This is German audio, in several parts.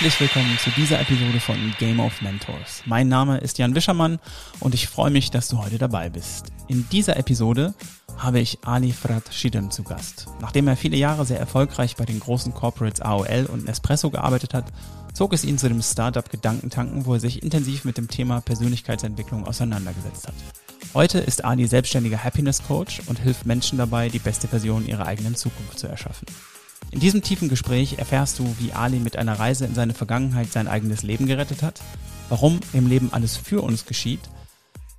Herzlich willkommen zu dieser Episode von Game of Mentors. Mein Name ist Jan Wischermann und ich freue mich, dass du heute dabei bist. In dieser Episode habe ich Ali Frat Shidem zu Gast. Nachdem er viele Jahre sehr erfolgreich bei den großen Corporates AOL und Nespresso gearbeitet hat, zog es ihn zu dem Startup Gedankentanken, wo er sich intensiv mit dem Thema Persönlichkeitsentwicklung auseinandergesetzt hat. Heute ist Ali selbstständiger Happiness Coach und hilft Menschen dabei, die beste Version ihrer eigenen Zukunft zu erschaffen. In diesem tiefen Gespräch erfährst du, wie Ali mit einer Reise in seine Vergangenheit sein eigenes Leben gerettet hat, warum im Leben alles für uns geschieht.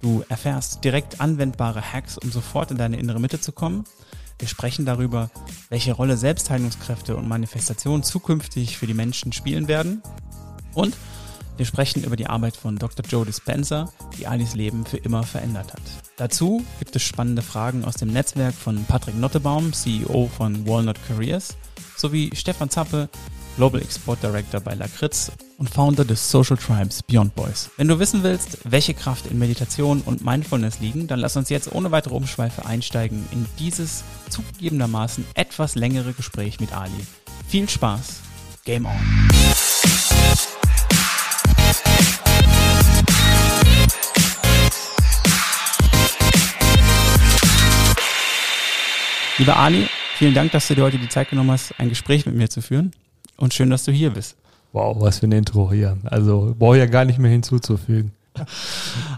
Du erfährst direkt anwendbare Hacks, um sofort in deine innere Mitte zu kommen. Wir sprechen darüber, welche Rolle Selbstheilungskräfte und Manifestation zukünftig für die Menschen spielen werden. Und wir sprechen über die Arbeit von Dr. Joe Dispenza, die Alis Leben für immer verändert hat. Dazu gibt es spannende Fragen aus dem Netzwerk von Patrick Nottebaum, CEO von Walnut Careers, sowie Stefan Zappe, Global Export Director bei Lakritz und Founder des Social Tribes Beyond Boys. Wenn du wissen willst, welche Kraft in Meditation und Mindfulness liegen, dann lass uns jetzt ohne weitere Umschweife einsteigen in dieses zugegebenermaßen etwas längere Gespräch mit Ali. Viel Spaß, Game On! Lieber Ali, vielen Dank, dass du dir heute die Zeit genommen hast, ein Gespräch mit mir zu führen. Und schön, dass du hier bist. Wow, was für ein Intro hier. Also brauche ja gar nicht mehr hinzuzufügen.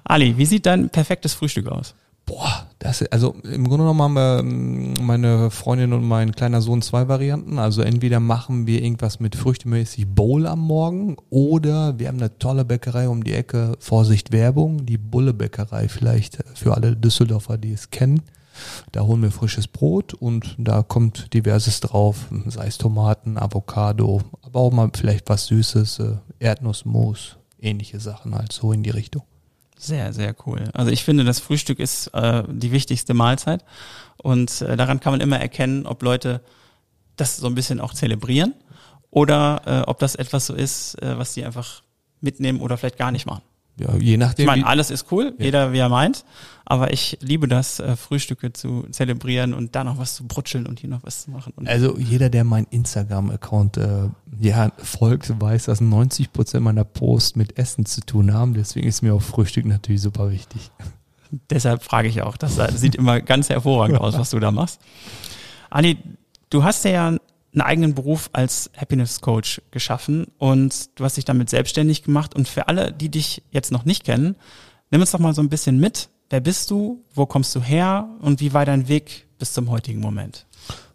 Ali, wie sieht dein perfektes Frühstück aus? Boah, das also im Grunde genommen haben wir ähm, meine Freundin und mein kleiner Sohn zwei Varianten. Also entweder machen wir irgendwas mit früchtemäßig Bowl am Morgen oder wir haben eine tolle Bäckerei um die Ecke. Vorsicht Werbung, die Bulle Bäckerei vielleicht für alle Düsseldorfer, die es kennen. Da holen wir frisches Brot und da kommt diverses drauf, sei es Tomaten, Avocado, aber auch mal vielleicht was Süßes, äh, Erdnussmus, ähnliche Sachen halt so in die Richtung. Sehr, sehr cool. Also ich finde, das Frühstück ist äh, die wichtigste Mahlzeit und äh, daran kann man immer erkennen, ob Leute das so ein bisschen auch zelebrieren oder äh, ob das etwas so ist, äh, was sie einfach mitnehmen oder vielleicht gar nicht machen. Ja, je nachdem. Ich meine, alles ist cool, ja. jeder wie er meint, aber ich liebe das, äh, Frühstücke zu zelebrieren und da noch was zu brutscheln und hier noch was zu machen. also jeder, der mein Instagram-Account äh, ja, folgt, weiß, dass 90 Prozent meiner Posts mit Essen zu tun haben. Deswegen ist mir auch Frühstück natürlich super wichtig. Deshalb frage ich auch. Das sieht immer ganz hervorragend aus, was du da machst. Anni, du hast ja einen eigenen Beruf als Happiness Coach geschaffen und du hast dich damit selbstständig gemacht. Und für alle, die dich jetzt noch nicht kennen, nimm uns doch mal so ein bisschen mit. Wer bist du? Wo kommst du her? Und wie war dein Weg bis zum heutigen Moment?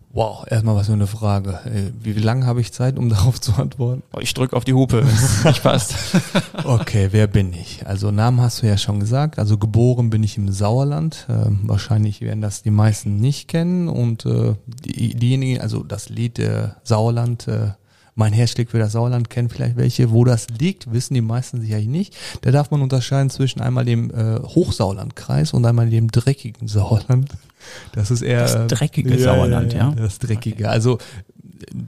Wow, erstmal was für eine Frage. Äh, wie lange habe ich Zeit, um darauf zu antworten? Oh, ich drücke auf die Hupe, nicht passt. okay, wer bin ich? Also Namen hast du ja schon gesagt. Also geboren bin ich im Sauerland. Äh, wahrscheinlich werden das die meisten nicht kennen. Und äh, die, diejenigen, also das Lied äh, Sauerland, äh, mein Herz schlägt für das Sauerland, kennen vielleicht welche. Wo das liegt, wissen die meisten sicherlich nicht. Da darf man unterscheiden zwischen einmal dem äh, Hochsauerlandkreis und einmal dem dreckigen Sauerland. Das ist eher. Das dreckige ja, Sauerland, ja, ja. Das dreckige. Okay. Also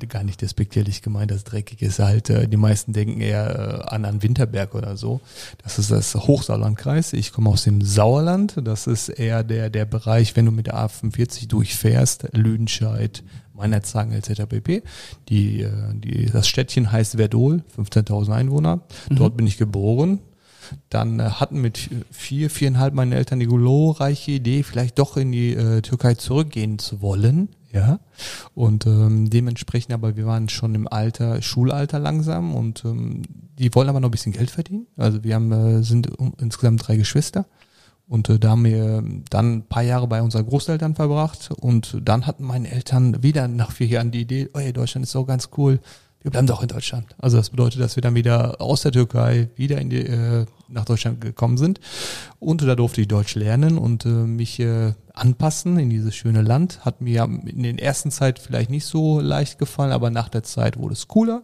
gar nicht despektierlich gemeint, das Dreckige ist halt, äh, die meisten denken eher äh, an, an Winterberg oder so. Das ist das Hochsauerlandkreis. Ich komme aus dem Sauerland. Das ist eher der, der Bereich, wenn du mit der A45 durchfährst, Lüdenscheid, Meinerzhagen etc. pp. Die, äh, die, das Städtchen heißt Verdol, 15.000 Einwohner. Mhm. Dort bin ich geboren. Dann äh, hatten mit vier, viereinhalb meine Eltern die glorreiche Idee, vielleicht doch in die äh, Türkei zurückgehen zu wollen. Ja. Und ähm, dementsprechend, aber wir waren schon im Alter, Schulalter langsam und ähm, die wollen aber noch ein bisschen Geld verdienen. Also wir haben, äh, sind insgesamt drei Geschwister. Und äh, da haben wir dann ein paar Jahre bei unseren Großeltern verbracht und dann hatten meine Eltern wieder nach vier Jahren die Idee, oh hey, Deutschland ist so ganz cool, wir bleiben doch in Deutschland. Also das bedeutet, dass wir dann wieder aus der Türkei wieder in die, äh, nach Deutschland gekommen sind. Und da durfte ich Deutsch lernen und äh, mich äh, anpassen in dieses schöne Land. Hat mir in den ersten Zeit vielleicht nicht so leicht gefallen, aber nach der Zeit wurde es cooler.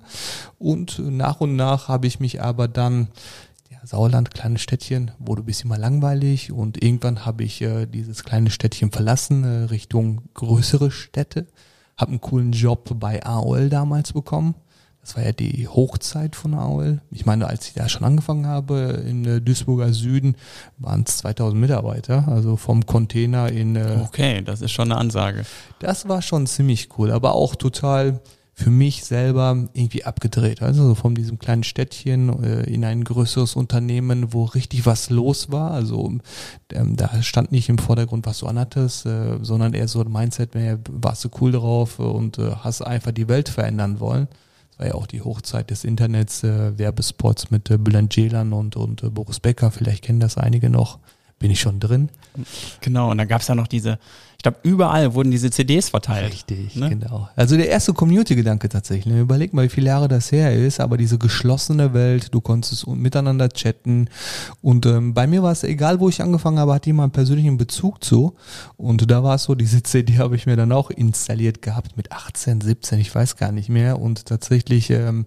Und nach und nach habe ich mich aber dann Sauerland, kleines Städtchen, wurde ein bisschen mal langweilig und irgendwann habe ich äh, dieses kleine Städtchen verlassen, äh, Richtung größere Städte. Habe einen coolen Job bei AOL damals bekommen das war ja die Hochzeit von AOL. Ich meine, als ich da schon angefangen habe, in äh, Duisburger Süden, waren es 2000 Mitarbeiter, also vom Container in... Äh, okay, das ist schon eine Ansage. Das war schon ziemlich cool, aber auch total für mich selber irgendwie abgedreht. Also so von diesem kleinen Städtchen äh, in ein größeres Unternehmen, wo richtig was los war. Also ähm, da stand nicht im Vordergrund, was du anhattest, äh, sondern eher so ein Mindset, mehr, warst du cool drauf und äh, hast einfach die Welt verändern wollen. War ja auch die Hochzeit des Internets, äh, Werbespots mit äh, Bülent Ceylan und, und äh, Boris Becker, vielleicht kennen das einige noch. Bin ich schon drin. Genau, und dann gab es ja noch diese, ich glaube, überall wurden diese CDs verteilt. Richtig, ne? genau. Also der erste Community-Gedanke tatsächlich. Ne? Überleg mal, wie viele Jahre das her ist, aber diese geschlossene Welt, du konntest miteinander chatten. Und ähm, bei mir war es egal, wo ich angefangen habe, hat jemand einen persönlichen Bezug zu. Und da war es so, diese CD habe ich mir dann auch installiert gehabt mit 18, 17, ich weiß gar nicht mehr. Und tatsächlich ähm,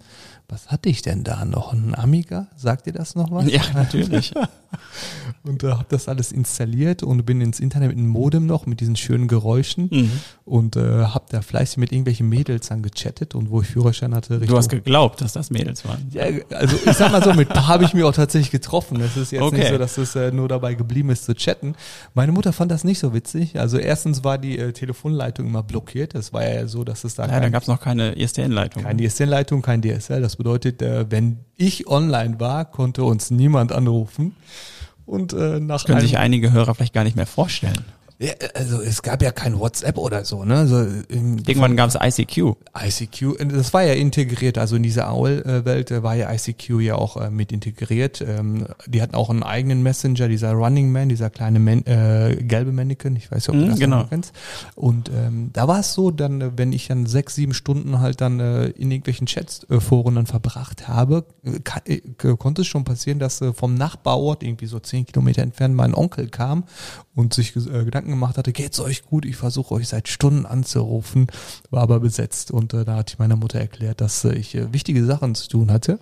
was hatte ich denn da noch? Ein Amiga? Sagt ihr das noch was? Ja, natürlich. und äh, habe das alles installiert und bin ins Internet mit einem Modem noch, mit diesen schönen Geräuschen mhm. und äh, habe da fleißig mit irgendwelchen Mädels dann gechattet und wo ich Führerschein hatte. Du hast geglaubt, dass das Mädels waren? Ja, also ich sag mal so, mit paar habe ich mich auch tatsächlich getroffen. Es ist jetzt okay. nicht so, dass es äh, nur dabei geblieben ist zu chatten. Meine Mutter fand das nicht so witzig. Also erstens war die äh, Telefonleitung immer blockiert. Das war ja so, dass es da... Ja, da gab es noch keine ISDN-Leitung. Keine ISDN-Leitung, kein DSL. Das bedeutet, äh, wenn ich online war, konnte uns niemand anrufen. Und äh, nach Können sich einige Hörer vielleicht gar nicht mehr vorstellen. Ja, also es gab ja kein WhatsApp oder so, ne? Also Irgendwann gab es ICQ. ICQ, das war ja integriert, also in dieser AOL-Welt äh, war ja ICQ ja auch äh, mit integriert. Ähm, die hatten auch einen eigenen Messenger, dieser Running Man, dieser kleine Man, äh, gelbe Mannequin, ich weiß nicht, ob du mhm, das genau. kennst. Und ähm, da war es so, dann, äh, wenn ich dann sechs, sieben Stunden halt dann äh, in irgendwelchen Chats-Foren äh, dann verbracht habe, kann, äh, konnte es schon passieren, dass vom Nachbarort, irgendwie so zehn Kilometer entfernt, mein Onkel kam und sich äh, Gedanken gemacht hatte, geht's euch gut? Ich versuche euch seit Stunden anzurufen, war aber besetzt und äh, da hatte ich meiner Mutter erklärt, dass äh, ich äh, wichtige Sachen zu tun hatte.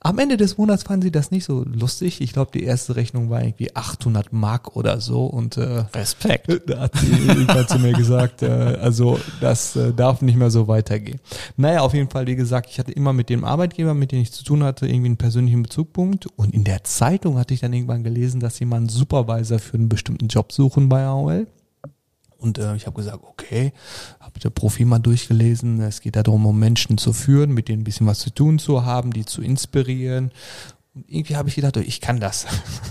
Am Ende des Monats fanden sie das nicht so lustig. Ich glaube, die erste Rechnung war irgendwie 800 Mark oder so und äh, Respekt. Da hat sie, hat sie mir gesagt, äh, also das äh, darf nicht mehr so weitergehen. Naja, auf jeden Fall, wie gesagt, ich hatte immer mit dem Arbeitgeber, mit dem ich zu tun hatte, irgendwie einen persönlichen Bezugpunkt und in der Zeitung hatte ich dann irgendwann gelesen, dass einen Supervisor für einen bestimmten Job suchen bei AOL. Und äh, ich habe gesagt, okay, habe der Profi mal durchgelesen. Es geht darum, um Menschen zu führen, mit denen ein bisschen was zu tun zu haben, die zu inspirieren. Irgendwie habe ich gedacht, oh, ich kann das.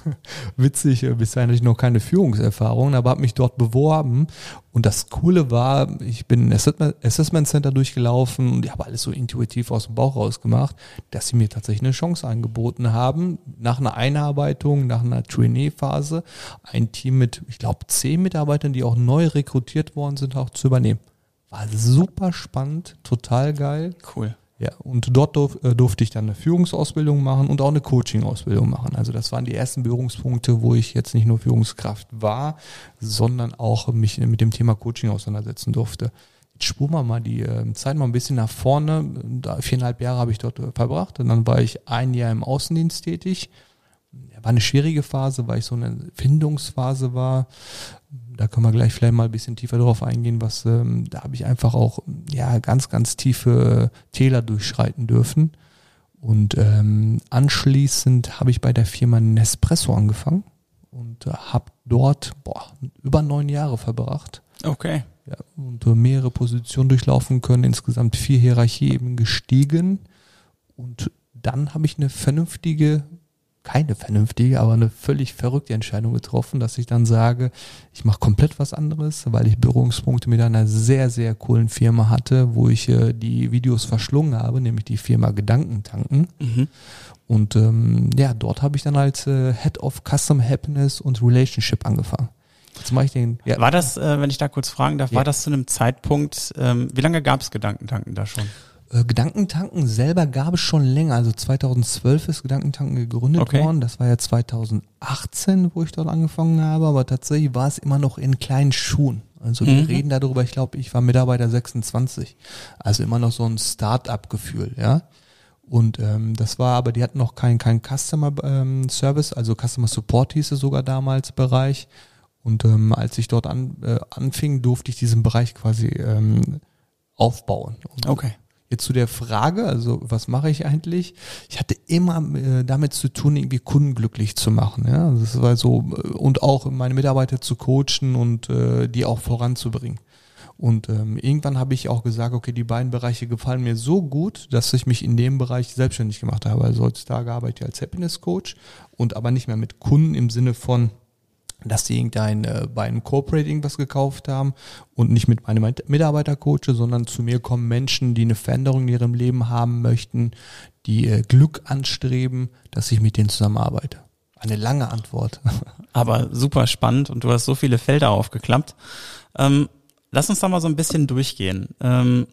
Witzig, äh, bisher hatte ich noch keine Führungserfahrung, aber habe mich dort beworben. Und das Coole war, ich bin ein Assessment Center durchgelaufen und ich habe alles so intuitiv aus dem Bauch raus gemacht, dass sie mir tatsächlich eine Chance angeboten haben, nach einer Einarbeitung, nach einer Trainee-Phase, ein Team mit, ich glaube, zehn Mitarbeitern, die auch neu rekrutiert worden sind, auch zu übernehmen. War super spannend, total geil. Cool. Ja, und dort durf, äh, durfte ich dann eine Führungsausbildung machen und auch eine Coaching-Ausbildung machen. Also das waren die ersten Berührungspunkte, wo ich jetzt nicht nur Führungskraft war, sondern auch mich mit dem Thema Coaching auseinandersetzen durfte. Jetzt spuren wir mal die äh, Zeit mal ein bisschen nach vorne. Da, viereinhalb Jahre habe ich dort äh, verbracht und dann war ich ein Jahr im Außendienst tätig. War eine schwierige Phase, weil ich so eine Findungsphase war da können wir gleich vielleicht mal ein bisschen tiefer drauf eingehen, was ähm, da habe ich einfach auch ja ganz, ganz tiefe Täler durchschreiten dürfen. Und ähm, anschließend habe ich bei der Firma Nespresso angefangen und äh, habe dort boah, über neun Jahre verbracht. Okay. Ja, und äh, mehrere Positionen durchlaufen können, insgesamt vier Hierarchieebenen gestiegen. Und dann habe ich eine vernünftige keine vernünftige, aber eine völlig verrückte Entscheidung getroffen, dass ich dann sage, ich mache komplett was anderes, weil ich Berührungspunkte mit einer sehr, sehr coolen Firma hatte, wo ich äh, die Videos verschlungen habe, nämlich die Firma Gedankentanken. Mhm. Und ähm, ja, dort habe ich dann als äh, Head of Custom Happiness und Relationship angefangen. Jetzt mache ich den. Ja. War das, äh, wenn ich da kurz fragen darf, ja. war das zu einem Zeitpunkt, ähm, wie lange gab es Gedankentanken da schon? Äh, Gedankentanken selber gab es schon länger. Also 2012 ist Gedankentanken gegründet okay. worden. Das war ja 2018, wo ich dort angefangen habe. Aber tatsächlich war es immer noch in kleinen Schuhen. Also wir mhm. reden darüber, ich glaube, ich war Mitarbeiter 26. Also immer noch so ein Start-up-Gefühl, ja. Und ähm, das war aber, die hatten noch keinen kein Customer ähm, Service, also Customer Support hieß es sogar damals Bereich. Und ähm, als ich dort an, äh, anfing, durfte ich diesen Bereich quasi ähm, aufbauen. Und okay. Jetzt zu der Frage, also was mache ich eigentlich? Ich hatte immer äh, damit zu tun, irgendwie Kunden glücklich zu machen. Ja, das war so äh, und auch meine Mitarbeiter zu coachen und äh, die auch voranzubringen. Und ähm, irgendwann habe ich auch gesagt, okay, die beiden Bereiche gefallen mir so gut, dass ich mich in dem Bereich selbstständig gemacht habe. Also heutzutage arbeite ich als Happiness Coach und aber nicht mehr mit Kunden im Sinne von dass sie irgendein äh, bei einem Corporate irgendwas gekauft haben und nicht mit meinem Mitarbeiter coache, sondern zu mir kommen Menschen, die eine Veränderung in ihrem Leben haben möchten, die äh, Glück anstreben, dass ich mit denen zusammenarbeite. Eine lange Antwort. Aber super spannend und du hast so viele Felder aufgeklappt. Ähm, lass uns da mal so ein bisschen durchgehen, ähm,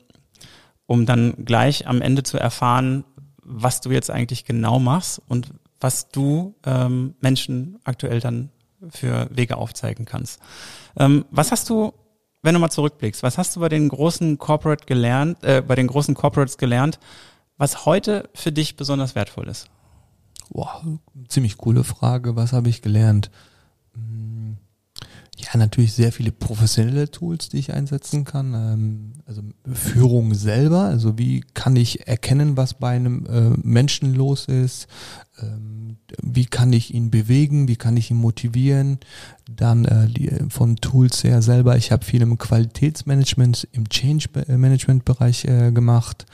um dann gleich am Ende zu erfahren, was du jetzt eigentlich genau machst und was du ähm, Menschen aktuell dann für Wege aufzeigen kannst. Ähm, was hast du, wenn du mal zurückblickst, was hast du bei den großen Corporate gelernt, äh, bei den großen Corporates gelernt, was heute für dich besonders wertvoll ist? Boah, ziemlich coole Frage. Was habe ich gelernt? Hm, ja, natürlich sehr viele professionelle Tools, die ich einsetzen kann. Ähm, also Führung selber, also wie kann ich erkennen, was bei einem äh, Menschen los ist? Ähm, wie kann ich ihn bewegen? Wie kann ich ihn motivieren? Dann äh, die, von Tools her selber. Ich habe viel im Qualitätsmanagement, im Change Management Bereich äh, gemacht.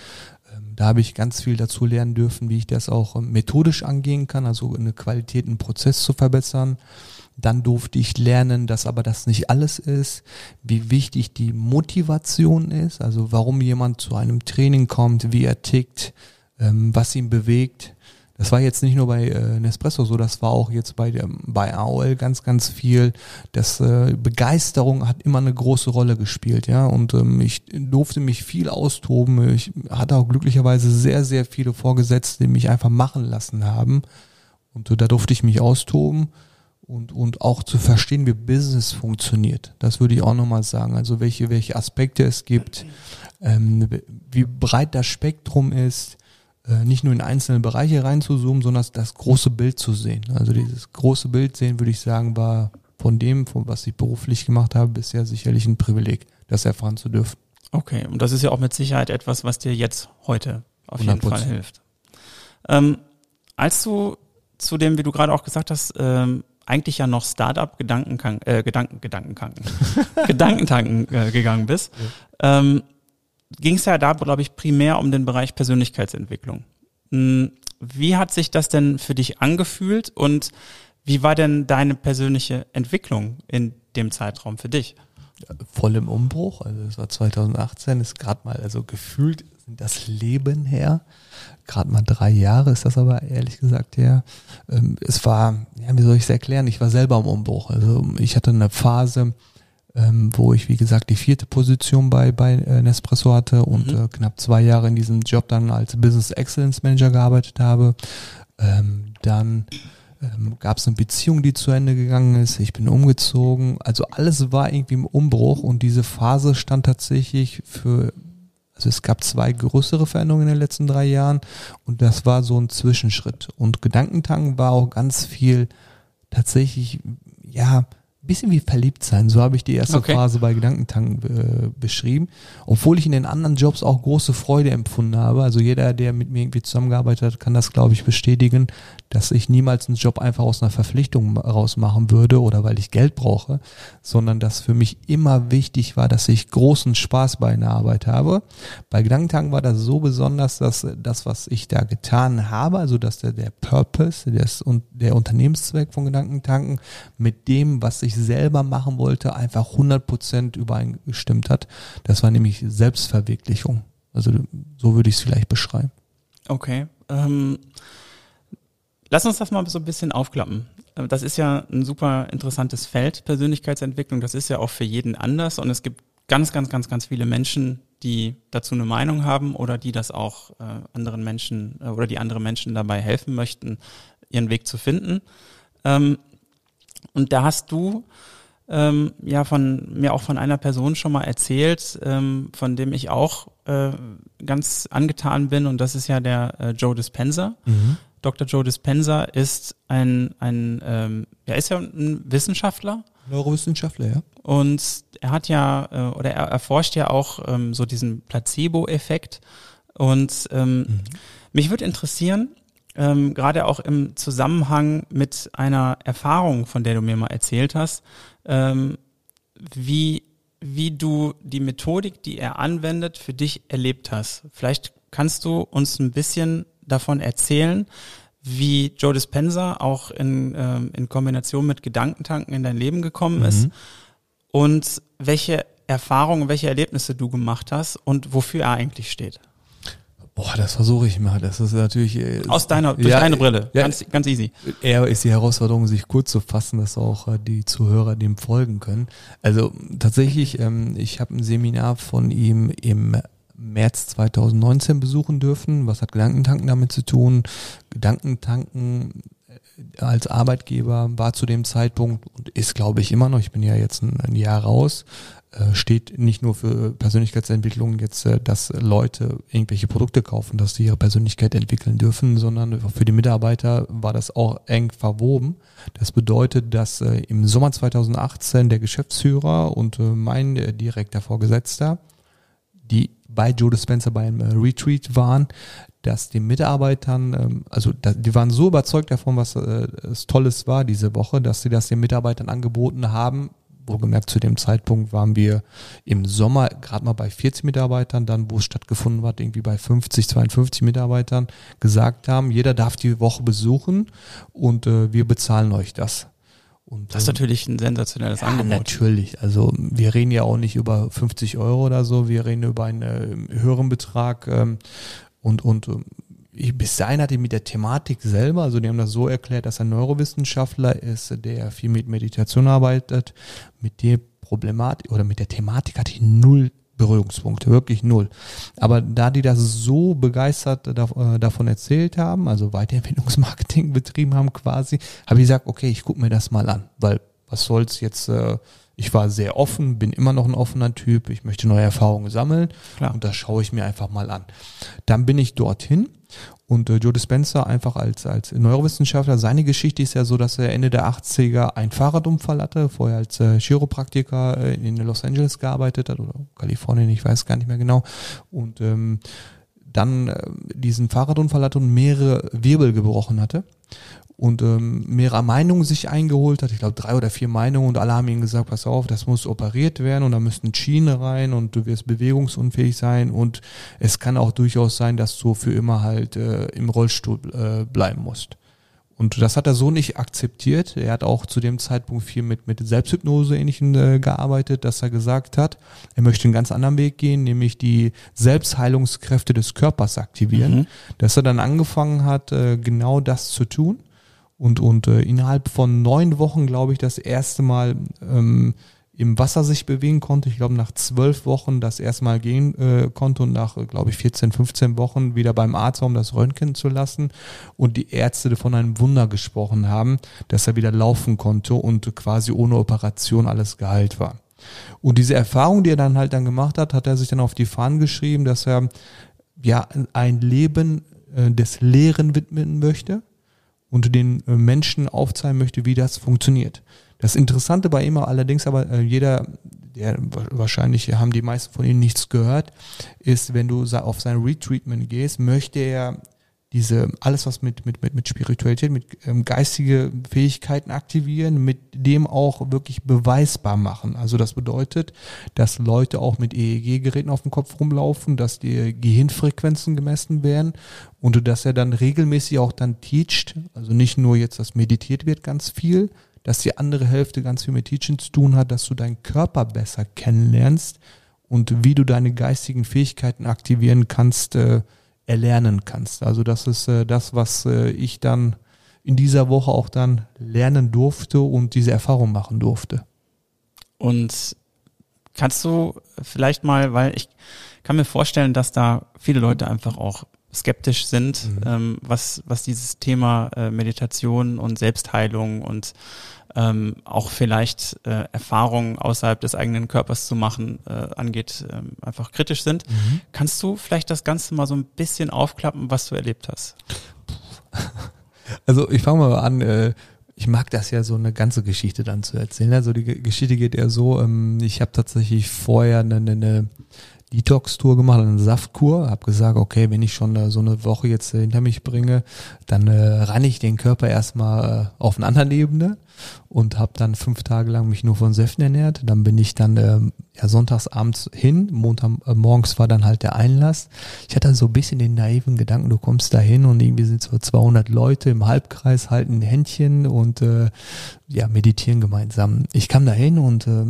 Ähm, da habe ich ganz viel dazu lernen dürfen, wie ich das auch methodisch angehen kann, also eine Qualität, einen Prozess zu verbessern. Dann durfte ich lernen, dass aber das nicht alles ist, wie wichtig die Motivation ist, also warum jemand zu einem Training kommt, wie er tickt, ähm, was ihn bewegt. Das war jetzt nicht nur bei äh, Nespresso so, das war auch jetzt bei, ähm, bei AOL ganz, ganz viel. Das äh, Begeisterung hat immer eine große Rolle gespielt, ja. Und ähm, ich durfte mich viel austoben. Ich hatte auch glücklicherweise sehr, sehr viele Vorgesetzte, die mich einfach machen lassen haben. Und äh, da durfte ich mich austoben und, und auch zu verstehen, wie Business funktioniert. Das würde ich auch nochmal sagen. Also welche, welche Aspekte es gibt, ähm, wie breit das Spektrum ist, nicht nur in einzelne Bereiche reinzuzoomen, sondern das große Bild zu sehen. Also dieses große Bild sehen, würde ich sagen, war von dem, von was ich beruflich gemacht habe, bisher sicherlich ein Privileg, das erfahren zu dürfen. Okay, und das ist ja auch mit Sicherheit etwas, was dir jetzt heute auf jeden 100%. Fall hilft. Ähm, als du zu dem, wie du gerade auch gesagt hast, ähm, eigentlich ja noch Startup Gedankentanken, äh, Gedanken, Gedankentanken, Gedankentanken äh, gegangen bist, ja. ähm, ging es ja da, glaube ich, primär um den Bereich Persönlichkeitsentwicklung. Hm, wie hat sich das denn für dich angefühlt und wie war denn deine persönliche Entwicklung in dem Zeitraum für dich? Voll im Umbruch, also es war 2018, ist gerade mal, also gefühlt das Leben her gerade mal drei Jahre ist das aber ehrlich gesagt her. Ähm, es war, ja, wie soll ich es erklären? Ich war selber im Umbruch. Also ich hatte eine Phase, ähm, wo ich, wie gesagt, die vierte Position bei, bei äh, Nespresso hatte und mhm. äh, knapp zwei Jahre in diesem Job dann als Business Excellence Manager gearbeitet habe. Ähm, dann ähm, gab es eine Beziehung, die zu Ende gegangen ist. Ich bin umgezogen. Also alles war irgendwie im Umbruch und diese Phase stand tatsächlich für also es gab zwei größere Veränderungen in den letzten drei Jahren und das war so ein Zwischenschritt. Und Gedankentanken war auch ganz viel tatsächlich, ja, bisschen wie verliebt sein. So habe ich die erste okay. Phase bei Gedankentanken äh, beschrieben. Obwohl ich in den anderen Jobs auch große Freude empfunden habe. Also jeder, der mit mir irgendwie zusammengearbeitet hat, kann das, glaube ich, bestätigen, dass ich niemals einen Job einfach aus einer Verpflichtung rausmachen würde oder weil ich Geld brauche, sondern dass für mich immer wichtig war, dass ich großen Spaß bei einer Arbeit habe. Bei Gedankentanken war das so besonders, dass das, was ich da getan habe, also dass der, der Purpose des, und der Unternehmenszweck von Gedankentanken mit dem, was ich selber machen wollte, einfach 100% übereingestimmt hat. Das war nämlich Selbstverwirklichung. Also so würde ich es vielleicht beschreiben. Okay. Ähm, lass uns das mal so ein bisschen aufklappen. Äh, das ist ja ein super interessantes Feld, Persönlichkeitsentwicklung. Das ist ja auch für jeden anders und es gibt ganz, ganz, ganz, ganz viele Menschen, die dazu eine Meinung haben oder die das auch äh, anderen Menschen äh, oder die andere Menschen dabei helfen möchten, ihren Weg zu finden. Ähm, und da hast du ähm, ja von mir auch von einer Person schon mal erzählt, ähm, von dem ich auch äh, ganz angetan bin und das ist ja der äh, Joe Dispenza. Mhm. Dr. Joe Dispenza ist ein, ein ähm, er ist ja ein Wissenschaftler. Neurowissenschaftler, ja. Und er hat ja, äh, oder er erforscht ja auch ähm, so diesen Placebo-Effekt. Und ähm, mhm. mich würde interessieren, ähm, gerade auch im Zusammenhang mit einer Erfahrung, von der du mir mal erzählt hast, ähm, wie wie du die Methodik, die er anwendet, für dich erlebt hast. Vielleicht kannst du uns ein bisschen davon erzählen, wie Joe Dispenza auch in, ähm, in Kombination mit Gedankentanken in dein Leben gekommen ist mhm. und welche Erfahrungen, welche Erlebnisse du gemacht hast und wofür er eigentlich steht. Boah, das versuche ich mal. Das ist natürlich äh, aus deiner durch ja, deine Brille, ja, ganz ganz easy. Eher ist die Herausforderung, sich kurz zu fassen, dass auch äh, die Zuhörer dem folgen können. Also tatsächlich, ähm, ich habe ein Seminar von ihm im März 2019 besuchen dürfen. Was hat Gedankentanken damit zu tun? Gedankentanken äh, als Arbeitgeber war zu dem Zeitpunkt und ist, glaube ich, immer noch, ich bin ja jetzt ein, ein Jahr raus, äh, steht nicht nur für Persönlichkeitsentwicklung jetzt, äh, dass Leute irgendwelche Produkte kaufen, dass sie ihre Persönlichkeit entwickeln dürfen, sondern für die Mitarbeiter war das auch eng verwoben. Das bedeutet, dass im Sommer 2018 der Geschäftsführer und mein direkter Vorgesetzter, die bei Joe Dispenza beim Retreat waren, dass den Mitarbeitern, ähm, also die waren so überzeugt davon, was es Tolles war diese Woche, dass sie das den Mitarbeitern angeboten haben, wohlgemerkt zu dem Zeitpunkt waren wir im Sommer gerade mal bei 40 Mitarbeitern, dann wo es stattgefunden hat, irgendwie bei 50, 52 Mitarbeitern, gesagt haben, jeder darf die Woche besuchen und äh, wir bezahlen euch das. Und, das ist natürlich ein sensationelles ja, Angebot. Natürlich. Also wir reden ja auch nicht über 50 Euro oder so, wir reden über einen äh, höheren Betrag ähm, und, und ähm, ich, bis dahin hatte ich mit der Thematik selber, also die haben das so erklärt, dass er Neurowissenschaftler ist, der viel mit Meditation arbeitet, mit der Problematik oder mit der Thematik hatte ich null Berührungspunkte, wirklich null. Aber da die das so begeistert äh, davon erzählt haben, also Weiterentwicklungsmarketing betrieben haben quasi, habe ich gesagt, okay, ich gucke mir das mal an, weil was soll's jetzt, äh, ich war sehr offen, bin immer noch ein offener Typ, ich möchte neue Erfahrungen sammeln Klar. und das schaue ich mir einfach mal an. Dann bin ich dorthin und äh, Joe Dispenza einfach als, als Neurowissenschaftler, seine Geschichte ist ja so, dass er Ende der 80er einen Fahrradunfall hatte, vorher als äh, Chiropraktiker äh, in Los Angeles gearbeitet hat oder Kalifornien, ich weiß gar nicht mehr genau. Und ähm, dann äh, diesen Fahrradunfall hatte und mehrere Wirbel gebrochen hatte und ähm, mehrere Meinungen sich eingeholt hat. Ich glaube drei oder vier Meinungen und alle haben ihm gesagt, pass auf, das muss operiert werden und da müssten Schienen rein und du wirst bewegungsunfähig sein und es kann auch durchaus sein, dass du für immer halt äh, im Rollstuhl äh, bleiben musst. Und das hat er so nicht akzeptiert. Er hat auch zu dem Zeitpunkt viel mit, mit Selbsthypnose ähnlichen äh, gearbeitet, dass er gesagt hat, er möchte einen ganz anderen Weg gehen, nämlich die Selbstheilungskräfte des Körpers aktivieren. Mhm. Dass er dann angefangen hat, äh, genau das zu tun und, und äh, innerhalb von neun Wochen, glaube ich, das erste Mal ähm, im Wasser sich bewegen konnte. Ich glaube, nach zwölf Wochen das erste Mal gehen äh, konnte und nach, glaube ich, 14, 15 Wochen wieder beim Arzt, um das Röntgen zu lassen. Und die Ärzte von einem Wunder gesprochen haben, dass er wieder laufen konnte und quasi ohne Operation alles geheilt war. Und diese Erfahrung, die er dann halt dann gemacht hat, hat er sich dann auf die Fahnen geschrieben, dass er ja ein Leben äh, des Lehren widmen möchte und den äh, Menschen aufzeigen möchte, wie das funktioniert. Das Interessante bei ihm allerdings aber äh, jeder, der wahrscheinlich haben die meisten von Ihnen nichts gehört, ist, wenn du auf sein Retreatment gehst, möchte er diese, alles was mit, mit, mit, mit Spiritualität, mit ähm, geistige Fähigkeiten aktivieren, mit dem auch wirklich beweisbar machen. Also das bedeutet, dass Leute auch mit EEG-Geräten auf dem Kopf rumlaufen, dass die Gehirnfrequenzen gemessen werden und dass er dann regelmäßig auch dann teacht, also nicht nur jetzt, dass meditiert wird ganz viel, dass die andere Hälfte ganz viel mit Teaching zu tun hat, dass du deinen Körper besser kennenlernst und wie du deine geistigen Fähigkeiten aktivieren kannst, äh, erlernen kannst. Also das ist äh, das, was äh, ich dann in dieser Woche auch dann lernen durfte und diese Erfahrung machen durfte. Und kannst du vielleicht mal, weil ich kann mir vorstellen, dass da viele Leute einfach auch skeptisch sind, mhm. ähm, was, was dieses Thema äh, Meditation und Selbstheilung und ähm, auch vielleicht äh, Erfahrungen außerhalb des eigenen Körpers zu machen äh, angeht, ähm, einfach kritisch sind. Mhm. Kannst du vielleicht das Ganze mal so ein bisschen aufklappen, was du erlebt hast? Also ich fange mal an, äh, ich mag das ja so eine ganze Geschichte dann zu erzählen. Also die Geschichte geht eher so, ähm, ich habe tatsächlich vorher eine, eine Detox-Tour gemacht, eine Saftkur, habe gesagt, okay, wenn ich schon so eine Woche jetzt hinter mich bringe, dann äh, ranne ich den Körper erstmal äh, auf eine andere Ebene und habe dann fünf Tage lang mich nur von Säften ernährt. Dann bin ich dann ähm, ja, sonntags abends hin, Montag äh, morgens war dann halt der Einlass. Ich hatte so ein bisschen den naiven Gedanken, du kommst da hin und irgendwie sind so 200 Leute im Halbkreis, halten Händchen und äh, ja, meditieren gemeinsam. Ich kam da hin und äh,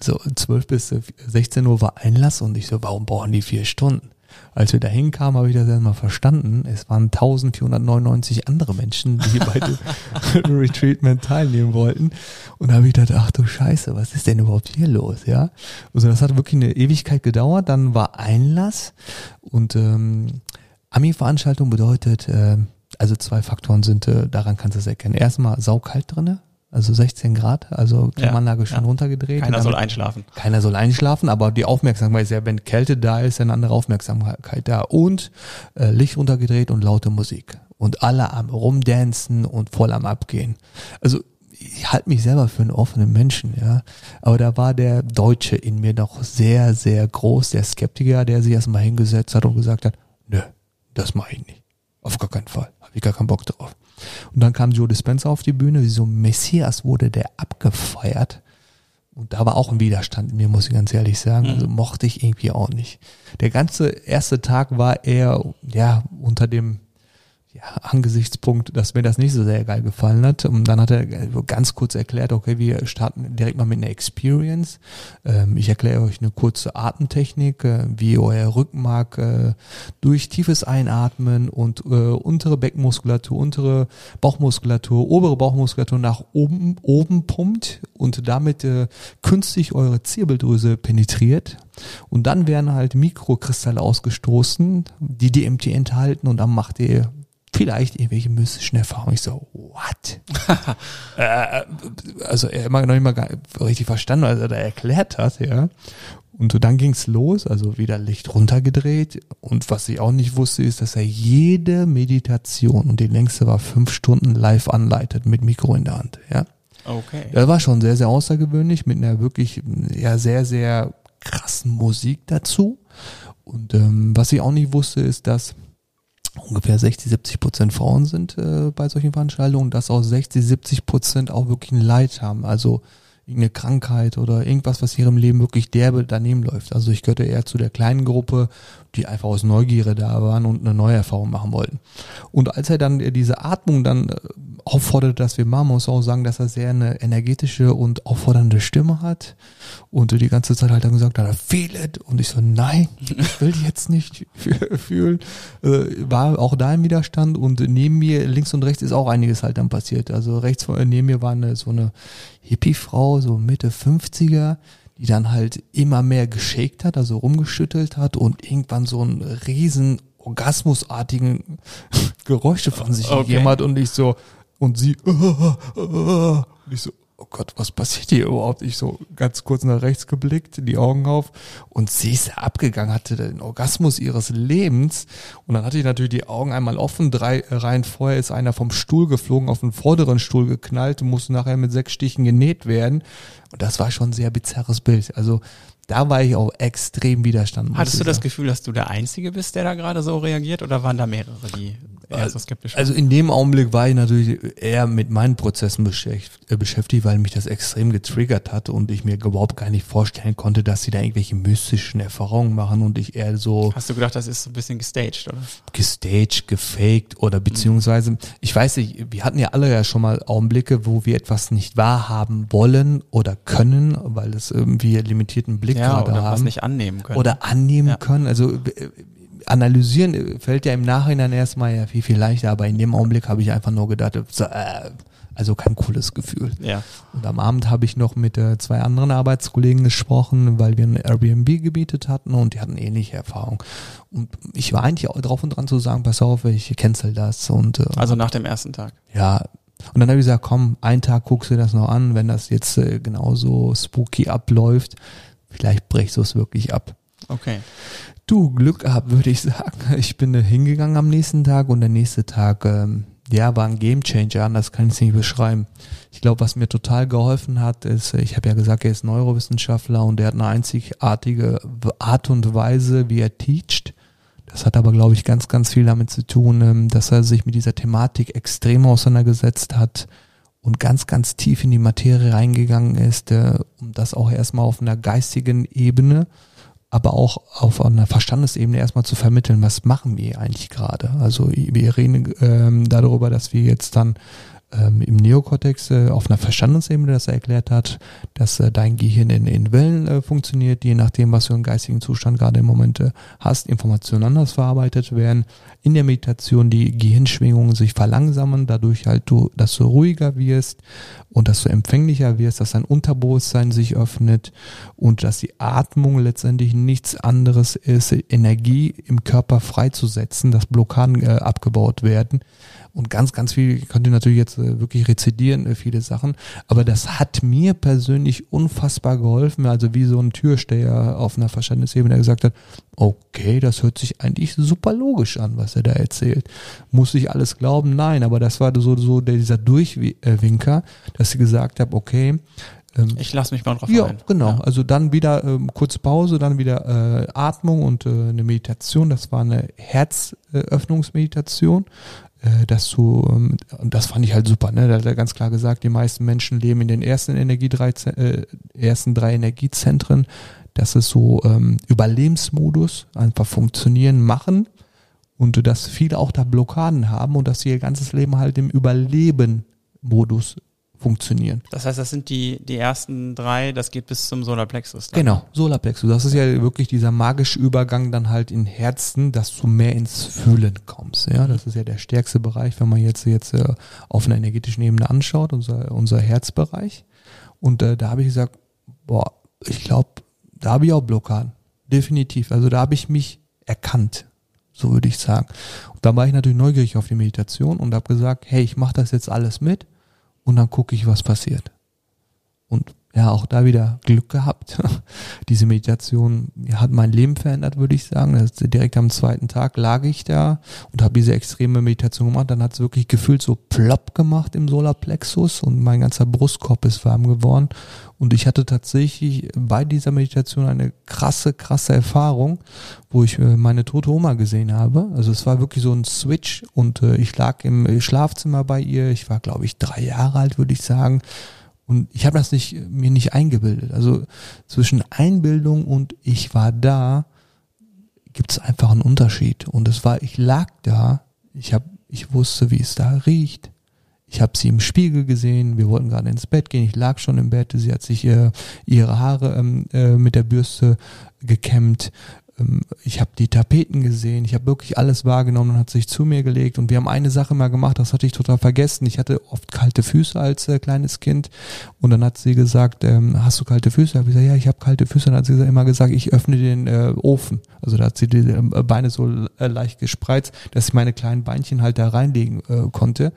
so 12 bis 16 Uhr war Einlass und ich so, warum brauchen die vier Stunden? Als wir da hinkamen, habe ich das erstmal verstanden. Es waren 1499 andere Menschen, die bei dem Retreatment teilnehmen wollten. Und da habe ich gedacht, ach du Scheiße, was ist denn überhaupt hier los? Ja, also das hat wirklich eine Ewigkeit gedauert. Dann war Einlass und ähm, Ami-Veranstaltung bedeutet, äh, also zwei Faktoren sind, äh, daran kannst du es erkennen. Erstmal saukalt drinne, also 16 Grad, also Klimaanlage ja, schon ja. runtergedreht. Keiner soll einschlafen. Keiner soll einschlafen, aber die Aufmerksamkeit ist ja, wenn Kälte da ist, eine andere Aufmerksamkeit da. Und äh, Licht runtergedreht und laute Musik. Und alle am rumdancen und voll am Abgehen. Also ich halte mich selber für einen offenen Menschen, ja. Aber da war der Deutsche in mir noch sehr, sehr groß, der Skeptiker, der sich erstmal hingesetzt hat und gesagt hat, nö, das mache ich nicht. Auf gar keinen Fall. Habe ich gar keinen Bock drauf. Und dann kam Joe Dispenza auf die Bühne, wie so Messias wurde der abgefeiert. Und da war auch ein Widerstand in mir, muss ich ganz ehrlich sagen. Also mhm. mochte ich irgendwie auch nicht. Der ganze erste Tag war eher, ja, unter dem Angesichtspunkt, dass mir das nicht so sehr geil gefallen hat. Und dann hat er ganz kurz erklärt, okay, wir starten direkt mal mit einer Experience. Ähm, ich erkläre euch eine kurze Atemtechnik, äh, wie euer Rückenmark äh, durch tiefes Einatmen und äh, untere Beckenmuskulatur, untere Bauchmuskulatur, obere Bauchmuskulatur nach oben, oben pumpt und damit äh, künstlich eure Zirbeldrüse penetriert. Und dann werden halt Mikrokristalle ausgestoßen, die DMT enthalten und dann macht ihr vielleicht irgendwelche mystischen Erfahrungen. Ich so, what? äh, also er immer noch nicht mal richtig verstanden, als er da erklärt hat, ja. Und so dann ging's los, also wieder Licht runtergedreht. Und was ich auch nicht wusste, ist, dass er jede Meditation, und die längste war fünf Stunden live anleitet mit Mikro in der Hand, ja. Okay. Das war schon sehr, sehr außergewöhnlich, mit einer wirklich, ja, sehr, sehr krassen Musik dazu. Und ähm, was ich auch nicht wusste, ist, dass ungefähr 60, 70 Prozent Frauen sind äh, bei solchen Veranstaltungen, dass auch 60, 70 Prozent auch wirklich ein Leid haben. Also irgendeine Krankheit oder irgendwas, was in ihrem Leben wirklich derbe daneben läuft. Also ich gehörte eher zu der kleinen Gruppe, die einfach aus Neugierde da waren und eine neue Erfahrung machen wollten. Und als er dann diese Atmung dann äh, aufforderte, dass wir machen, muss auch sagen, dass er sehr eine energetische und auffordernde Stimme hat und die ganze Zeit halt dann gesagt hat, feel it und ich so, nein, ich will jetzt nicht fühlen. Äh, war auch da im Widerstand und neben mir, links und rechts ist auch einiges halt dann passiert. Also rechts neben mir war eine, so eine Hippie-Frau, so Mitte 50er, die dann halt immer mehr geschakt hat, also rumgeschüttelt hat und irgendwann so einen riesen orgasmusartigen Geräusche von sich okay. gegeben hat und ich so, und sie, uh, uh, uh, und ich so, oh Gott, was passiert hier überhaupt? Ich so ganz kurz nach rechts geblickt, die Augen auf und sie ist abgegangen, hatte den Orgasmus ihres Lebens und dann hatte ich natürlich die Augen einmal offen, drei Reihen vorher ist einer vom Stuhl geflogen, auf den vorderen Stuhl geknallt und musste nachher mit sechs Stichen genäht werden und das war schon ein sehr bizarres Bild. Also da war ich auch extrem widerstand. Hattest du das Gefühl, dass du der Einzige bist, der da gerade so reagiert oder waren da mehrere, die eher so skeptisch Also in dem Augenblick war ich natürlich eher mit meinen Prozessen äh, beschäftigt, weil mich das extrem getriggert hat und ich mir überhaupt gar nicht vorstellen konnte, dass sie da irgendwelche mystischen Erfahrungen machen und ich eher so. Hast du gedacht, das ist so ein bisschen gestaged, oder? Gestaged, gefaked oder beziehungsweise, ich weiß nicht, wir hatten ja alle ja schon mal Augenblicke, wo wir etwas nicht wahrhaben wollen oder können, weil es irgendwie limitierten Blick ja, gerade oder haben. was nicht annehmen können. Oder annehmen ja. können. Also analysieren fällt ja im Nachhinein erstmal ja viel, viel leichter, aber in dem Augenblick habe ich einfach nur gedacht, so, äh, also kein cooles Gefühl. Ja. Und am Abend habe ich noch mit äh, zwei anderen Arbeitskollegen gesprochen, weil wir ein Airbnb gebietet hatten und die hatten ähnliche Erfahrungen. Und ich war eigentlich auch drauf und dran zu sagen, pass auf, ich cancel das. Und, äh, also nach dem ersten Tag. Ja. Und dann habe ich gesagt, komm, einen Tag guckst du das noch an, wenn das jetzt äh, genauso spooky abläuft, vielleicht brichst du es wirklich ab. Okay. Du, Glück gehabt, würde ich sagen. Ich bin hingegangen am nächsten Tag und der nächste Tag, ähm, ja, war ein Gamechanger, anders kann ich es nicht beschreiben. Ich glaube, was mir total geholfen hat, ist, ich habe ja gesagt, er ist Neurowissenschaftler und er hat eine einzigartige Art und Weise, wie er teacht. Das hat aber, glaube ich, ganz, ganz viel damit zu tun, ähm, dass er sich mit dieser Thematik extrem auseinandergesetzt hat und ganz, ganz tief in die Materie reingegangen ist, äh, um das auch erstmal auf einer geistigen Ebene, aber auch auf einer Verstandesebene erstmal zu vermitteln, was machen wir eigentlich gerade. Also wir reden ähm, darüber, dass wir jetzt dann ähm, im Neokortex äh, auf einer Verstandesebene, dass er erklärt hat, dass äh, dein Gehirn in, in Wellen äh, funktioniert, je nachdem, was du einen geistigen Zustand gerade im Moment äh, hast, Informationen anders verarbeitet werden. In der Meditation die Gehirnschwingungen sich verlangsamen, dadurch halt du, dass du ruhiger wirst und dass du empfänglicher wirst, dass dein Unterbewusstsein sich öffnet und dass die Atmung letztendlich nichts anderes ist, Energie im Körper freizusetzen, dass Blockaden äh, abgebaut werden und ganz, ganz viel, ich könnte natürlich jetzt äh, wirklich rezidieren, viele Sachen, aber das hat mir persönlich unfassbar geholfen, also wie so ein Türsteher auf einer Verständnisebene, der gesagt hat, okay, das hört sich eigentlich super logisch an, was er da erzählt. Muss ich alles glauben? Nein, aber das war so, so dieser Durchwinker, dass ich gesagt habe, okay, ähm, ich lasse mich mal drauf ja, ein. Genau, ja. also dann wieder ähm, kurze Pause, dann wieder äh, Atmung und äh, eine Meditation. Das war eine Herzöffnungsmeditation äh, dass du, ähm, das fand ich halt super, ne? Da hat er ganz klar gesagt, die meisten Menschen leben in den ersten Energie drei, äh, ersten drei Energiezentren. Das ist so ähm, Überlebensmodus, einfach funktionieren, machen und dass viele auch da Blockaden haben und dass sie ihr ganzes Leben halt im Überleben-Modus funktionieren. Das heißt, das sind die, die ersten drei, das geht bis zum Solarplexus. Dann. Genau, Solarplexus. Das ist ja wirklich dieser magische Übergang dann halt in Herzen, dass du mehr ins Fühlen kommst. Ja, das ist ja der stärkste Bereich, wenn man jetzt, jetzt äh, auf einer energetischen Ebene anschaut, unser, unser Herzbereich. Und äh, da habe ich gesagt, boah, ich glaube, da habe ich auch Blockaden. Definitiv. Also da habe ich mich erkannt. So würde ich sagen. Und da war ich natürlich neugierig auf die Meditation und habe gesagt, hey, ich mache das jetzt alles mit und dann gucke ich, was passiert. Und ja, auch da wieder Glück gehabt. Diese Meditation hat mein Leben verändert, würde ich sagen. Direkt am zweiten Tag lag ich da und habe diese extreme Meditation gemacht. Dann hat es wirklich gefühlt so plopp gemacht im Solarplexus und mein ganzer Brustkorb ist warm geworden. Und ich hatte tatsächlich bei dieser Meditation eine krasse, krasse Erfahrung, wo ich äh, meine tote Oma gesehen habe. Also es war wirklich so ein Switch und äh, ich lag im Schlafzimmer bei ihr. Ich war, glaube ich, drei Jahre alt, würde ich sagen und ich habe das nicht, mir nicht eingebildet. Also zwischen Einbildung und ich war da, gibt es einfach einen Unterschied. Und es war, ich lag da, ich habe, ich wusste, wie es da riecht. Ich habe sie im Spiegel gesehen, wir wollten gerade ins Bett gehen, ich lag schon im Bett, sie hat sich äh, ihre Haare ähm, äh, mit der Bürste gekämmt, ich habe die Tapeten gesehen, ich habe wirklich alles wahrgenommen und hat sich zu mir gelegt und wir haben eine Sache mal gemacht, das hatte ich total vergessen. Ich hatte oft kalte Füße als äh, kleines Kind und dann hat sie gesagt, ähm, hast du kalte Füße? Hab ich gesagt, ja, ich habe kalte Füße. Und dann hat sie immer gesagt, ich öffne den äh, Ofen. Also da hat sie die äh, Beine so äh, leicht gespreizt, dass ich meine kleinen Beinchen halt da reinlegen äh, konnte.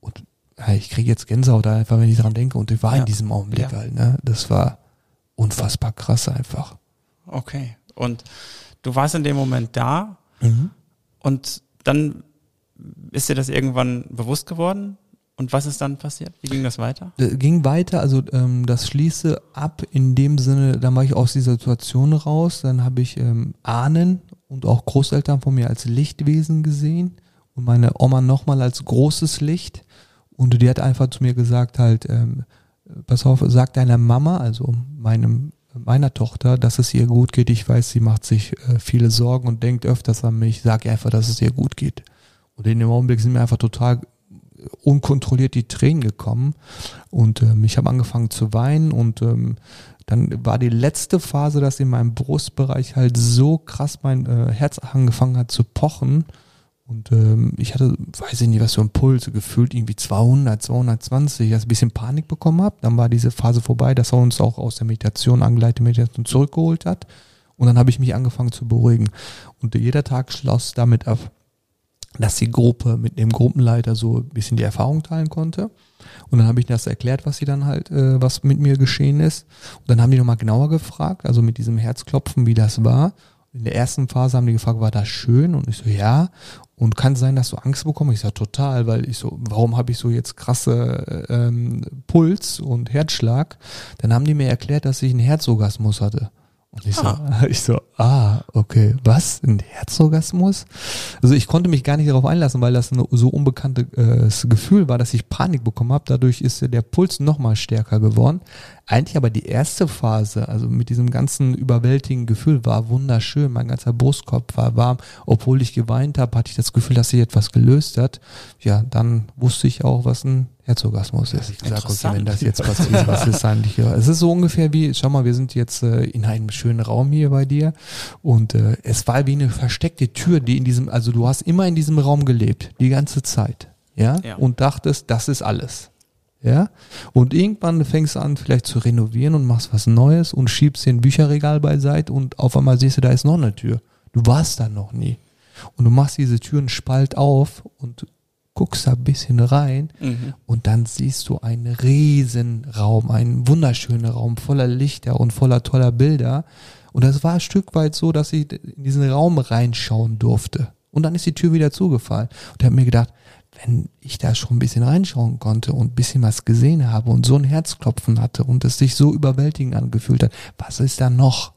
Und ja, ich kriege jetzt Gänsehaut einfach, wenn ich dran denke. Und ich war ja. in diesem Augenblick ja. halt. Ne? Das war unfassbar krass einfach. Okay. Und du warst in dem Moment da mhm. und dann ist dir das irgendwann bewusst geworden? Und was ist dann passiert? Wie ging das weiter? Äh, ging weiter, also ähm, das schließe ab in dem Sinne, dann war ich aus dieser Situation raus, dann habe ich ähm, Ahnen und auch Großeltern von mir als Lichtwesen gesehen und meine Oma nochmal als großes Licht und die hat einfach zu mir gesagt halt, ähm, pass auf, sag deiner Mama, also meinem meiner Tochter, dass es ihr gut geht. Ich weiß, sie macht sich äh, viele Sorgen und denkt öfters an mich. Sag ihr einfach, dass es ihr gut geht. Und in dem Augenblick sind mir einfach total unkontrolliert die Tränen gekommen und ähm, ich habe angefangen zu weinen und ähm, dann war die letzte Phase, dass in meinem Brustbereich halt so krass mein äh, Herz angefangen hat zu pochen und ähm, ich hatte, weiß ich nicht, was für ein Puls, gefühlt irgendwie 200, 220, dass ich ein bisschen Panik bekommen habe. Dann war diese Phase vorbei, dass er uns auch aus der Meditation, angeleitete Meditation zurückgeholt hat. Und dann habe ich mich angefangen zu beruhigen. Und jeder Tag schloss damit ab, dass die Gruppe mit dem Gruppenleiter so ein bisschen die Erfahrung teilen konnte. Und dann habe ich das erklärt, was sie dann halt, äh, was mit mir geschehen ist. Und dann haben die nochmal genauer gefragt, also mit diesem Herzklopfen, wie das war. In der ersten Phase haben die gefragt, war das schön? Und ich so, ja. Und kann sein, dass du Angst bekommst? Ich sage total, weil ich so, warum habe ich so jetzt krasse ähm, Puls und Herzschlag? Dann haben die mir erklärt, dass ich einen Herzorgasmus hatte. Und ich so, ah. ich so, ah, okay, was? Ein Herzorgasmus? Also ich konnte mich gar nicht darauf einlassen, weil das ein so unbekanntes äh, Gefühl war, dass ich Panik bekommen habe. Dadurch ist der Puls nochmal stärker geworden. Eigentlich aber die erste Phase, also mit diesem ganzen überwältigenden Gefühl, war wunderschön. Mein ganzer Brustkorb war warm. Obwohl ich geweint habe, hatte ich das Gefühl, dass sich etwas gelöst hat. Ja, dann wusste ich auch, was ein Herzorgasmus ist. Ich gesagt, okay, wenn das jetzt passiert, was ist eigentlich hier? Es ist so ungefähr wie, schau mal, wir sind jetzt äh, in einem schönen Raum hier bei dir und äh, es war wie eine versteckte Tür, die in diesem, also du hast immer in diesem Raum gelebt, die ganze Zeit, ja, ja. und dachtest, das ist alles. Ja, und irgendwann fängst du an, vielleicht zu renovieren und machst was Neues und schiebst den Bücherregal beiseite und auf einmal siehst du, da ist noch eine Tür. Du warst da noch nie. Und du machst diese Türen Spalt auf und guckst da ein bisschen rein mhm. und dann siehst du einen riesen Raum, einen wunderschönen Raum voller Lichter und voller toller Bilder. Und das war ein Stück weit so, dass ich in diesen Raum reinschauen durfte. Und dann ist die Tür wieder zugefallen. Und ich habe mir gedacht, wenn ich da schon ein bisschen reinschauen konnte und ein bisschen was gesehen habe und so ein Herzklopfen hatte und es sich so überwältigend angefühlt hat, was ist da noch?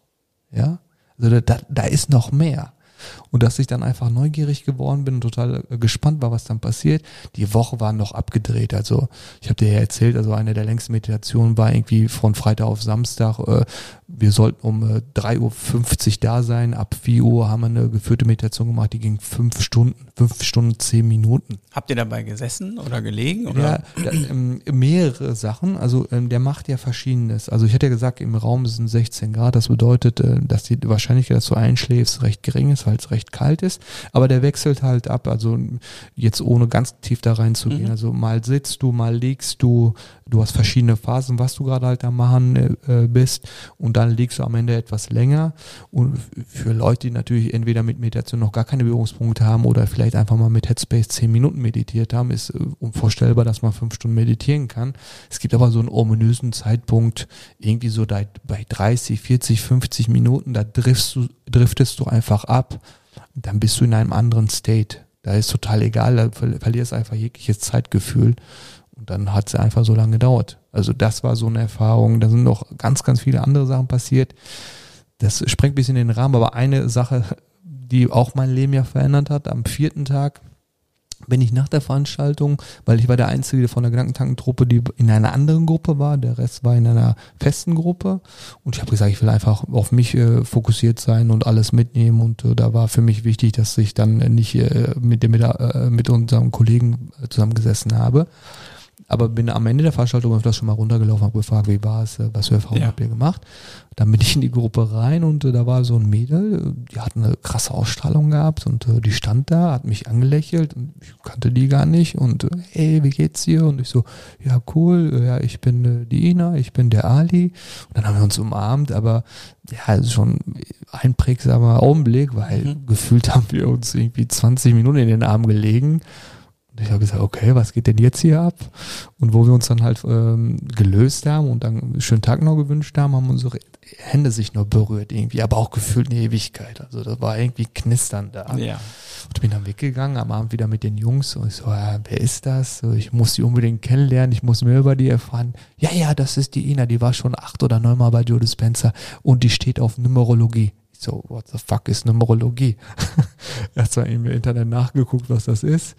Ja, also da, da ist noch mehr und dass ich dann einfach neugierig geworden bin und total äh, gespannt war, was dann passiert. Die Woche war noch abgedreht. Also ich habe dir ja erzählt, also eine der längsten Meditationen war irgendwie von Freitag auf Samstag. Äh, wir sollten um äh, 3.50 Uhr da sein. Ab 4 Uhr haben wir eine geführte Meditation gemacht, die ging fünf Stunden, fünf Stunden, zehn Minuten. Habt ihr dabei gesessen oder gelegen? Oder? Ja, ähm, mehrere Sachen. Also ähm, der macht ja verschiedenes. Also ich hatte ja gesagt, im Raum sind 16 Grad. Das bedeutet, äh, dass die Wahrscheinlichkeit, dass du einschläfst, recht gering ist, weil es recht kalt ist. Aber der wechselt halt ab. Also jetzt ohne ganz tief da reinzugehen. Mhm. Also mal sitzt du, mal liegst du. Du hast verschiedene Phasen, was du gerade halt da machen äh, bist. Und dann liegst du am Ende etwas länger. Und für Leute, die natürlich entweder mit Meditation noch gar keine Berührungspunkte haben oder vielleicht einfach mal mit Headspace zehn Minuten meditiert haben, ist äh, unvorstellbar, dass man fünf Stunden meditieren kann. Es gibt aber so einen ominösen Zeitpunkt, irgendwie so bei 30, 40, 50 Minuten, da driftest du, driftest du einfach ab dann bist du in einem anderen State. Da ist total egal, da verlierst einfach jegliches Zeitgefühl. Und dann hat es einfach so lange gedauert. Also das war so eine Erfahrung. Da sind noch ganz, ganz viele andere Sachen passiert. Das sprengt ein bisschen in den Rahmen, aber eine Sache, die auch mein Leben ja verändert hat, am vierten Tag bin ich nach der Veranstaltung, weil ich war der Einzige von der Gedankentankentruppe, die in einer anderen Gruppe war, der Rest war in einer festen Gruppe und ich habe gesagt, ich will einfach auf mich äh, fokussiert sein und alles mitnehmen und äh, da war für mich wichtig, dass ich dann nicht äh, mit dem mit, äh, mit unserem Kollegen zusammengesessen habe aber bin am Ende der Veranstaltung öfters schon mal runtergelaufen, habe gefragt, wie war es, äh, was für Erfahrungen ja. habt ihr gemacht? Dann bin ich in die Gruppe rein und äh, da war so ein Mädel, die hat eine krasse Ausstrahlung gehabt und äh, die stand da, hat mich angelächelt und ich kannte die gar nicht und äh, hey, wie geht's dir? Und ich so, ja cool, ja ich bin äh, die Ina, ich bin der Ali und dann haben wir uns umarmt, aber ja, ist schon ein prägsamer Augenblick, weil mhm. gefühlt haben wir uns irgendwie 20 Minuten in den Arm gelegen und ich habe gesagt, okay, was geht denn jetzt hier ab? Und wo wir uns dann halt ähm, gelöst haben und dann einen schönen Tag noch gewünscht haben, haben unsere Hände sich nur berührt irgendwie, aber auch gefühlt eine Ewigkeit. Also das war irgendwie knistern da. Ja. Und bin dann weggegangen, am Abend wieder mit den Jungs und ich so, ja, wer ist das? Ich muss die unbedingt kennenlernen, ich muss mehr über die erfahren. Ja, ja, das ist die Ina, die war schon acht oder neunmal bei Joe Dispenza und die steht auf Numerologie so, what the fuck ist Numerologie? Erst mal im Internet nachgeguckt, was das ist.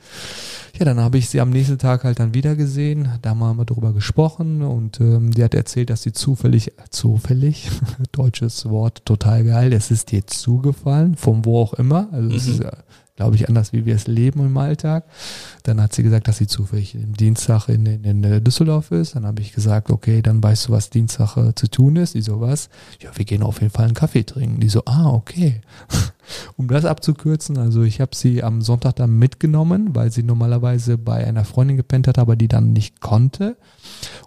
Ja, dann habe ich sie am nächsten Tag halt dann wieder gesehen. Da haben wir darüber gesprochen und ähm, die hat erzählt, dass sie zufällig, zufällig, deutsches Wort, total geil, es ist dir zugefallen, von wo auch immer. Also mhm. es ist glaube ich, anders, wie wir es leben im Alltag. Dann hat sie gesagt, dass sie zufällig im Dienstag in, in, in Düsseldorf ist. Dann habe ich gesagt, okay, dann weißt du, was Dienstag äh, zu tun ist. Die so, was? Ja, wir gehen auf jeden Fall einen Kaffee trinken. Die so, ah, okay. um das abzukürzen, also ich habe sie am Sonntag dann mitgenommen, weil sie normalerweise bei einer Freundin gepennt hat, aber die dann nicht konnte.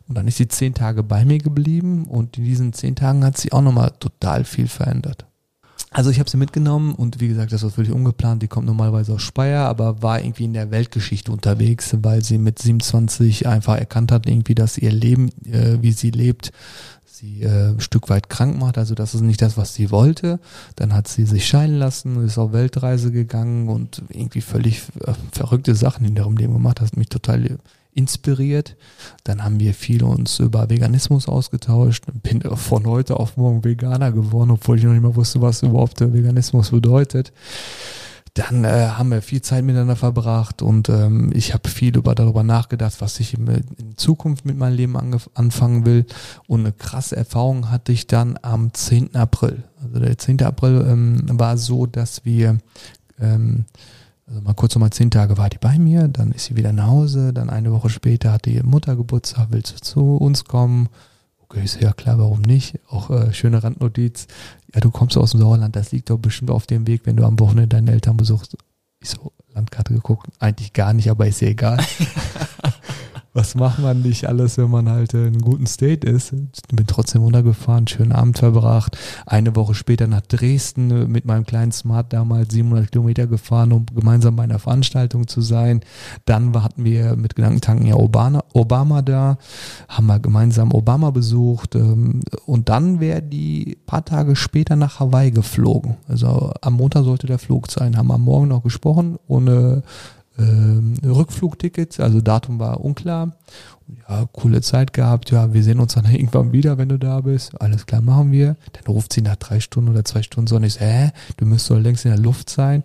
Und dann ist sie zehn Tage bei mir geblieben und in diesen zehn Tagen hat sie auch nochmal total viel verändert. Also ich habe sie mitgenommen und wie gesagt, das war völlig ungeplant. Die kommt normalerweise aus Speyer, aber war irgendwie in der Weltgeschichte unterwegs, weil sie mit 27 einfach erkannt hat, irgendwie, dass ihr Leben, äh, wie sie lebt, sie äh, ein Stück weit krank macht. Also das ist nicht das, was sie wollte. Dann hat sie sich scheiden lassen, ist auf Weltreise gegangen und irgendwie völlig äh, verrückte Sachen in ihrem Leben gemacht. Das hat mich total inspiriert. Dann haben wir viel uns über Veganismus ausgetauscht. Bin von heute auf morgen Veganer geworden, obwohl ich noch nicht mal wusste, was überhaupt Veganismus bedeutet dann äh, haben wir viel Zeit miteinander verbracht und ähm, ich habe viel über, darüber nachgedacht, was ich in, in Zukunft mit meinem Leben anfangen will. Und eine krasse Erfahrung hatte ich dann am 10. April. Also der 10. April ähm, war so, dass wir, ähm, also mal kurz nochmal zehn Tage war die bei mir, dann ist sie wieder nach Hause, dann eine Woche später hatte ihre Mutter Geburtstag, willst du zu uns kommen? Okay, ist ja klar, warum nicht? Auch äh, schöne Randnotiz. Ja, du kommst aus dem Sauerland, das liegt doch bestimmt auf dem Weg, wenn du am Wochenende deine Eltern besuchst. Ich so, Landkarte geguckt, eigentlich gar nicht, aber ist ja egal. was macht man nicht alles, wenn man halt in einem guten State ist? Bin trotzdem runtergefahren, schönen Abend verbracht. Eine Woche später nach Dresden mit meinem kleinen Smart damals 700 Kilometer gefahren, um gemeinsam bei einer Veranstaltung zu sein. Dann hatten wir mit Gedankentanken ja Obama, Obama da, haben wir gemeinsam Obama besucht ähm, und dann wäre die paar Tage später nach Hawaii geflogen. Also am Montag sollte der Flug sein, haben am Morgen noch gesprochen, ohne ähm, Rückflugtickets, also Datum war unklar. Ja, coole Zeit gehabt, ja, wir sehen uns dann irgendwann wieder, wenn du da bist. Alles klar, machen wir. Dann ruft sie nach drei Stunden oder zwei Stunden so und ich so, hä, du müsstest doch längst in der Luft sein.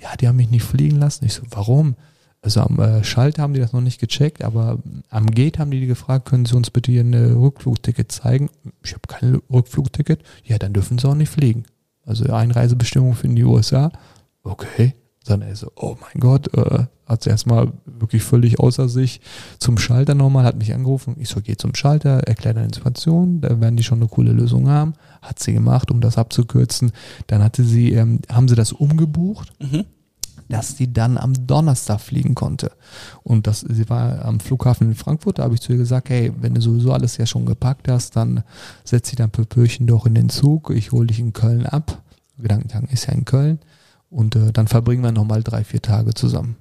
Ja, die haben mich nicht fliegen lassen. Ich so, warum? Also am äh, Schalter haben die das noch nicht gecheckt, aber am Gate haben die gefragt, können sie uns bitte hier ein Rückflugticket zeigen? Ich habe kein Rückflugticket. Ja, dann dürfen sie auch nicht fliegen. Also Einreisebestimmung für die USA. Okay, dann er so, oh mein Gott, äh, hat erstmal wirklich völlig außer sich zum Schalter nochmal, hat mich angerufen. Ich so, geh zum Schalter, erklär deine Situation, da werden die schon eine coole Lösung haben. Hat sie gemacht, um das abzukürzen. Dann hatte sie, ähm, haben sie das umgebucht. Mhm dass sie dann am Donnerstag fliegen konnte. Und das, sie war am Flughafen in Frankfurt, da habe ich zu ihr gesagt, hey, wenn du sowieso alles ja schon gepackt hast, dann setz dich dein Pöpöchen doch in den Zug, ich hole dich in Köln ab. Gedankentank ist ja in Köln. Und äh, dann verbringen wir nochmal drei, vier Tage zusammen.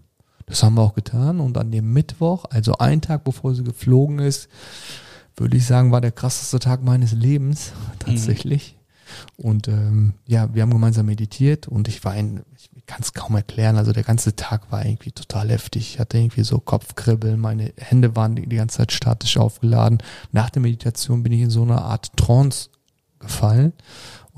Das haben wir auch getan. Und an dem Mittwoch, also einen Tag bevor sie geflogen ist, würde ich sagen, war der krasseste Tag meines Lebens tatsächlich. Mhm. Und ähm, ja, wir haben gemeinsam meditiert und ich war ein, ich kann es kaum erklären, also der ganze Tag war irgendwie total heftig. Ich hatte irgendwie so Kopfkribbeln, meine Hände waren die, die ganze Zeit statisch aufgeladen. Nach der Meditation bin ich in so eine Art Trance gefallen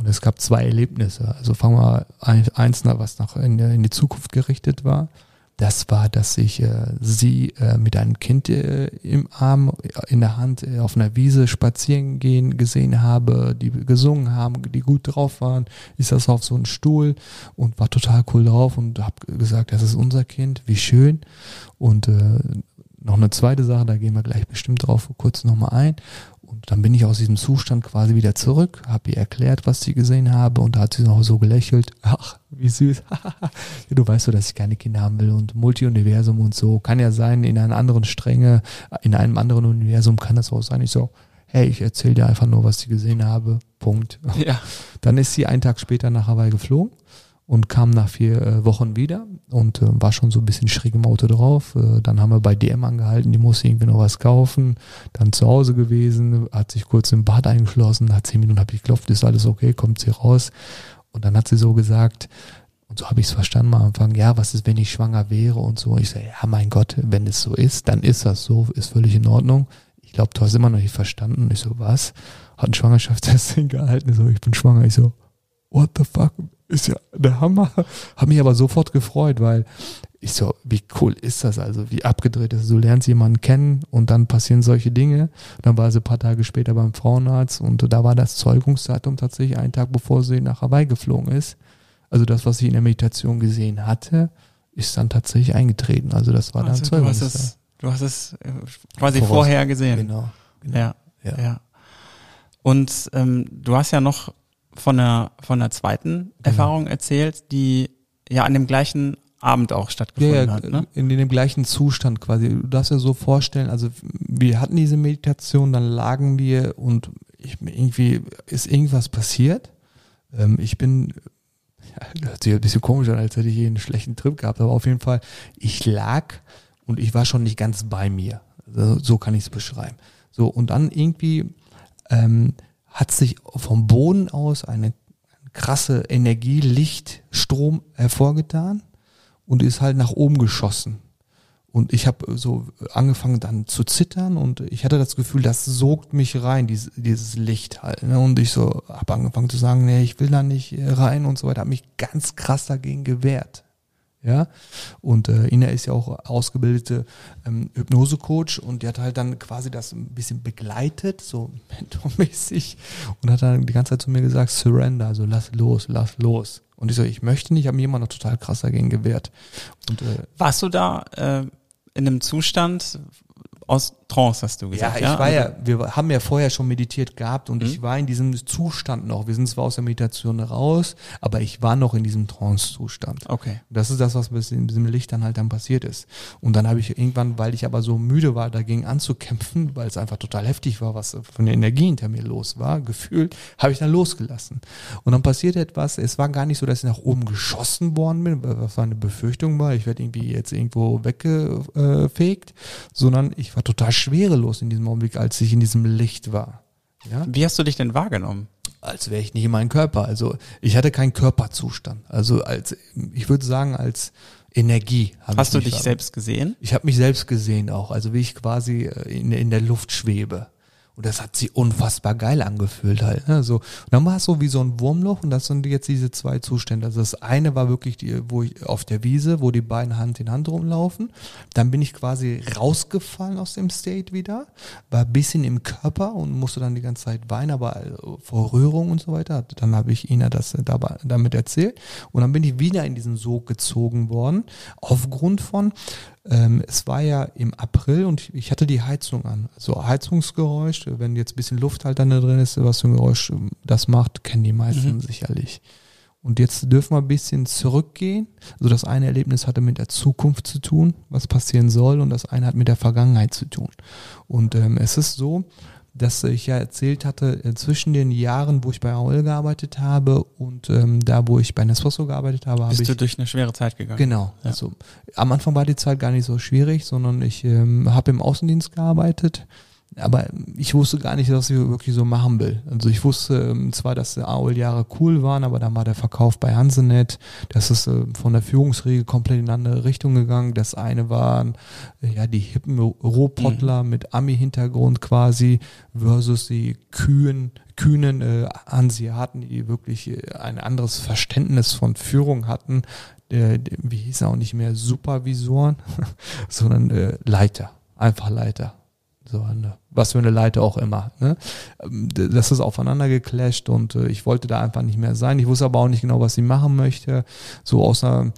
und es gab zwei Erlebnisse. Also fangen wir eins nach, was nach in, in, die Zukunft gerichtet war. Das war, dass ich äh, sie äh, mit einem Kind äh, im Arm, in der Hand äh, auf einer Wiese spazieren gehen gesehen habe, die gesungen haben, die gut drauf waren. Ich saß auf so einem Stuhl und war total cool drauf und habe gesagt, das ist unser Kind, wie schön. Und äh, noch eine zweite Sache, da gehen wir gleich bestimmt drauf kurz nochmal ein. Und dann bin ich aus diesem Zustand quasi wieder zurück, habe ihr erklärt, was sie gesehen habe und da hat sie noch so gelächelt. Ach, wie süß. du weißt so, dass ich keine Kinder haben will und Multi-Universum und so. Kann ja sein, in einer anderen Strenge, in einem anderen Universum kann das auch sein. Ich so, hey, ich erzähle dir einfach nur, was ich gesehen habe. Punkt. Ja. Dann ist sie einen Tag später nach Hawaii geflogen und kam nach vier äh, Wochen wieder und äh, war schon so ein bisschen schräg im Auto drauf. Äh, dann haben wir bei DM angehalten, die musste irgendwie noch was kaufen. Dann zu Hause gewesen, hat sich kurz im Bad eingeschlossen, nach zehn Minuten habe ich geklopft, ist alles okay, kommt sie raus. Und dann hat sie so gesagt, und so habe ich es verstanden am Anfang, ja, was ist, wenn ich schwanger wäre und so. Ich sage, ja, mein Gott, wenn es so ist, dann ist das so, ist völlig in Ordnung. Ich glaube, du hast immer noch nicht verstanden. Ich so, was? Hat einen Schwangerschaftstest gehalten, so, ich bin schwanger. Ich so, what the fuck? Ist ja der Hammer. Hab mich aber sofort gefreut, weil ich so, wie cool ist das also, wie abgedreht ist. Du lernst jemanden kennen und dann passieren solche Dinge. Dann war sie ein paar Tage später beim Frauenarzt und da war das Zeugungsdatum tatsächlich einen Tag bevor sie nach Hawaii geflogen ist. Also das, was ich in der Meditation gesehen hatte, ist dann tatsächlich eingetreten. Also das war also dann Zeugungsdatum. Du hast es äh, quasi Voraus vorher gesehen. Genau. genau. Ja, ja. ja. Und ähm, du hast ja noch von der, von der zweiten genau. Erfahrung erzählt, die ja an dem gleichen Abend auch stattgefunden ja, hat. Ne? In dem gleichen Zustand quasi. Du darfst dir so vorstellen, also wir hatten diese Meditation, dann lagen wir und ich, irgendwie ist irgendwas passiert. Ähm, ich bin, ja, hört sich ein bisschen komisch an, als hätte ich hier einen schlechten Trip gehabt, aber auf jeden Fall, ich lag und ich war schon nicht ganz bei mir. Also, so kann ich es beschreiben. So, und dann irgendwie ähm, hat sich vom Boden aus eine krasse Energie, Licht, Strom hervorgetan und ist halt nach oben geschossen. Und ich habe so angefangen dann zu zittern und ich hatte das Gefühl, das sogt mich rein, dieses, dieses Licht halt. Ne? Und ich so habe angefangen zu sagen, nee, ich will da nicht rein und so weiter, habe mich ganz krass dagegen gewehrt. Ja, und äh, Ina ist ja auch ausgebildete ähm, Hypnosecoach und die hat halt dann quasi das ein bisschen begleitet, so mentormäßig und hat dann die ganze Zeit zu mir gesagt, surrender, also lass los, lass los. Und ich so, ich möchte nicht, habe mir immer noch total krass dagegen gewehrt. Und, äh, Warst du da äh, in einem Zustand, aus Trance, hast du gesagt. Ja, ich ja? war ja, also wir haben ja vorher schon meditiert gehabt und mhm. ich war in diesem Zustand noch. Wir sind zwar aus der Meditation raus, aber ich war noch in diesem Trance-Zustand. Okay. Das ist das, was in diesem Licht dann halt dann passiert ist. Und dann habe ich irgendwann, weil ich aber so müde war, dagegen anzukämpfen, weil es einfach total heftig war, was von der Energie hinter mir los war, gefühlt, habe ich dann losgelassen. Und dann passiert etwas, es war gar nicht so, dass ich nach oben geschossen worden bin, was eine Befürchtung war, ich werde irgendwie jetzt irgendwo weggefegt, sondern ich war war total schwerelos in diesem Augenblick, als ich in diesem Licht war. Ja? Wie hast du dich denn wahrgenommen? Als wäre ich nicht in meinem Körper. Also ich hatte keinen Körperzustand. Also als, ich würde sagen, als Energie. Hast du dich selbst gesehen? Ich habe mich selbst gesehen auch. Also wie ich quasi äh, in, in der Luft schwebe. Und das hat sich unfassbar geil angefühlt halt. Ne? So, und dann war es so wie so ein Wurmloch und das sind jetzt diese zwei Zustände. Also das eine war wirklich die, wo ich auf der Wiese, wo die beiden Hand in Hand rumlaufen. Dann bin ich quasi rausgefallen aus dem State wieder, war ein bisschen im Körper und musste dann die ganze Zeit weinen, aber äh, vor Rührung und so weiter. Dann habe ich Ihnen das äh, dabei, damit erzählt. Und dann bin ich wieder in diesen Sog gezogen worden, aufgrund von ähm, es war ja im April und ich hatte die Heizung an. So Heizungsgeräusch, wenn jetzt ein bisschen Luft halt dann da drin ist, was für ein Geräusch das macht, kennen die meisten mhm. sicherlich. Und jetzt dürfen wir ein bisschen zurückgehen. Also das eine Erlebnis hatte mit der Zukunft zu tun, was passieren soll, und das eine hat mit der Vergangenheit zu tun. Und ähm, es ist so, dass ich ja erzählt hatte, äh, zwischen den Jahren, wo ich bei AOL gearbeitet habe und ähm, da, wo ich bei Nespresso gearbeitet habe, Bist habe du durch eine schwere Zeit gegangen? Genau. Ja. Also am Anfang war die Zeit gar nicht so schwierig, sondern ich ähm, habe im Außendienst gearbeitet aber ich wusste gar nicht, was ich wirklich so machen will. Also ich wusste ähm, zwar, dass die AOL-Jahre cool waren, aber dann war der Verkauf bei Hansenet, das ist äh, von der Führungsregel komplett in eine andere Richtung gegangen. Das eine waren äh, ja die hippen Rohpottler mhm. mit Ami-Hintergrund quasi versus die kühnen, kühnen äh, Hanseaten, die wirklich äh, ein anderes Verständnis von Führung hatten. Äh, wie hieß er auch nicht mehr Supervisoren, sondern äh, Leiter, einfach Leiter so eine, was für eine Leiter auch immer. Ne? Das ist aufeinander geclasht und äh, ich wollte da einfach nicht mehr sein. Ich wusste aber auch nicht genau, was sie machen möchte. So außer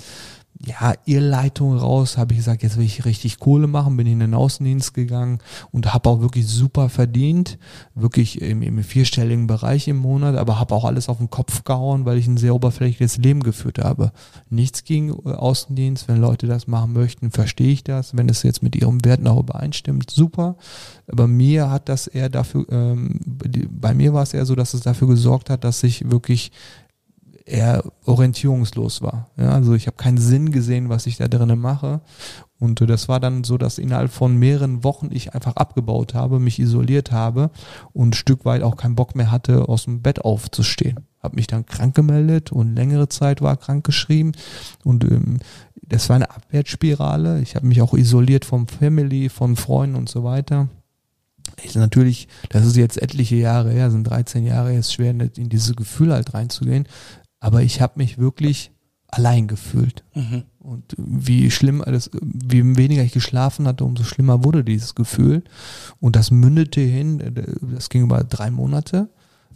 ja, Irrleitung raus, habe ich gesagt, jetzt will ich richtig Kohle machen, bin in den Außendienst gegangen und habe auch wirklich super verdient, wirklich im, im vierstelligen Bereich im Monat, aber habe auch alles auf den Kopf gehauen, weil ich ein sehr oberflächliches Leben geführt habe. Nichts gegen äh, Außendienst, wenn Leute das machen möchten, verstehe ich das, wenn es jetzt mit ihrem Werten auch übereinstimmt, super. Aber mir hat das eher dafür, ähm, bei mir war es eher so, dass es dafür gesorgt hat, dass ich wirklich eher orientierungslos war. Ja, also ich habe keinen Sinn gesehen, was ich da drinnen mache. Und äh, das war dann so, dass innerhalb von mehreren Wochen ich einfach abgebaut habe, mich isoliert habe und ein Stück weit auch keinen Bock mehr hatte, aus dem Bett aufzustehen. Habe mich dann krank gemeldet und längere Zeit war krank geschrieben. Und ähm, das war eine Abwärtsspirale. Ich habe mich auch isoliert vom Family, von Freunden und so weiter. Ich natürlich, das ist jetzt etliche Jahre her, sind 13 Jahre, ist schwer in dieses Gefühl halt reinzugehen. Aber ich habe mich wirklich allein gefühlt. Mhm. Und wie schlimm alles, wie weniger ich geschlafen hatte, umso schlimmer wurde dieses Gefühl. Und das mündete hin, das ging über drei Monate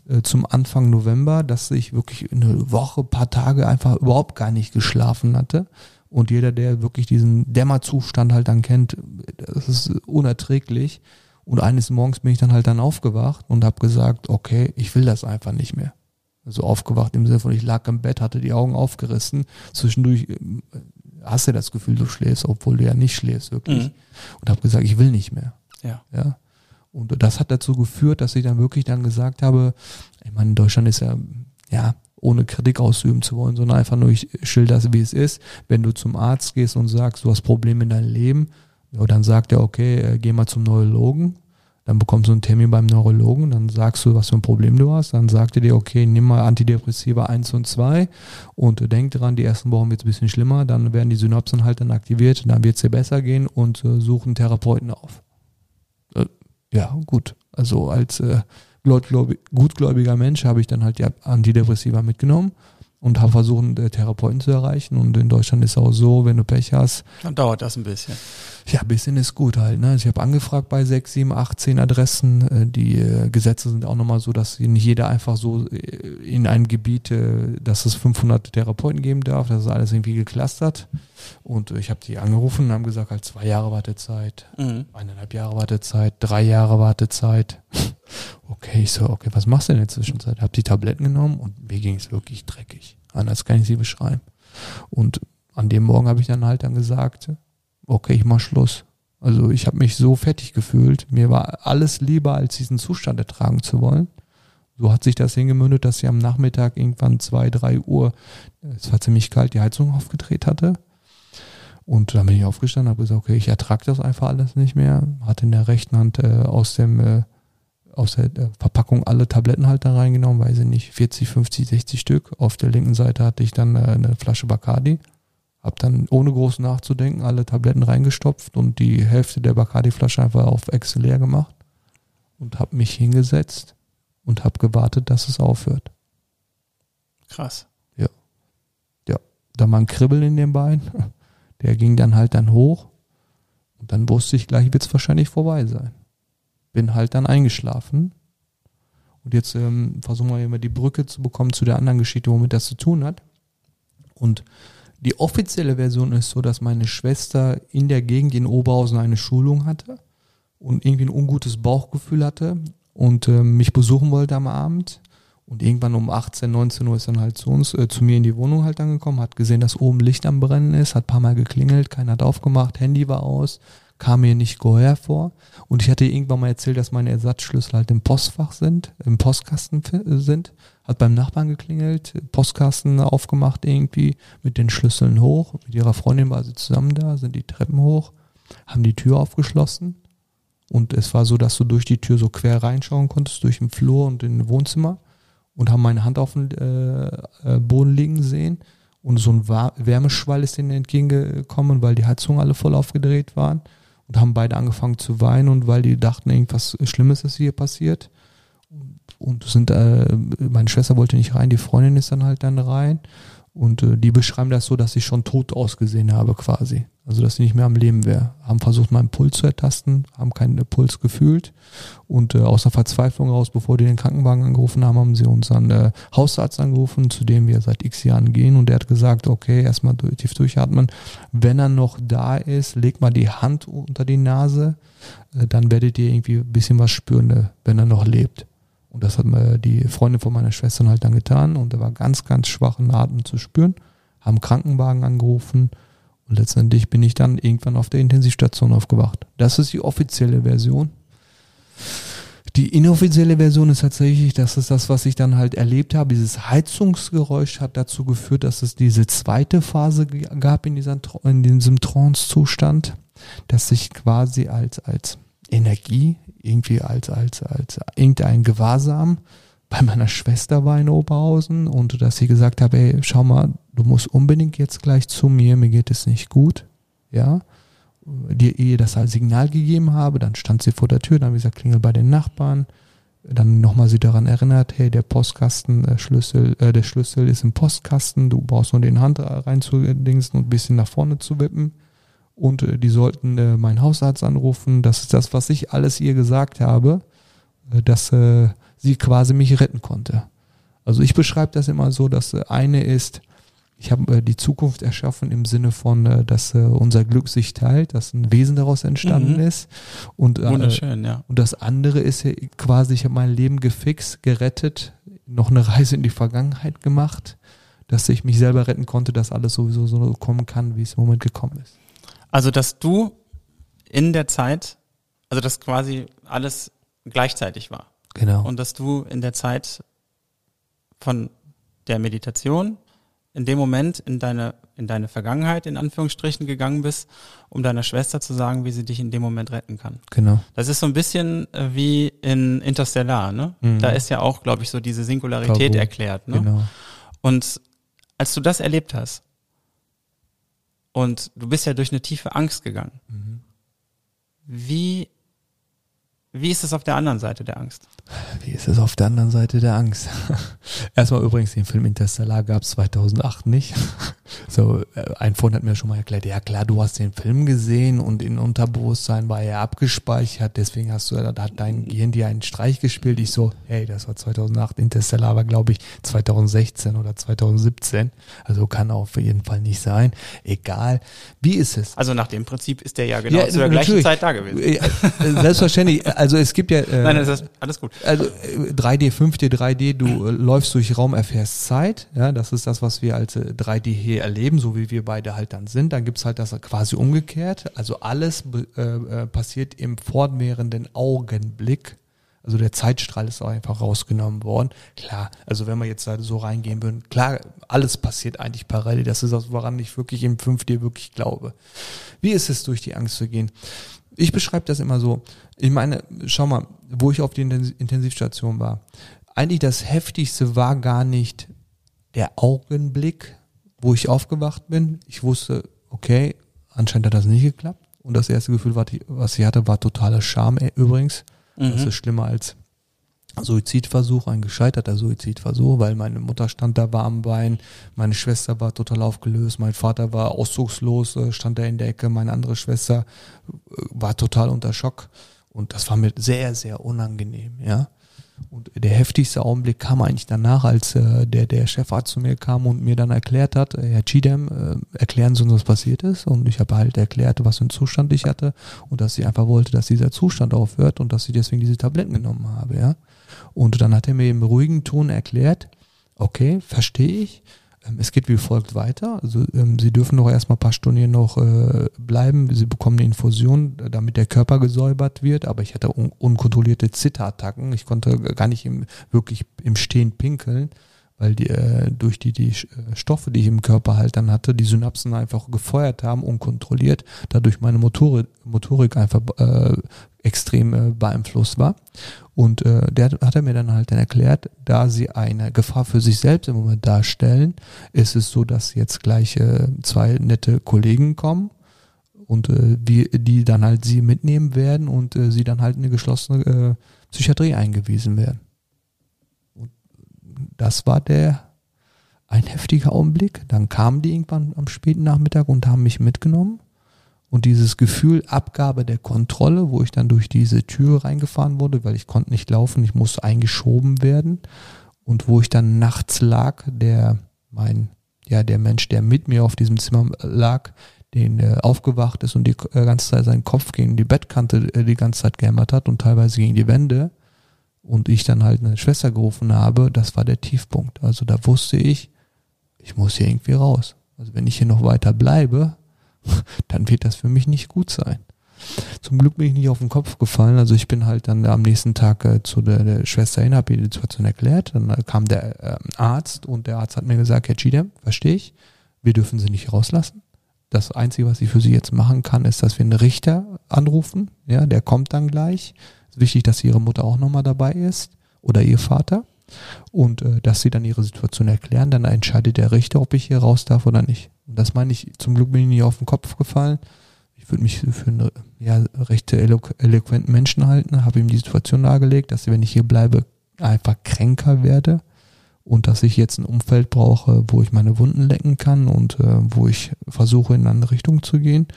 äh, zum Anfang November, dass ich wirklich eine Woche, paar Tage einfach überhaupt gar nicht geschlafen hatte. Und jeder, der wirklich diesen Dämmerzustand halt dann kennt, das ist unerträglich. Und eines Morgens bin ich dann halt dann aufgewacht und habe gesagt, okay, ich will das einfach nicht mehr so aufgewacht im Sinne von, ich lag im Bett, hatte die Augen aufgerissen. Zwischendurch äh, hast du das Gefühl, du schläfst, obwohl du ja nicht schläfst, wirklich. Mhm. Und habe gesagt, ich will nicht mehr. Ja. ja. Und das hat dazu geführt, dass ich dann wirklich dann gesagt habe, ich meine, in Deutschland ist ja, ja, ohne Kritik ausüben zu wollen, sondern einfach nur, ich schilder wie es ist. Wenn du zum Arzt gehst und sagst, du hast Probleme in deinem Leben, ja, dann sagt er, okay, äh, geh mal zum Neurologen Dann bekommst du einen Termin beim Neurologen, dann sagst du, was für ein Problem du hast. Dann sagt er dir, okay, nimm mal Antidepressiva 1 und 2 und denk dran, die ersten Wochen wird es ein bisschen schlimmer, dann werden die Synapsen halt dann aktiviert, dann wird es dir besser gehen und äh, such einen Therapeuten auf. Äh, ja, gut. Also als äh, gutgläubiger Mensch habe ich dann halt die Antidepressiva mitgenommen und habe versucht, einen Therapeuten zu erreichen. Und in Deutschland ist es auch so, wenn du Pech hast. Dann dauert das ein bisschen. Ja, ein bisschen ist gut halt. Ne? Also ich habe angefragt bei sechs, sieben, acht, zehn Adressen. Äh, die äh, Gesetze sind auch nochmal so, dass nicht jeder einfach so äh, in ein Gebiet, dass es 500 Therapeuten geben darf. Das ist alles irgendwie geklustert. Und ich habe die angerufen und haben gesagt, halt zwei Jahre Wartezeit, mhm. eineinhalb Jahre Wartezeit, drei Jahre Wartezeit. Okay, ich so, okay, was machst du in der Zwischenzeit? Hab die Tabletten genommen und mir ging es wirklich dreckig. Anders kann ich sie beschreiben. Und an dem Morgen habe ich dann halt dann gesagt, okay, ich mach Schluss. Also ich habe mich so fertig gefühlt. Mir war alles lieber, als diesen Zustand ertragen zu wollen. So hat sich das hingemündet, dass ich am Nachmittag irgendwann zwei, drei Uhr, es war ziemlich kalt, die Heizung aufgedreht hatte. Und dann bin ich aufgestanden, habe gesagt, okay, ich ertrage das einfach alles nicht mehr. Hatte in der rechten Hand äh, aus dem äh, aus der Verpackung alle Tablettenhalter reingenommen, weiß ich nicht, 40, 50, 60 Stück. Auf der linken Seite hatte ich dann äh, eine Flasche Bacardi. Hab dann ohne groß nachzudenken alle Tabletten reingestopft und die Hälfte der Bacardi-Flasche einfach auf Excel leer gemacht und hab mich hingesetzt und hab gewartet, dass es aufhört. Krass. Ja. Ja. Da war ein Kribbeln in den Beinen. Der ging dann halt dann hoch. Und dann wusste ich, gleich wird es wahrscheinlich vorbei sein bin halt dann eingeschlafen. Und jetzt ähm, versuchen wir immer die Brücke zu bekommen zu der anderen Geschichte, womit das zu tun hat. Und die offizielle Version ist so, dass meine Schwester in der Gegend in Oberhausen eine Schulung hatte und irgendwie ein ungutes Bauchgefühl hatte und äh, mich besuchen wollte am Abend. Und irgendwann um 18, 19 Uhr ist dann halt zu uns, äh, zu mir in die Wohnung halt angekommen, hat gesehen, dass oben Licht am Brennen ist, hat paar Mal geklingelt, keiner hat aufgemacht, Handy war aus, kam mir nicht geheuer vor. Und ich hatte irgendwann mal erzählt, dass meine Ersatzschlüssel halt im Postfach sind, im Postkasten sind. Hat beim Nachbarn geklingelt, Postkasten aufgemacht irgendwie, mit den Schlüsseln hoch. Mit ihrer Freundin war sie zusammen da, sind die Treppen hoch, haben die Tür aufgeschlossen. Und es war so, dass du durch die Tür so quer reinschauen konntest, durch den Flur und in den Wohnzimmer. Und haben meine Hand auf dem äh, äh, Boden liegen sehen. Und so ein Wärmeschwall ist denen entgegengekommen, weil die Heizungen alle voll aufgedreht waren und haben beide angefangen zu weinen und weil die dachten, irgendwas Schlimmes ist hier passiert. Und sind, äh, meine Schwester wollte nicht rein, die Freundin ist dann halt dann rein. Und äh, die beschreiben das so, dass ich schon tot ausgesehen habe quasi. Also dass ich nicht mehr am Leben wäre. Haben versucht, meinen Puls zu ertasten, haben keinen Puls gefühlt. Und äh, aus der Verzweiflung raus, bevor die den Krankenwagen angerufen haben, haben sie unseren äh, Hausarzt angerufen, zu dem wir seit x Jahren gehen. Und der hat gesagt, okay, erstmal tief durchatmen. Wenn er noch da ist, leg mal die Hand unter die Nase. Äh, dann werdet ihr irgendwie ein bisschen was spüren, äh, wenn er noch lebt. Und das hat mir die Freundin von meiner Schwester halt dann getan. Und er war ganz, ganz schwachen Atem zu spüren. Haben Krankenwagen angerufen und letztendlich bin ich dann irgendwann auf der Intensivstation aufgewacht. Das ist die offizielle Version. Die inoffizielle Version ist tatsächlich, das ist das, was ich dann halt erlebt habe. Dieses Heizungsgeräusch hat dazu geführt, dass es diese zweite Phase gab in, dieser, in diesem Trance-Zustand, dass sich quasi als, als Energie, irgendwie als, als, als irgendein Gewahrsam bei meiner Schwester war in Oberhausen und dass sie gesagt habe, ey, schau mal, du musst unbedingt jetzt gleich zu mir, mir geht es nicht gut, ja, dir ihr das als Signal gegeben habe, dann stand sie vor der Tür, dann ich gesagt, klingel bei den Nachbarn, dann nochmal sie daran erinnert, hey, der Postkasten, der Schlüssel, äh, der Schlüssel ist im Postkasten, du brauchst nur den Hand rein zu dingsen und ein bisschen nach vorne zu wippen. Und äh, die sollten äh, meinen Hausarzt anrufen, das ist das, was ich alles ihr gesagt habe, äh, dass äh, sie quasi mich retten konnte. Also ich beschreibe das immer so, dass äh, eine ist, ich habe äh, die Zukunft erschaffen im Sinne von, äh, dass äh, unser Glück sich teilt, dass ein Wesen daraus entstanden mhm. ist. Und, äh, Wunderschön, ja. Und das andere ist ja quasi, ich habe mein Leben gefixt, gerettet, noch eine Reise in die Vergangenheit gemacht, dass ich mich selber retten konnte, dass alles sowieso so kommen kann, wie es im Moment gekommen ist. Also, dass du in der Zeit, also dass quasi alles gleichzeitig war. Genau. Und dass du in der Zeit von der Meditation in dem Moment in deine, in deine Vergangenheit, in Anführungsstrichen, gegangen bist, um deiner Schwester zu sagen, wie sie dich in dem Moment retten kann. Genau. Das ist so ein bisschen äh, wie in Interstellar, ne? Mhm. Da ist ja auch, glaube ich, so diese Singularität Tabu. erklärt, ne? Genau. Und als du das erlebt hast, und du bist ja durch eine tiefe Angst gegangen, Mhm. wie, wie ist es auf der anderen Seite der Angst? Wie ist es auf der anderen Seite der Angst? Erstmal übrigens, den Film Interstellar gab es 2008 nicht. So, äh, ein Freund hat mir schon mal erklärt, ja klar, du hast den Film gesehen und in Unterbewusstsein war er abgespeichert, deswegen hast du, da hat dein Gehirn dir einen Streich gespielt. Ich so, hey, das war 2008, Interstellar war glaube ich 2016 oder 2017, also kann auf jeden Fall nicht sein. Egal, wie ist es? Also nach dem Prinzip ist der ja genau Ja, zu der gleichen. Zeit da gewesen. Äh, Selbstverständlich, also es gibt ja... Äh, Nein, das ist alles gut. Also äh, 3D, 5D, 3D, du äh, läufst durch Raum, erfährst Zeit. Ja, das ist das, was wir als äh, 3D hier erleben, so wie wir beide halt dann sind. Dann gibt's halt das quasi umgekehrt. Also alles äh, äh, passiert im fortwährenden Augenblick. Also der Zeitstrahl ist auch einfach rausgenommen worden. Klar, also wenn wir jetzt so reingehen würden, klar, alles passiert eigentlich parallel. Das ist das, woran ich wirklich im 5D wirklich glaube. Wie ist es, durch die Angst zu gehen? Ich beschreibe das immer so. Ich meine, schau mal, wo ich auf die Intensi- Intensivstation war. Eigentlich das Heftigste war gar nicht der Augenblick, wo ich aufgewacht bin. Ich wusste, okay, anscheinend hat das nicht geklappt. Und das erste Gefühl, was ich, hatte, war totaler Scham äh, übrigens. Das Mhm. ist schlimmer als Suizidversuch, ein gescheiterter Suizidversuch, weil meine Mutter stand da war am Bein, meine Schwester war total aufgelöst, mein Vater war ausdruckslos, äh, stand da in der Ecke, meine andere Schwester äh, war total unter Schock und das war mir sehr, sehr unangenehm, ja. Und der heftigste Augenblick kam eigentlich danach, als äh, der, der Chefarzt zu mir kam und mir dann erklärt hat, äh, Herr Chidem, äh, erklären Sie uns, was passiert ist. Und ich habe halt erklärt, was für einen Zustand ich hatte und dass sie einfach wollte, dass dieser Zustand aufhört und dass ich deswegen diese Tabletten genommen habe, ja. Und dann hat er mir im ruhigen Ton erklärt, okay, verstehe ich. Ähm, Es geht wie folgt weiter. Also ähm, Sie dürfen noch erstmal ein paar Stunden hier noch äh, bleiben. Sie bekommen eine Infusion, äh, damit der Körper gesäubert wird. Aber ich hatte un unkontrollierte Zitterattacken. Ich konnte gar nicht im, wirklich im Stehen pinkeln, weil die, äh, durch die, die äh, Stoffe, die ich im Körper halt dann hatte, die Synapsen einfach gefeuert haben, unkontrolliert, dadurch meine Motorik, Motorik einfach äh, extrem äh, beeinflusst war. Und äh, der hat er mir dann halt dann erklärt, da sie eine Gefahr für sich selbst im Moment darstellen, ist es so, dass jetzt gleich äh, zwei nette Kollegen kommen und äh, wir, die dann halt sie mitnehmen werden und äh, sie dann halt in eine geschlossene äh, Psychiatrie eingewiesen werden. Und das war der ein heftiger Augenblick. Dann kamen die irgendwann am späten Nachmittag und haben mich mitgenommen. Und dieses Gefühl Abgabe der Kontrolle, wo ich dann durch diese Tür reingefahren wurde, weil ich konnte nicht laufen, ich musste eingeschoben werden. Und wo ich dann nachts lag, der, mein, ja, der Mensch, der mit mir auf diesem Zimmer lag, den äh, aufgewacht ist und die äh, ganze Zeit seinen Kopf gegen die Bettkante äh, die ganze Zeit gehämmert hat und teilweise gegen die Wände. Und ich dann halt eine Schwester gerufen habe, das war der Tiefpunkt. Also da wusste ich, ich muss hier irgendwie raus. Also wenn ich hier noch weiter bleibe, dann wird das für mich nicht gut sein. Zum Glück bin ich nicht auf den Kopf gefallen. Also ich bin halt dann am nächsten Tag äh, zu der, der Schwester hin, habe ihr die Situation erklärt. Dann äh, kam der ähm, Arzt und der Arzt hat mir gesagt, Herr Chidem, verstehe ich, wir dürfen sie nicht rauslassen. Das Einzige, was ich für sie jetzt machen kann, ist, dass wir einen Richter anrufen. Ja, der kommt dann gleich. Ist wichtig, dass ihre Mutter auch nochmal dabei ist oder ihr Vater. Und äh, dass sie dann ihre Situation erklären, dann entscheidet der Richter, ob ich hier raus darf oder nicht. Und das meine ich, zum Glück bin ich nicht auf den Kopf gefallen. Ich würde mich für einen ja, recht elo eloquenten Menschen halten, habe ihm die Situation nahegelegt, dass wenn ich hier bleibe, einfach kränker werde und dass ich jetzt ein Umfeld brauche, wo ich meine Wunden lecken kann und äh, wo ich versuche, in eine andere Richtung zu gehen.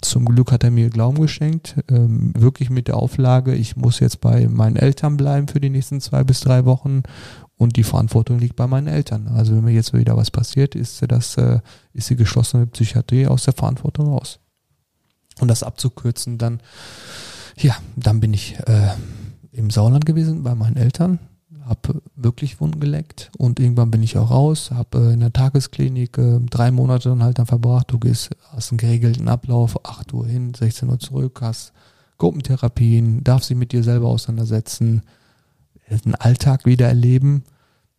Zum Glück hat er mir Glauben geschenkt, ähm, wirklich mit der Auflage, ich muss jetzt bei meinen Eltern bleiben für die nächsten zwei bis drei Wochen und die Verantwortung liegt bei meinen Eltern. Also wenn mir jetzt wieder was passiert, ist das äh, ist die geschlossene Psychiatrie aus der Verantwortung raus. Und das abzukürzen, dann ja, dann bin ich äh, im Sauerland gewesen bei meinen Eltern, habe wirklich Wunden geleckt und irgendwann bin ich auch raus, habe äh, in der Tagesklinik äh, drei Monate dann halt dann verbracht. Du gehst, hast einen geregelten Ablauf, 8 Uhr hin, 16 Uhr zurück, hast Gruppentherapien, darfst dich mit dir selber auseinandersetzen, einen Alltag wieder erleben.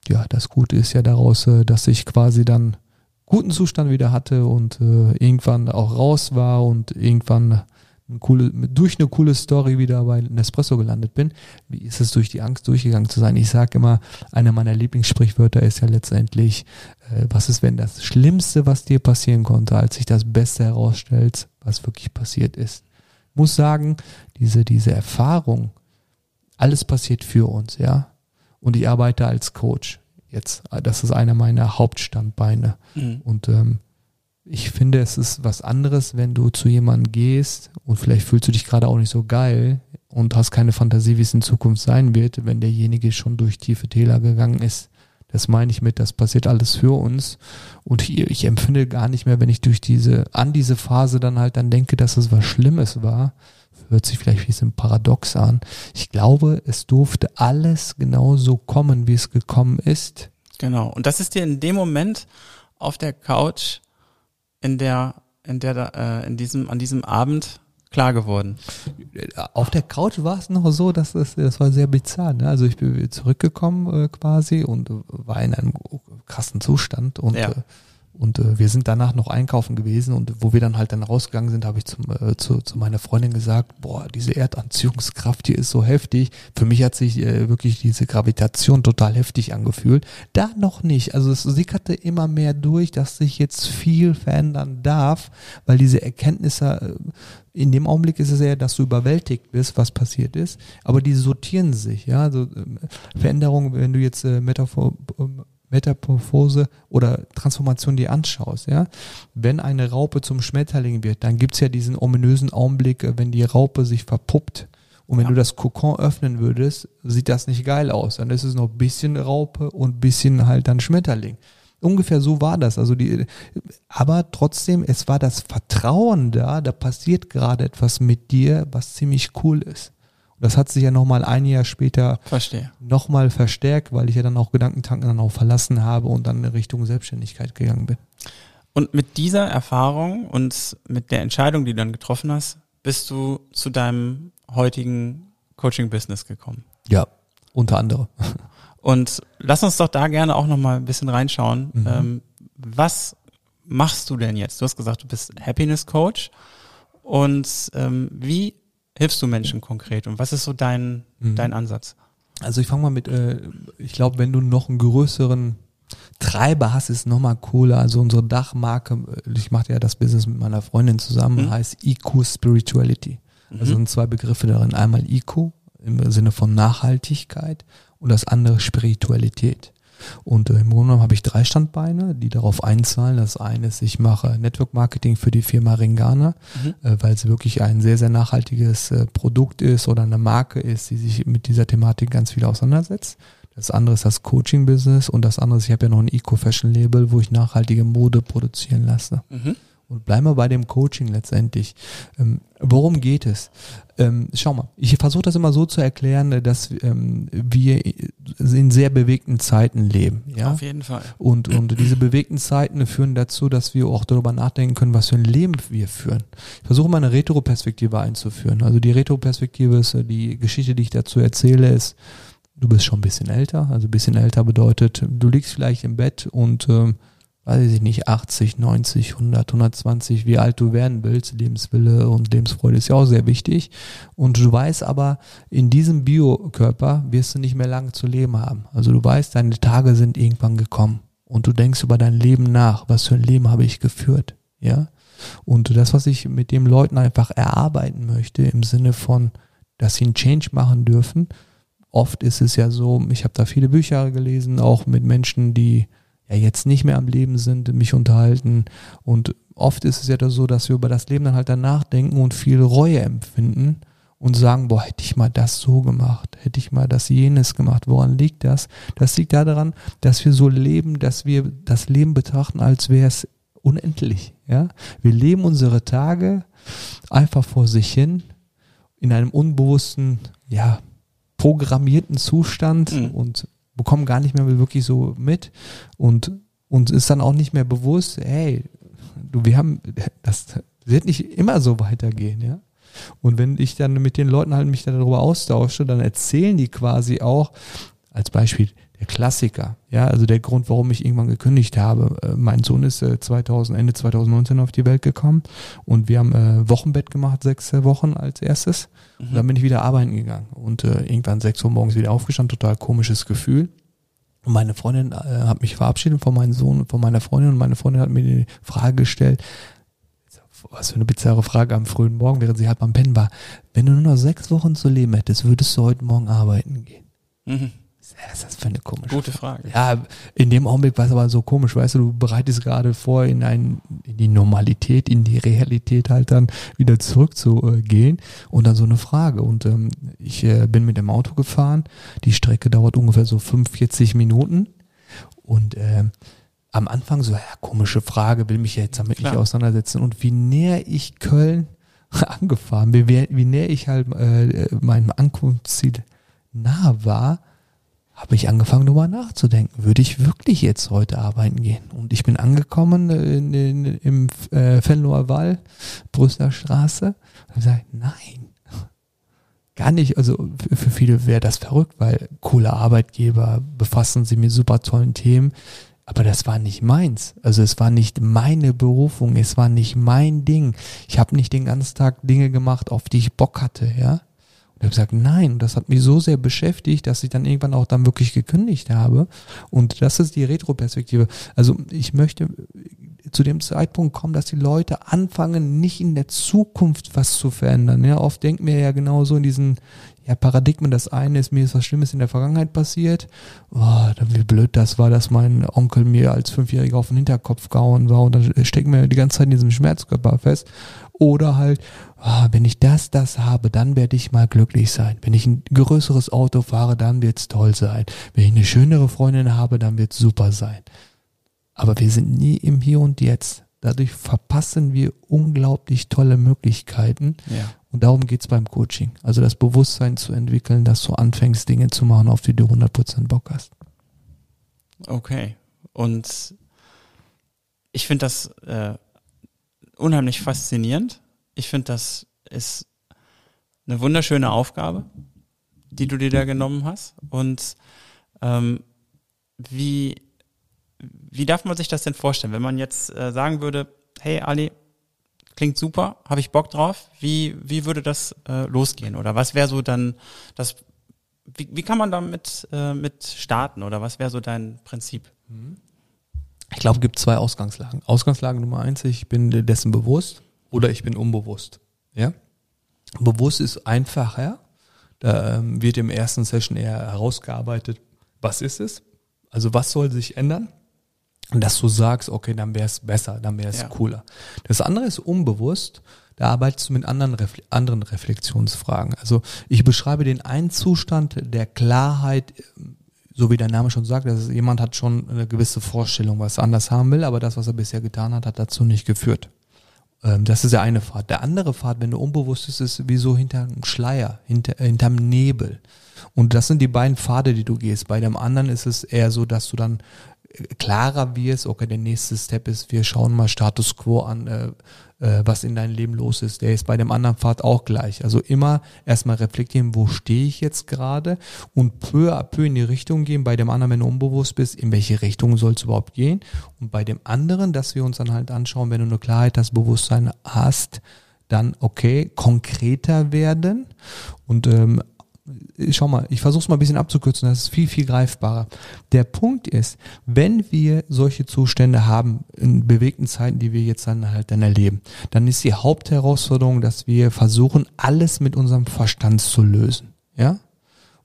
Ja, das Gute ist ja daraus, äh, dass ich quasi dann guten Zustand wieder hatte und äh, irgendwann auch raus war und irgendwann eine coole, durch eine coole Story wieder bei Nespresso gelandet bin. Wie ist es durch die Angst durchgegangen zu sein? Ich sage immer, einer meiner Lieblingssprichwörter ist ja letztendlich, äh, was ist, wenn das Schlimmste, was dir passieren konnte, als sich das Beste herausstellt, was wirklich passiert ist. Muss sagen, diese, diese Erfahrung, alles passiert für uns, ja. Und ich arbeite als Coach. Jetzt, das ist einer meiner Hauptstandbeine. Mhm. Und ähm, ich finde, es ist was anderes, wenn du zu jemandem gehst und vielleicht fühlst du dich gerade auch nicht so geil und hast keine Fantasie, wie es in Zukunft sein wird, wenn derjenige schon durch tiefe Täler gegangen ist. Das meine ich mit, das passiert alles für uns. Und ich, ich empfinde gar nicht mehr, wenn ich durch diese, an diese Phase dann halt dann denke, dass es was Schlimmes war. Hört sich vielleicht ein bisschen paradox an. Ich glaube, es durfte alles genauso kommen, wie es gekommen ist. Genau. Und das ist dir in dem Moment auf der Couch in der, in der, äh, in diesem, an diesem Abend klar geworden? Auf der Couch war es noch so, dass das, das war sehr bizarr. Ne? Also ich bin zurückgekommen äh, quasi und war in einem krassen Zustand und ja. äh, und äh, wir sind danach noch einkaufen gewesen und wo wir dann halt dann rausgegangen sind, habe ich zum, äh, zu, zu meiner Freundin gesagt, boah, diese Erdanziehungskraft hier ist so heftig. Für mich hat sich äh, wirklich diese Gravitation total heftig angefühlt. Da noch nicht. Also es sickerte immer mehr durch, dass sich jetzt viel verändern darf, weil diese Erkenntnisse äh, in dem Augenblick ist es ja, dass du überwältigt bist, was passiert ist, aber die sortieren sich, ja, also äh, Veränderungen, wenn du jetzt äh, Metaphor, Metamorphose oder Transformation dir anschaust, ja, wenn eine Raupe zum Schmetterling wird, dann gibt's ja diesen ominösen Augenblick, äh, wenn die Raupe sich verpuppt. Und wenn ja. du das Kokon öffnen würdest, sieht das nicht geil aus. Dann ist es noch bisschen Raupe und bisschen halt dann Schmetterling. Ungefähr so war das. Also die, aber trotzdem, es war das Vertrauen da, da passiert gerade etwas mit dir, was ziemlich cool ist. Das hat sich ja nochmal ein Jahr später nochmal verstärkt, weil ich ja dann auch Gedankentanken dann auch verlassen habe und dann in Richtung Selbstständigkeit gegangen bin. Und mit dieser Erfahrung und mit der Entscheidung, die du dann getroffen hast, bist du zu deinem heutigen Coaching-Business gekommen. Ja, unter anderem. Und lass uns doch da gerne auch nochmal ein bisschen reinschauen. Mhm. Ähm, was machst du denn jetzt? Du hast gesagt, du bist Happiness Coach. Und ähm, wie hilfst du Menschen konkret und was ist so dein, mhm. dein Ansatz? Also ich fange mal mit, äh, ich glaube, wenn du noch einen größeren Treiber hast, ist nochmal cooler. Also unsere Dachmarke, ich mache ja das Business mit meiner Freundin zusammen, mhm. heißt IQ Spirituality. Mhm. Also sind zwei Begriffe darin. Einmal IQ im Sinne von Nachhaltigkeit und das andere Spiritualität. Und äh, im Grunde genommen habe ich drei Standbeine, die darauf einzahlen. Das eine ist, ich mache Network Marketing für die Firma Ringana, mhm. äh, weil es wirklich ein sehr, sehr nachhaltiges äh, Produkt ist oder eine Marke ist, die sich mit dieser Thematik ganz viel auseinandersetzt. Das andere ist das Coaching-Business und das andere ist, ich habe ja noch ein Eco-Fashion-Label, wo ich nachhaltige Mode produzieren lasse. Mhm. Und bleiben wir bei dem Coaching letztendlich. Ähm, worum geht es? Ähm, schau mal, ich versuche das immer so zu erklären, dass ähm, wir in sehr bewegten Zeiten leben. Ja? Auf jeden Fall. Und, und diese bewegten Zeiten führen dazu, dass wir auch darüber nachdenken können, was für ein Leben wir führen. Ich versuche mal eine Retro-Perspektive einzuführen. Also die Retro-Perspektive ist, äh, die Geschichte, die ich dazu erzähle, ist, du bist schon ein bisschen älter. Also ein bisschen älter bedeutet, du liegst vielleicht im Bett und ähm, weiß ich nicht, 80, 90, 100, 120, wie alt du werden willst. Lebenswille und Lebensfreude ist ja auch sehr wichtig. Und du weißt aber, in diesem Biokörper wirst du nicht mehr lange zu leben haben. Also du weißt, deine Tage sind irgendwann gekommen. Und du denkst über dein Leben nach. Was für ein Leben habe ich geführt? Ja. Und das, was ich mit den Leuten einfach erarbeiten möchte, im Sinne von, dass sie einen Change machen dürfen. Oft ist es ja so, ich habe da viele Bücher gelesen, auch mit Menschen, die ja jetzt nicht mehr am Leben sind, mich unterhalten. Und oft ist es ja so, dass wir über das Leben dann halt dann nachdenken und viel Reue empfinden und sagen, boah, hätte ich mal das so gemacht, hätte ich mal das jenes gemacht. Woran liegt das? Das liegt daran, dass wir so leben, dass wir das Leben betrachten, als wäre es unendlich. Ja, wir leben unsere Tage einfach vor sich hin in einem unbewussten, ja, programmierten Zustand mhm. und bekommen gar nicht mehr wirklich so mit und uns ist dann auch nicht mehr bewusst, hey, du, wir haben, das wird nicht immer so weitergehen, ja. Und wenn ich dann mit den Leuten halt mich darüber austausche, dann erzählen die quasi auch, als Beispiel, der Klassiker. Ja, also der Grund, warum ich irgendwann gekündigt habe. Äh, mein Sohn ist äh, 2000, Ende 2019 auf die Welt gekommen und wir haben äh, Wochenbett gemacht, sechs Wochen als erstes. Mhm. Und dann bin ich wieder arbeiten gegangen und äh, irgendwann sechs Uhr morgens wieder aufgestanden, total komisches Gefühl. Und meine Freundin äh, hat mich verabschiedet von meinem Sohn und von meiner Freundin und meine Freundin hat mir die Frage gestellt, was für eine bizarre Frage am frühen Morgen, während sie halt beim Pennen war. Wenn du nur noch sechs Wochen zu leben hättest, würdest du heute Morgen arbeiten gehen? Mhm. Was ist das für eine komische Gute Frage. Ja, in dem Augenblick war es aber so komisch, weißt du, du bereitest gerade vor, in, ein, in die Normalität, in die Realität halt dann wieder zurückzugehen und dann so eine Frage. Und ähm, ich äh, bin mit dem Auto gefahren, die Strecke dauert ungefähr so 45 Minuten und äh, am Anfang so, ja, komische Frage, will mich jetzt damit Klar. nicht auseinandersetzen. Und wie näher ich Köln angefahren bin, wie, wie näher ich halt äh, meinem Ankunftsziel nah war, habe ich angefangen, darüber nachzudenken. Würde ich wirklich jetzt heute arbeiten gehen? Und ich bin angekommen in, in, im äh, Venloer Wall, Brüsseler Straße, und gesagt, nein, gar nicht. Also für, für viele wäre das verrückt, weil coole Arbeitgeber befassen sich mit super tollen Themen. Aber das war nicht meins. Also es war nicht meine Berufung, es war nicht mein Ding. Ich habe nicht den ganzen Tag Dinge gemacht, auf die ich Bock hatte, ja. Und ich habe gesagt, nein, das hat mich so sehr beschäftigt, dass ich dann irgendwann auch dann wirklich gekündigt habe. Und das ist die Retro-Perspektive. Also ich möchte zu dem Zeitpunkt kommen, dass die Leute anfangen, nicht in der Zukunft was zu verändern. Ja, oft denken wir ja genauso in diesen ja, Paradigmen. Das eine ist, mir ist was Schlimmes in der Vergangenheit passiert. Oh, wie blöd das war, dass mein Onkel mir als Fünfjähriger auf den Hinterkopf gehauen war und dann stecken wir die ganze Zeit in diesem Schmerzkörper fest. Oder halt, ah, wenn ich das, das habe, dann werde ich mal glücklich sein. Wenn ich ein größeres Auto fahre, dann wird's toll sein. Wenn ich eine schönere Freundin habe, dann wird's super sein. Aber wir sind nie im Hier und Jetzt. Dadurch verpassen wir unglaublich tolle Möglichkeiten. Ja. Und darum geht's beim Coaching. Also das Bewusstsein zu entwickeln, dass du anfängst, Dinge zu machen, auf die du 100% Bock hast. Okay. Und ich finde das äh, unheimlich faszinierend. Ich finde, das ist eine wunderschöne Aufgabe, die du dir da genommen hast. Und ähm, wie, wie darf man sich das denn vorstellen, wenn man jetzt äh, sagen würde, hey Ali, klingt super, habe ich Bock drauf, wie, wie würde das äh, losgehen? Oder was wäre so dann das, wie, wie kann man damit äh, mit starten oder was wäre so dein Prinzip? Ich glaube, es gibt zwei Ausgangslagen. Ausgangslage Nummer eins, ich bin dessen bewusst oder ich bin unbewusst. Ja? Bewusst ist einfacher. Da ähm, wird im ersten Session eher herausgearbeitet, was ist es? Also was soll sich ändern? Und dass du sagst, okay, dann wäre es besser, dann wäre es ja. cooler. Das andere ist unbewusst. Da arbeitest du mit anderen, Refle anderen Reflexionsfragen. Also ich beschreibe den einen Zustand der Klarheit so wie der Name schon sagt, dass jemand hat schon eine gewisse Vorstellung, was er anders haben will, aber das, was er bisher getan hat, hat dazu nicht geführt. Ähm, das ist der eine Pfad. Der andere Pfad, wenn du unbewusst bist, ist wie so hinter einem Schleier, hinter, hinterm Nebel. Und das sind die beiden Pfade, die du gehst. Bei dem anderen ist es eher so, dass du dann klarer wirst, okay, der nächste Step ist, wir schauen mal Status Quo an, äh, äh, was in deinem Leben los ist. Der ist bei dem anderen Pfad auch gleich. Also immer erstmal reflektieren, wo stehe ich jetzt gerade und peu à peu in die Richtung gehen. Bei dem anderen, wenn du unbewusst bist, in welche Richtung soll es überhaupt gehen. Und bei dem anderen, dass wir uns dann halt anschauen, wenn du eine Klarheit, das Bewusstsein hast, dann okay, konkreter werden und ähm, schau mal, ich versuche es mal ein bisschen abzukürzen, das ist viel, viel greifbarer. Der Punkt ist, wenn wir solche Zustände haben in bewegten Zeiten, die wir jetzt dann halt dann erleben, dann ist die Hauptherausforderung, dass wir versuchen, alles mit unserem Verstand zu lösen. Ja?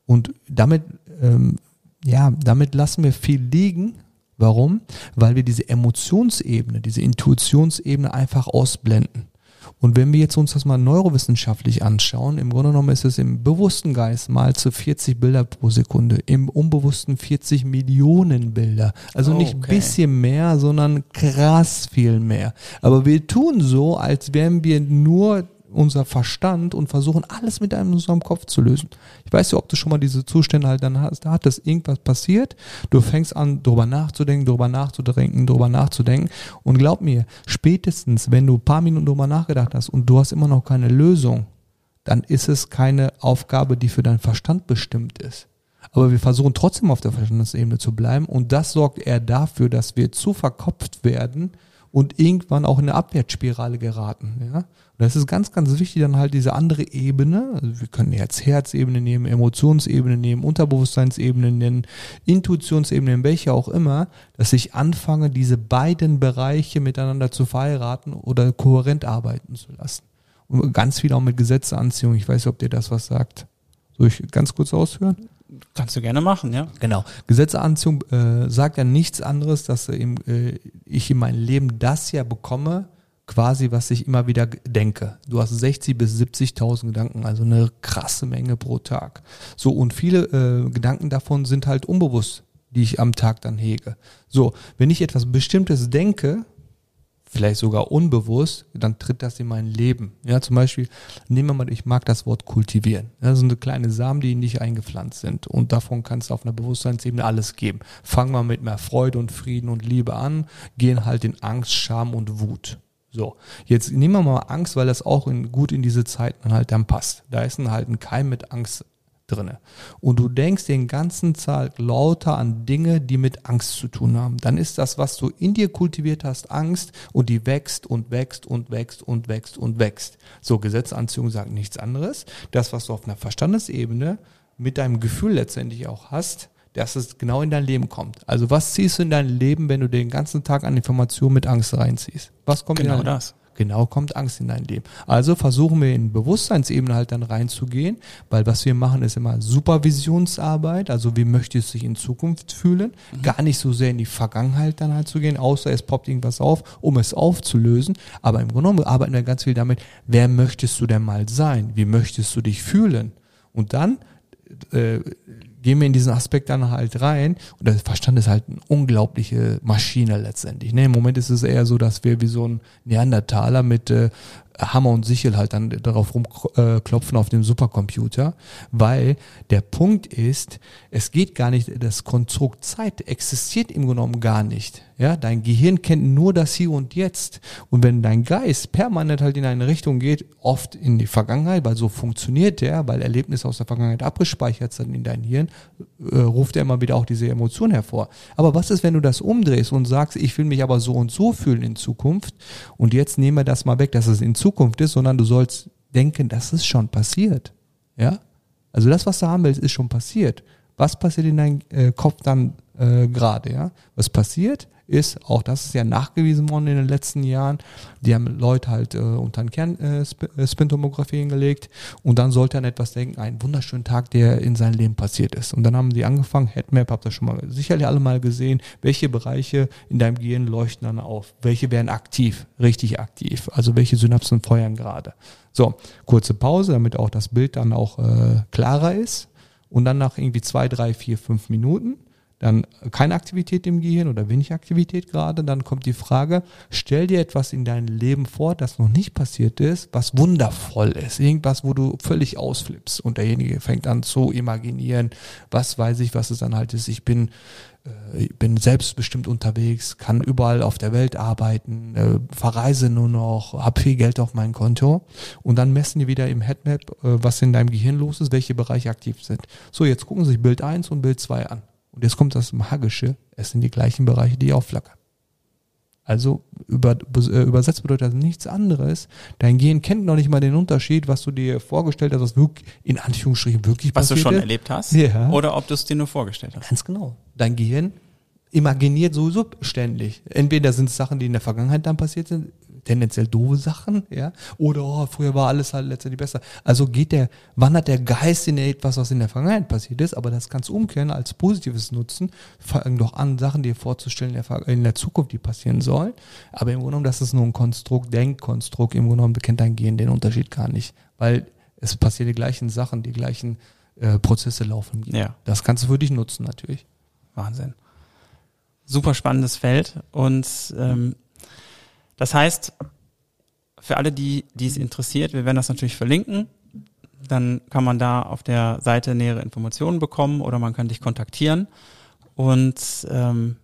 Und damit, ähm, ja, damit lassen wir viel liegen. Warum? Weil wir diese Emotionsebene, diese Intuitionsebene einfach ausblenden. Und wenn wir jetzt uns das mal neurowissenschaftlich anschauen, im Grunde genommen ist es im bewussten Geist mal zu 40 Bilder pro Sekunde, im unbewussten 40 Millionen Bilder. Also oh, nicht okay. bisschen mehr, sondern krass viel mehr. Aber wir tun so, als wären wir nur unser Verstand und versuchen alles mit einem unserem Kopf zu lösen. Ich weiß ja, ob du schon mal diese Zustände halt dann hast, da hat das irgendwas passiert, du fängst an, darüber nachzudenken, darüber nachzudenken, darüber nachzudenken und glaub mir, spätestens, wenn du ein paar Minuten darüber nachgedacht hast und du hast immer noch keine Lösung, dann ist es keine Aufgabe, die für deinen Verstand bestimmt ist. Aber wir versuchen trotzdem auf der Verstandesebene zu bleiben und das sorgt eher dafür, dass wir zu verkopft werden und irgendwann auch in eine Abwärtsspirale geraten. Ja? Und das ist ganz, ganz wichtig, dann halt diese andere Ebene, also wir können jetzt Herzebene nehmen, Emotionsebene nehmen, Unterbewusstseinsebene nennen, Intuitionsebene, welche auch immer, dass ich anfange, diese beiden Bereiche miteinander zu verheiraten oder kohärent arbeiten zu lassen. Und ganz viel auch mit Gesetzeanziehung. Ich weiß nicht, ob dir das was sagt. Soll ich ganz kurz ausführen? Kannst du gerne machen, ja. Genau. Gesetzeanziehung äh, sagt ja nichts anderes, dass äh, ich in meinem Leben das ja bekomme, quasi, was ich immer wieder denke. Du hast 60 bis 70.000 Gedanken, also eine krasse Menge pro Tag. So, und viele äh, Gedanken davon sind halt unbewusst, die ich am Tag dann hege. So, wenn ich etwas Bestimmtes denke, vielleicht sogar unbewusst, dann tritt das in mein Leben. Ja, zum Beispiel, nehmen wir mal, ich mag das Wort kultivieren. Das sind so kleine Samen, die in dich eingepflanzt sind. Und davon kannst du auf einer Bewusstseinsebene alles geben. Fangen wir mit mehr Freude und Frieden und Liebe an, gehen halt in Angst, Scham und Wut. So, jetzt nehmen wir mal Angst, weil das auch in, gut in diese Zeiten halt dann passt. Da ist ein, halt ein Keim mit Angst drinne. Und du denkst den ganzen Tag lauter an Dinge, die mit Angst zu tun haben. Dann ist das, was du in dir kultiviert hast, Angst und die wächst und wächst und wächst und wächst und wächst. So, Gesetzanziehung sagt nichts anderes. Das, was du auf einer Verstandesebene mit deinem Gefühl letztendlich auch hast, dass es genau in dein Leben kommt. Also was ziehst du in dein Leben, wenn du den ganzen Tag an Informationen mit Angst reinziehst? Was kommt genau in dein das. Genau kommt Angst in dein Leben. Also versuchen wir in Bewusstseinsebene halt dann reinzugehen, weil was wir machen ist immer Supervisionsarbeit, also wie möchtest du dich in Zukunft fühlen, mhm. gar nicht so sehr in die Vergangenheit dann halt zu gehen, außer es poppt irgendwas auf, um es aufzulösen. Aber im Grunde genommen arbeiten wir ganz viel damit, wer möchtest du denn mal sein? Wie möchtest du dich fühlen? Und dann äh, gehen wir in diesen Aspekt dann halt rein und der Verstand ist halt eine unglaubliche Maschine letztendlich. Ne? Im Moment ist es eher so, dass wir wie so ein Neandertaler mit äh, Hammer und Sichel halt dann darauf rumklopfen auf dem Supercomputer, weil der Punkt ist, es geht gar nicht, das Konstrukt Zeit existiert im genommen gar nicht. Ja, dein Gehirn kennt nur das Hier und Jetzt. Und wenn dein Geist permanent halt in eine Richtung geht, oft in die Vergangenheit, weil so funktioniert der, weil Erlebnisse aus der Vergangenheit abgespeichert sind in dein Hirn, äh, ruft er immer wieder auch diese Emotion hervor. Aber was ist, wenn du das umdrehst und sagst, ich will mich aber so und so fühlen in Zukunft und jetzt nehmen wir das mal weg, dass es in Zukunft ist, sondern du sollst denken, das ist schon passiert. Ja? Also das, was du haben willst, ist schon passiert. Was passiert in deinem äh, Kopf dann äh, gerade? Ja? Was passiert? Ist, auch das ist ja nachgewiesen worden in den letzten Jahren, die haben Leute halt äh, unter einen Kernspintomographie äh, äh hingelegt und dann sollte an etwas denken, einen wunderschönen Tag, der in seinem Leben passiert ist. Und dann haben die angefangen, Headmap, habt ihr schon mal sicherlich alle mal gesehen, welche Bereiche in deinem Gehirn leuchten dann auf, welche werden aktiv, richtig aktiv, also welche Synapsen feuern gerade. So, kurze Pause, damit auch das Bild dann auch äh, klarer ist. Und dann nach irgendwie zwei, drei, vier, fünf Minuten dann keine Aktivität im Gehirn oder wenig Aktivität gerade, dann kommt die Frage, stell dir etwas in deinem Leben vor, das noch nicht passiert ist, was wundervoll ist, irgendwas, wo du völlig ausflippst und derjenige fängt an zu imaginieren, was weiß ich, was es dann halt ist, ich bin äh, ich bin selbstbestimmt unterwegs, kann überall auf der Welt arbeiten, äh, verreise nur noch, habe viel Geld auf meinem Konto und dann messen die wieder im Headmap, äh, was in deinem Gehirn los ist, welche Bereiche aktiv sind. So, jetzt gucken Sie sich Bild 1 und Bild 2 an. Und jetzt kommt das Magische, es sind die gleichen Bereiche, die aufflackern. Also über, äh, übersetzt bedeutet das nichts anderes. Dein Gehirn kennt noch nicht mal den Unterschied, was du dir vorgestellt hast, was wirklich, in Anführungsstrichen wirklich was passiert. Was du schon erlebt hast? Ja. Oder ob du es dir nur vorgestellt hast. Ganz genau. Dein Gehirn imaginiert sowieso ständig. Entweder sind es Sachen, die in der Vergangenheit dann passiert sind, tendenziell doofe Sachen, ja, oder oh, früher war alles halt letztendlich besser. Also geht der, wandert der Geist in etwas, was in der Vergangenheit passiert ist, aber das kannst du umkehren als positives nutzen, fangen doch an, Sachen dir vorzustellen in der, in der Zukunft, die passieren sollen. Aber im Grunde genommen, das ist nur ein Konstrukt, Denkkonstrukt, im Grunde genommen kennt dein Gehirn den Unterschied gar nicht, weil es passieren die gleichen Sachen, die gleichen äh, Prozesse laufen. Ja. Das kannst du für dich nutzen, natürlich. Wahnsinn. Super spannendes Feld und ähm, das heißt, für alle, die, die es interessiert, wir werden das natürlich verlinken. Dann kann man da auf der Seite nähere Informationen bekommen oder man kann dich kontaktieren und ähm,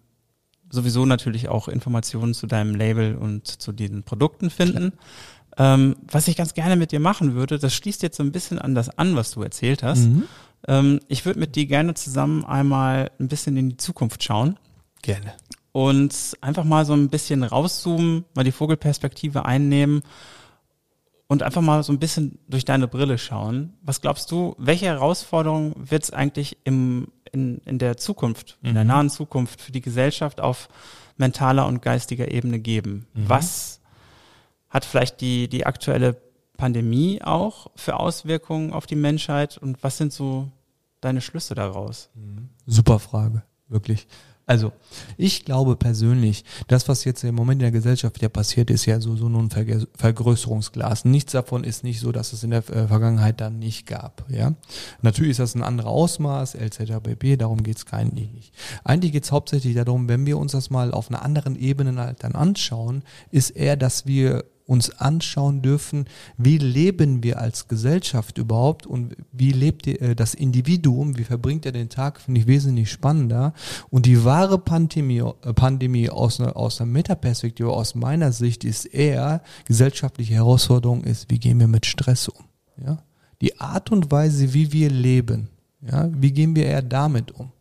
sowieso natürlich auch Informationen zu deinem Label und zu diesen Produkten finden. Ähm, was ich ganz gerne mit dir machen würde, das schließt jetzt so ein bisschen an das an, was du erzählt hast. Mhm. Ähm, ich würde mit dir gerne zusammen einmal ein bisschen in die Zukunft schauen Gerne. Und einfach mal so ein bisschen rauszoomen, mal die Vogelperspektive einnehmen und einfach mal so ein bisschen durch deine Brille schauen. Was glaubst du, welche Herausforderungen wird es eigentlich im, in, in der Zukunft, in der Mhm. nahen Zukunft für die Gesellschaft auf mentaler und geistiger Ebene geben? Mhm. Was hat vielleicht die, die aktuelle Pandemie auch für Auswirkungen auf die Menschheit und was sind so deine Schlüsse daraus? Super Frage, wirklich. Also, ich glaube persönlich, das, was jetzt im Moment in der Gesellschaft ja passiert, ist ja so, so nur ein Vergrößerungsglas. Nichts davon ist nicht so, dass es in der äh, Vergangenheit dann nicht gab. Ja, Natürlich ist das ein anderer Ausmaß, LZHBB, darum geht's eigentlich nicht. Eigentlich geht's hauptsächlich darum, wenn wir uns das mal auf einer anderen Ebene halt dann anschauen, ist eher, dass wir uns anschauen dürfen, wie leben wir als Gesellschaft überhaupt und wie lebt äh, das Individuum, wie verbringt er den Tag, finde ich wesentlich spannender. Und die wahre Pandemie, äh, Pandemie aus einer, aus einer Metaperspektive, aus meiner Sicht, ist eher, gesellschaftliche Herausforderung ist, wie gehen wir mit Stress um? Ja? Die Art und Weise, wie wir leben, ja, wie gehen wir eher damit um?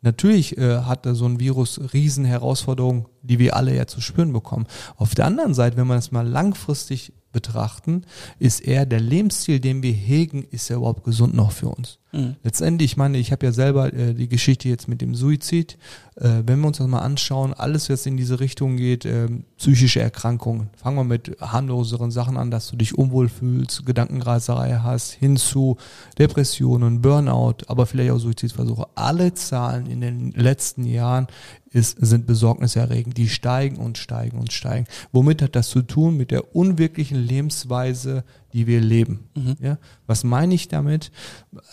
Natürlich äh, hat da so ein Virus riesen Herausforderungen, die wir alle ja zu spüren bekommen. Auf der anderen Seite, wenn wir das mal langfristig betrachten, ist eher der Lebensstil, den wir hegen, ist er überhaupt gesund noch für uns. Mhm. Letztendlich, ich meine, ich habe ja selber äh, die Geschichte jetzt mit dem Suizid. Äh, wenn wir uns das mal anschauen, alles, was in diese Richtung geht, ähm, psychische Erkrankungen. Fangen wir mit harmloseren Sachen an, dass du dich unwohl fühlst, Gedankenreiserei hast, hin zu Depressionen, Burnout, aber vielleicht auch Suizidversuche. Alle Zahlen in den letzten Jahren ist, sind besorgniserregend. Die steigen und steigen und steigen. Womit hat das zu tun? Mit der unwirklichen Lebensweise, die wir leben. Ja? Was meine ich damit?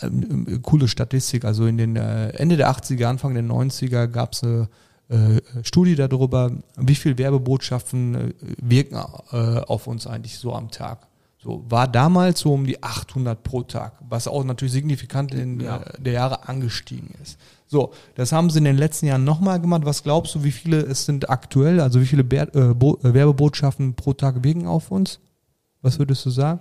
Ähm, coole Statistik. Also in den äh, Ende der 80er, Anfang der 90er gab es eine äh, Studie darüber, wie viel Werbebotschaften äh, wirken äh, auf uns eigentlich so am Tag. So war damals so um die 800 pro Tag, was auch natürlich signifikant in Ja. äh, der Jahre angestiegen ist. So, das haben sie in den letzten Jahren nochmal gemacht. Was glaubst du, wie viele es sind aktuell? Also wie viele Ber äh, äh, Werbebotschaften pro Tag wirken auf uns? Was würdest du sagen?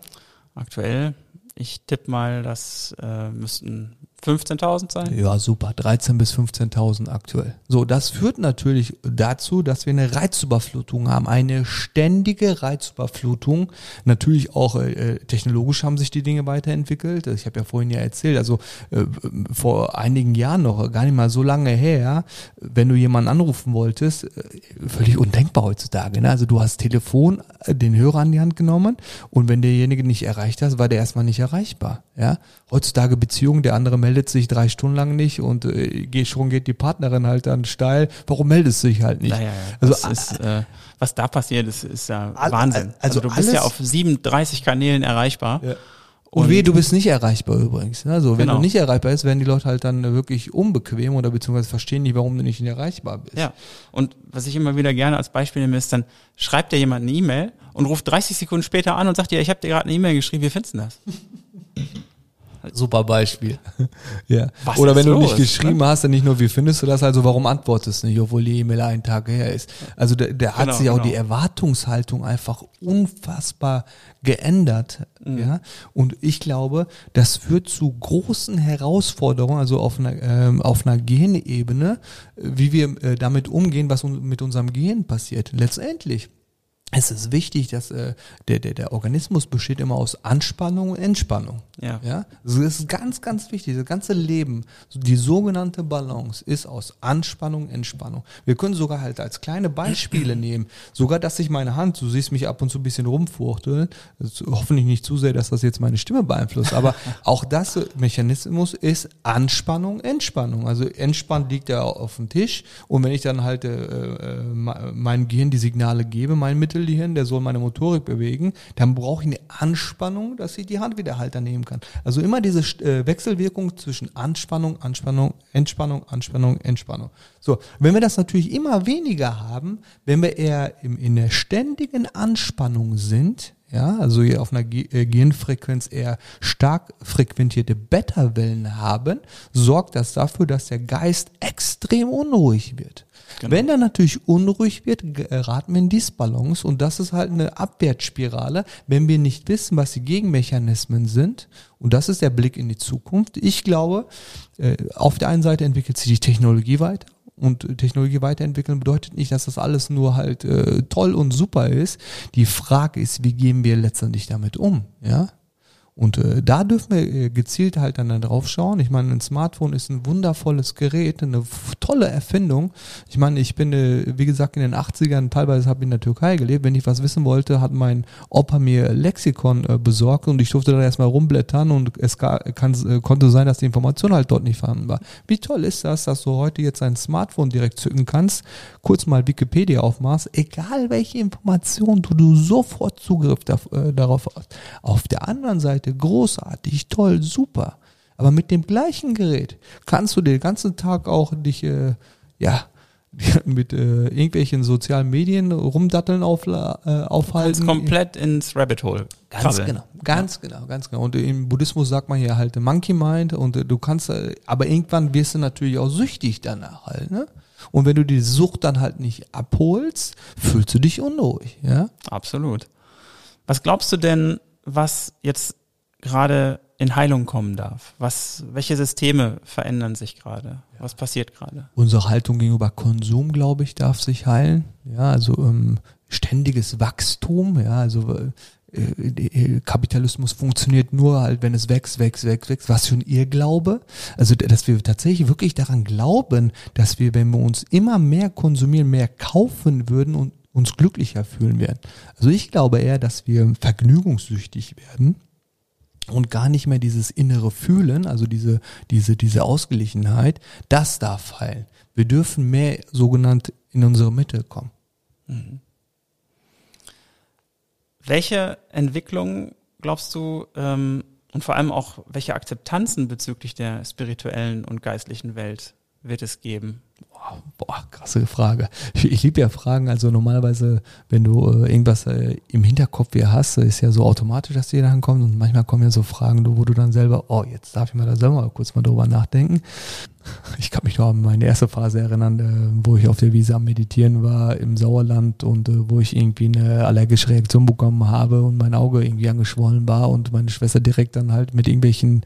Aktuell, ich tippe mal, das äh, müssten 15.000 sein. Ja, super. 13.000 bis 15.000 aktuell. So, das führt natürlich dazu, dass wir eine Reizüberflutung haben. Eine ständige Reizüberflutung. Natürlich auch äh, technologisch haben sich die Dinge weiterentwickelt. Ich habe ja vorhin ja erzählt, also äh, vor einigen Jahren noch, gar nicht mal so lange her, wenn du jemanden anrufen wolltest, äh, völlig undenkbar heutzutage. Ne? Also du hast Telefon, äh, den Hörer an die Hand genommen und wenn derjenige nicht erreicht hast, war der erstmal nicht erreichbar. Ja? Heutzutage Beziehungen, der andere meldet sich drei Stunden lang nicht und äh, schon geht die Partnerin halt dann steil. Warum meldest du dich halt nicht? Ja, ja, ja. Also Das ist, äh, was da passiert, ist, ist ja All- Wahnsinn. Also, also du bist ja auf 37 Kanälen erreichbar. Ja. Und wehe, du bist nicht erreichbar übrigens. ne? Also wenn Genau. du nicht erreichbar bist, werden die Leute halt dann wirklich unbequem oder beziehungsweise verstehen nicht, warum du nicht erreichbar bist. Ja. Und was ich immer wieder gerne als Beispiel nehme, ist dann, schreibt dir jemand eine E-Mail und ruft 30 Sekunden später an und sagt dir, ich habe dir gerade eine E-Mail geschrieben, wie findest du das? Super Beispiel. ja. Was Oder wenn du los, nicht geschrieben hast, dann nicht nur, wie findest du das, also warum antwortest du nicht, obwohl die E-Mail einen Tag her ist. Also der, der hat Genau, sich auch genau. die Erwartungshaltung einfach unfassbar geändert. Mhm. Ja. Und ich glaube, das führt zu großen Herausforderungen, also auf einer, ähm, auf einer Gehirnebene, äh, wie wir äh, damit umgehen, was un mit unserem Gehirn passiert. Letztendlich es ist wichtig, dass äh, der, der, der Organismus besteht immer aus Anspannung und Entspannung. Ja. Ja, also das ist ganz, ganz wichtig. Das ganze Leben, die sogenannte Balance ist aus Anspannung, Entspannung. Wir können sogar halt als kleine Beispiele nehmen. Sogar, dass ich meine Hand, du siehst mich ab und zu ein bisschen rumfuchteln, hoffentlich nicht zu sehr, dass das jetzt meine Stimme beeinflusst, aber auch das Mechanismus ist Anspannung, Entspannung. Also entspannt liegt ja auf dem Tisch und wenn ich dann halt äh, äh, me- meinem Gehirn die Signale gebe, mein Mittelgehirn, der soll meine Motorik bewegen, dann brauche ich eine Anspannung, dass ich die Hand wieder halter nehmen kann. Also immer diese äh, Wechselwirkung zwischen Anspannung, Anspannung, Entspannung, Anspannung, Entspannung. So, wenn wir das natürlich immer weniger haben, wenn wir eher in der ständigen Anspannung sind, ja, also hier auf einer äh, Gehirnfrequenz eher stark frequentierte Beta-Wellen haben, sorgt das dafür, dass der Geist extrem unruhig wird. Genau. Wenn er natürlich unruhig wird, geraten wir in Disbalance und das ist halt eine Abwärtsspirale, wenn wir nicht wissen, was die Gegenmechanismen sind. Und das ist der Blick in die Zukunft. Ich glaube, äh, auf der einen Seite entwickelt sich die Technologie weiter und Technologie weiterentwickeln bedeutet nicht, dass das alles nur halt äh, toll und super ist. Die Frage ist, wie gehen wir letztendlich damit um? Ja, und äh, da dürfen wir äh, gezielt halt dann drauf schauen. Ich meine, ein Smartphone ist ein wundervolles Gerät, eine tolle Erfindung. Ich meine, ich bin, äh, wie gesagt, in den 80ern teilweise habe ich in der Türkei gelebt. Wenn ich was wissen wollte, hat mein Opa mir Lexikon äh, besorgt und ich durfte da erstmal rumblättern und es kann, äh, konnte sein, dass die Information halt dort nicht vorhanden war. Wie toll ist das, dass du heute jetzt ein Smartphone direkt zücken kannst, kurz mal Wikipedia aufmachst, egal welche Information du, du sofort Zugriff da, äh, darauf hast. Auf der anderen Seite Seite großartig, toll, super. Aber mit dem gleichen Gerät kannst du den ganzen Tag auch dich, äh, ja, mit äh, irgendwelchen sozialen Medien rumdatteln auf, äh, aufhalten. Ganz komplett ins Rabbit Hole. Ganz krabbeln. genau, ganz ja. genau, ganz genau. Und im Buddhismus sagt man ja halt Monkey Mind und äh, du kannst, äh, aber irgendwann wirst du natürlich auch süchtig danach halt, ne? Und wenn du die Sucht dann halt nicht abholst, fühlst du dich unruhig, ja? Absolut. Was glaubst du denn, was jetzt gerade in Heilung kommen darf? Was, welche Systeme verändern sich gerade? Was passiert gerade? Unsere Haltung gegenüber Konsum, glaube ich, darf sich heilen. Ja, also ähm, ständiges Wachstum. Ja, also äh, äh, Kapitalismus funktioniert nur halt, wenn es wächst, wächst, wächst, wächst. Was für ein Irrglaube. Also, dass wir tatsächlich wirklich daran glauben, dass wir, wenn wir uns immer mehr konsumieren, mehr kaufen würden und uns glücklicher fühlen werden. Also ich glaube eher, dass wir vergnügungssüchtig werden und gar nicht mehr dieses innere Fühlen, also diese, diese, diese Ausgeglichenheit, das darf fallen. Wir dürfen mehr sogenannt in unsere Mitte kommen. Mhm. Welche Entwicklung glaubst du ähm, und vor allem auch welche Akzeptanzen bezüglich der spirituellen und geistlichen Welt wird es geben? Boah, boah, krasse Frage. Ich, ich liebe ja Fragen. Also normalerweise, wenn du äh, irgendwas äh, im Hinterkopf hier hast, ist ja so automatisch, dass dir dann kommt. Und manchmal kommen ja so Fragen, wo du dann selber, oh, jetzt darf ich mal da selber kurz mal drüber nachdenken. Ich kann mich noch an meine erste Phase erinnern, äh, wo ich auf der Wiese am Meditieren war im Sauerland und äh, wo ich irgendwie eine allergische Reaktion bekommen habe und mein Auge irgendwie angeschwollen war und meine Schwester direkt dann halt mit irgendwelchen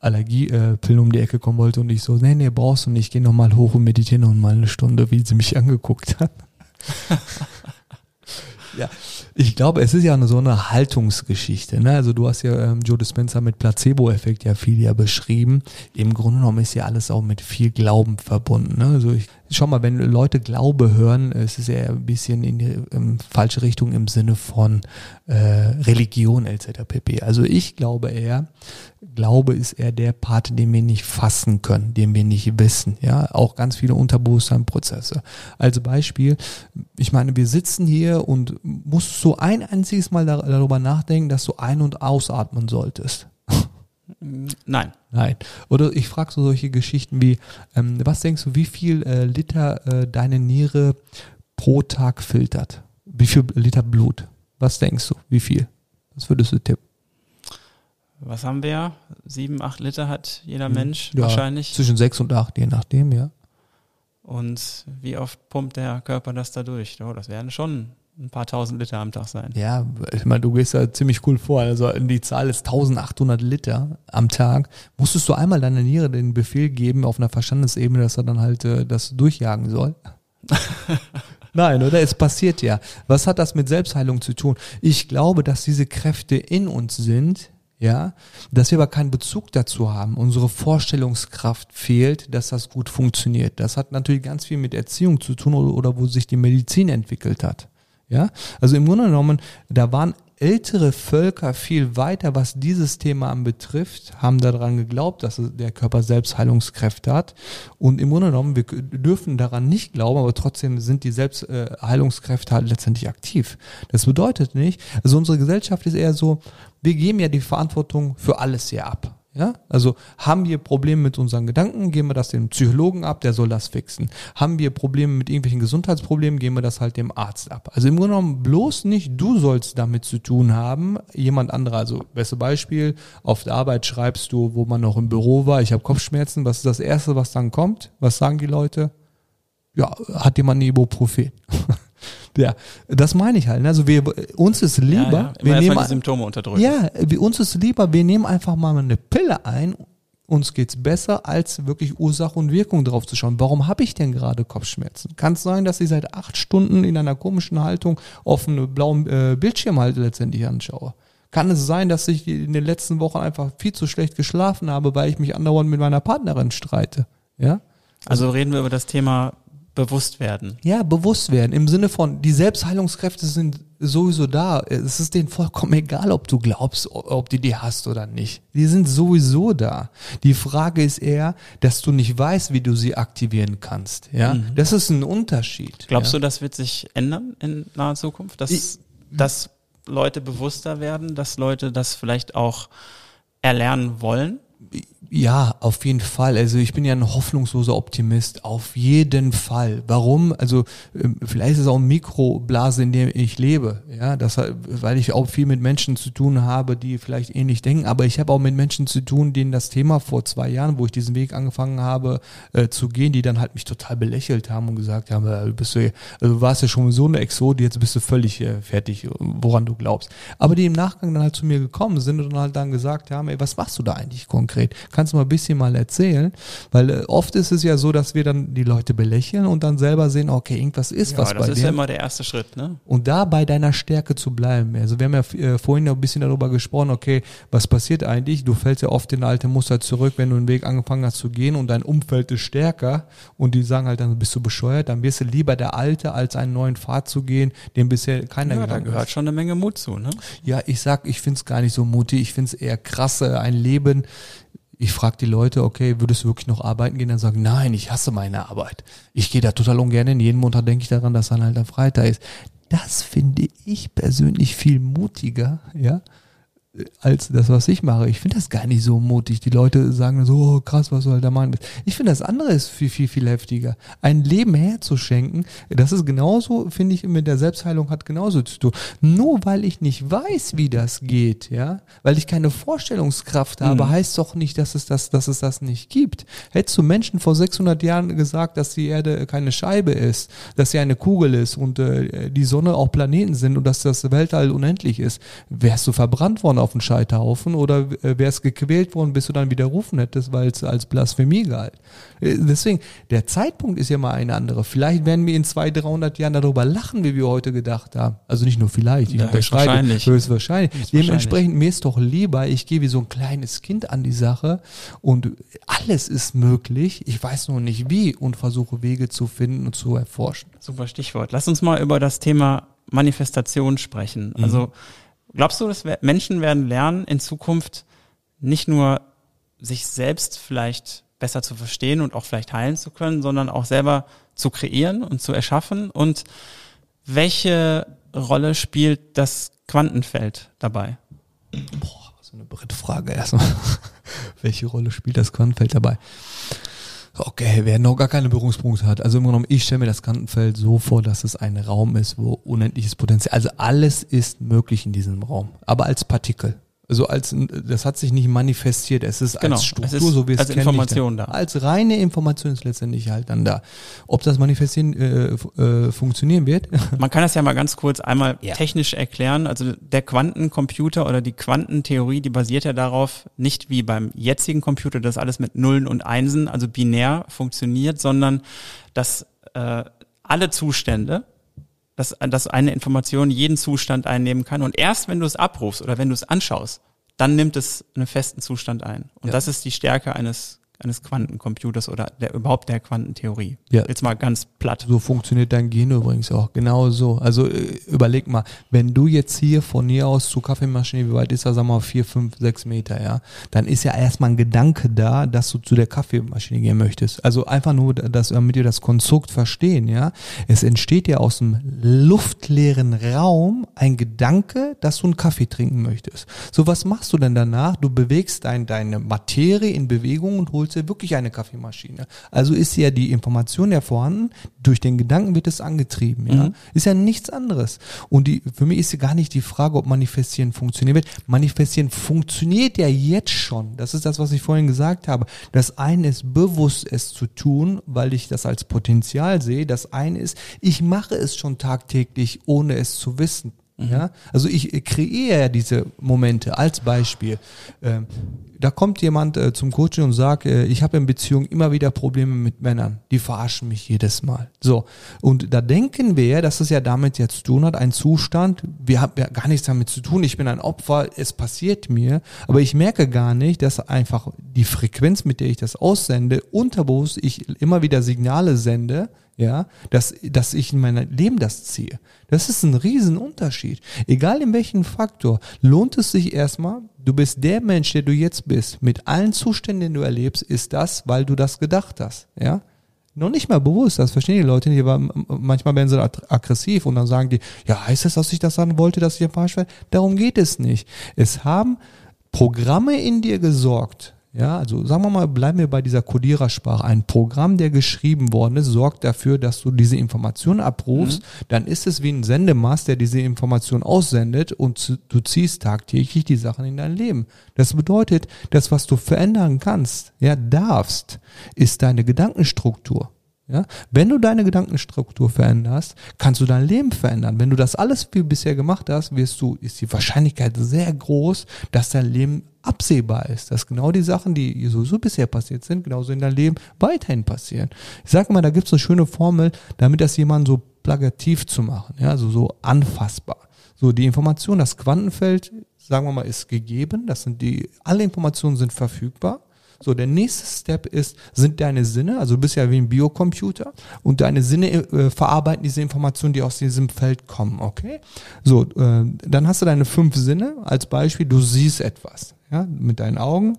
Allergiepillen um die Ecke kommen wollte und ich so, nee, nee, brauchst du nicht, geh nochmal hoch und meditiere noch mal eine Stunde, wie sie mich angeguckt hat. ja, ich glaube, es ist ja so eine Haltungsgeschichte. Ne? Also du hast ja ähm, Joe Dispenza mit Placebo-Effekt ja viel ja beschrieben. Im Grunde genommen ist ja alles auch mit viel Glauben verbunden. Ne? Also ich schau mal, wenn Leute Glaube hören, es ist ja ein bisschen in die ähm, falsche Richtung im Sinne von äh, Religion etc. pp. Also ich glaube eher, Glaube ist eher der Part, den wir nicht fassen können, den wir nicht wissen. Ja, auch ganz viele Unterbewusstseinprozesse. Als Beispiel, ich meine, wir sitzen hier und musst so ein einziges Mal darüber nachdenken, dass du ein- und ausatmen solltest. Nein. Nein. Oder ich frage so solche Geschichten wie, ähm, was denkst du, wie viel äh, Liter äh, deine Niere pro Tag filtert? Wie viel Liter Blut? Was denkst du? Wie viel? Was würdest du tippen? Was haben wir? Sieben, acht Liter hat jeder hm. Mensch ja, wahrscheinlich. Zwischen sechs und acht, je nachdem, ja. Und wie oft pumpt der Körper das da durch? Oh, das werden schon ein paar tausend Liter am Tag sein. Ja, ich meine, du gehst da ziemlich cool vor. Also die Zahl ist 1800 Liter am Tag. Musstest du einmal deiner Niere den Befehl geben auf einer Verstandesebene, dass er dann halt äh, das durchjagen soll? Nein, oder? Es passiert ja. Was hat das mit Selbstheilung zu tun? Ich glaube, dass diese Kräfte in uns sind, ja, dass wir aber keinen Bezug dazu haben. Unsere Vorstellungskraft fehlt, dass das gut funktioniert. Das hat natürlich ganz viel mit Erziehung zu tun oder, oder wo sich die Medizin entwickelt hat. Ja, also im Grunde genommen, da waren ältere Völker viel weiter, was dieses Thema anbetrifft, haben daran geglaubt, dass der Körper Selbstheilungskräfte hat. Und im Grunde genommen, wir dürfen daran nicht glauben, aber trotzdem sind die Selbstheilungskräfte halt letztendlich aktiv. Das bedeutet nicht, also unsere Gesellschaft ist eher so, wir geben ja die Verantwortung für alles hier ab. Ja, also haben wir Probleme mit unseren Gedanken, geben wir das dem Psychologen ab, der soll das fixen. Haben wir Probleme mit irgendwelchen Gesundheitsproblemen, geben wir das halt dem Arzt ab. Also im Grunde genommen bloß nicht, du sollst damit zu tun haben, jemand anderer. Also beste Beispiel, auf der Arbeit schreibst du, wo man noch im Büro war, ich habe Kopfschmerzen, was ist das Erste, was dann kommt? Was sagen die Leute? ja, hat jemand ein Ibuprofen. ja, das meine ich halt. ne? Also wir, uns ist lieber, ja, ja. Wir nehmen, die Symptome unterdrücken. ja, wir, uns ist lieber, wir nehmen einfach mal eine Pille ein, uns geht's besser, als wirklich Ursache und Wirkung drauf zu schauen. Warum habe ich denn gerade Kopfschmerzen? Kann es sein, dass ich seit acht Stunden in einer komischen Haltung auf einen blauen äh, Bildschirm halt letztendlich anschaue? Kann es sein, dass ich in den letzten Wochen einfach viel zu schlecht geschlafen habe, weil ich mich andauernd mit meiner Partnerin streite? Ja? Also reden wir über das Thema Bewusstwerden. Ja, bewusst werden. Im Sinne von, die Selbstheilungskräfte sind sowieso da. Es ist denen vollkommen egal, ob du glaubst, ob du die hast oder nicht. Die sind sowieso da. Die Frage ist eher, dass du nicht weißt, wie du sie aktivieren kannst. Ja, das ist ein Unterschied. Glaubst ja? du, das wird sich ändern in naher Zukunft? Dass, Ich- dass Leute bewusster werden, dass Leute das vielleicht auch erlernen wollen? Ja, auf jeden Fall. Also ich bin ja ein hoffnungsloser Optimist. Auf jeden Fall. Warum? Also ähm, vielleicht ist es auch eine Mikroblase, in der ich lebe. Ja, das, weil ich auch viel mit Menschen zu tun habe, die vielleicht ähnlich denken. Aber ich habe auch mit Menschen zu tun, denen das Thema vor zwei Jahren, wo ich diesen Weg angefangen habe äh, zu gehen, die dann halt mich total belächelt haben und gesagt haben, äh, du bist du, also warst ja schon so eine Exote, jetzt bist du völlig äh, fertig, woran du glaubst. Aber die im Nachgang dann halt zu mir gekommen sind und dann halt dann gesagt haben, ey, was machst du da eigentlich konkret? Kannst du mal ein bisschen mal erzählen? Weil äh, oft ist es ja so, dass wir dann die Leute belächeln und dann selber sehen, okay, irgendwas ist was ja, das bei ist dir. ja immer der erste Schritt, ne? Und da bei deiner Stärke zu bleiben. Also wir haben ja äh, vorhin noch ein bisschen darüber gesprochen, okay, was passiert eigentlich? Du fällst ja oft in alte Muster zurück, wenn du einen Weg angefangen hast zu gehen und dein Umfeld ist stärker und die sagen halt dann, bist du bescheuert, dann wirst du lieber der Alte, als einen neuen Pfad zu gehen, den bisher keiner Ja, da gegangen ist. gehört schon eine Menge Mut zu, ne? Ja, ich sag, ich find's gar nicht so mutig. Ich find's eher krasse, ein Leben. Ich frage die Leute, okay, würdest du wirklich noch arbeiten gehen? Dann sagen, nein, ich hasse meine Arbeit. Ich gehe da total ungern hin. Jeden Montag denke ich daran, dass dann halt ein Freitag ist. Das finde ich persönlich viel mutiger, ja, als das, was ich mache. Ich finde das gar nicht so mutig. Die Leute sagen so, oh, krass, was du halt da machen. Ich finde das andere ist viel, viel, viel heftiger. Ein Leben herzuschenken, das ist genauso, finde ich, mit der Selbstheilung hat genauso zu tun. Nur weil ich nicht weiß, wie das geht, ja, weil ich keine Vorstellungskraft habe, heißt doch nicht, dass es das, dass es das nicht gibt. Hättest du Menschen vor 600 Jahren gesagt, dass die Erde keine Scheibe ist, dass sie eine Kugel ist und äh, die Sonne auch Planeten sind und dass das Weltall unendlich ist, wärst du verbrannt worden auf den Scheiterhaufen oder äh, wärst gequält worden, bis du dann widerrufen hättest, weil es als Blasphemie galt. Äh, Deswegen, der Zeitpunkt ist ja mal eine andere. Vielleicht werden wir in 200, 300 Jahren darüber lachen, wie wir heute gedacht haben. Also nicht nur vielleicht, ich Ja, unterschreibe, höchstwahrscheinlich. höchstwahrscheinlich. Höchstwahrscheinlich. Dementsprechend, mir ist doch lieber, ich gehe wie so ein kleines Kind an die Sache und alles ist möglich. Ich weiß nur nicht wie und versuche Wege zu finden und zu erforschen. Super Stichwort. Lass uns mal über das Thema Manifestation sprechen. Mhm. Also glaubst du, dass Menschen werden lernen, in Zukunft nicht nur sich selbst vielleicht besser zu verstehen und auch vielleicht heilen zu können, sondern auch selber zu kreieren und zu erschaffen? Und welche Rolle spielt das Quantenfeld dabei? Boah, so eine Brettfrage erstmal. Welche Rolle spielt das Quantenfeld dabei? Okay, wer noch gar keine Berührungspunkte hat. Also im Grunde genommen, ich stelle mir das Quantenfeld so vor, dass es ein Raum ist, wo unendliches Potenzial, also alles ist möglich in diesem Raum, aber als Partikel. Also als, das hat sich nicht manifestiert, es ist Genau, als es Struktur, ist so wie es als kennt, Information nicht da. Als reine Information ist letztendlich halt dann da. Ob das Manifestieren äh, äh, funktionieren wird, Man kann das ja mal ganz kurz einmal Ja. technisch erklären. Also der Quantencomputer oder die Quantentheorie, die basiert ja darauf, nicht wie beim jetzigen Computer, dass alles mit Nullen und Einsen, also binär funktioniert, sondern dass äh, alle Zustände, dass, dass eine Information jeden Zustand einnehmen kann. Und erst wenn du es abrufst oder wenn du es anschaust, dann nimmt es einen festen Zustand ein. Und Ja. das ist die Stärke eines eines Quantencomputers oder der, überhaupt der Quantentheorie. Ja. Jetzt mal ganz platt. So funktioniert dein Gehirn übrigens auch. Genau so. Also äh, überleg mal, wenn du jetzt hier von hier aus zur Kaffeemaschine, wie weit ist das, sag mal, vier, fünf, sechs Meter, ja, dann ist ja erstmal ein Gedanke da, dass du zu der Kaffeemaschine gehen möchtest. Also einfach nur, dass, damit wir das Konstrukt verstehen, ja. Es entsteht ja aus dem luftleeren Raum ein Gedanke, dass du einen Kaffee trinken möchtest. So, was machst du denn danach? Du bewegst dein, deine Materie in Bewegung und holst dir wirklich eine Kaffeemaschine. Also ist ja die Information ja vorhanden, durch den Gedanken wird es angetrieben, ja. Mhm. Ist ja nichts anderes. Und die, für mich ist ja gar nicht die Frage, ob Manifestieren funktionieren wird. Manifestieren funktioniert ja jetzt schon. Das ist das, was ich vorhin gesagt habe. Das eine ist bewusst, es zu tun, weil ich das als Potenzial sehe. Das eine ist, ich mache es schon tagtäglich, ohne es zu wissen. Mhm. Ja, also ich kreiere ja diese Momente als Beispiel. Ähm, da kommt jemand äh, zum Coaching und sagt, äh, ich habe in Beziehungen immer wieder Probleme mit Männern. Die verarschen mich jedes Mal. So. Und da denken wir dass es ja damit jetzt zu tun hat, ein Zustand, wir haben ja gar nichts damit zu tun, ich bin ein Opfer, es passiert mir, aber ich merke gar nicht, dass einfach die Frequenz, mit der ich das aussende, unterbewusst ich immer wieder Signale sende, ja, dass, dass ich in mein Leben das ziehe. Das ist ein Riesenunterschied. Egal in welchem Faktor, lohnt es sich erstmal, du bist der Mensch, der du jetzt bist, mit allen Zuständen, die du erlebst, ist das, weil du das gedacht hast, ja. Noch nicht mal bewusst, das verstehen die Leute nicht, aber manchmal werden sie aggressiv und dann sagen die, ja, heißt das, dass ich das sagen wollte, dass ich verarscht werde? Darum geht es nicht. Es haben Programme in dir gesorgt, ja, also sagen wir mal, bleiben wir bei dieser Codierersprache. Ein Programm, der geschrieben worden ist, sorgt dafür, dass du diese Information abrufst. Mhm. Dann ist es wie ein Sendemast, der diese Information aussendet und du ziehst tagtäglich die Sachen in dein Leben. Das bedeutet, das, was du verändern kannst, ja, darfst, ist deine Gedankenstruktur. Ja? Wenn du deine Gedankenstruktur veränderst, kannst du dein Leben verändern. Wenn du das alles wie bisher gemacht hast, wirst du, ist die Wahrscheinlichkeit sehr groß, dass dein Leben absehbar ist, dass genau die Sachen, die sowieso bisher passiert sind, genauso in deinem Leben weiterhin passieren. Ich sage mal, da gibt es eine schöne Formel, damit das jemand so plagativ zu machen, ja, also so anfassbar. So, die Information, das Quantenfeld, sagen wir mal, ist gegeben, das sind die, alle Informationen sind verfügbar. So, der nächste Step ist, sind deine Sinne, also du bist ja wie ein Biocomputer und deine Sinne äh, verarbeiten diese Informationen, die aus diesem Feld kommen, okay? So, äh, dann hast du deine fünf Sinne als Beispiel, du siehst etwas, ja, mit deinen Augen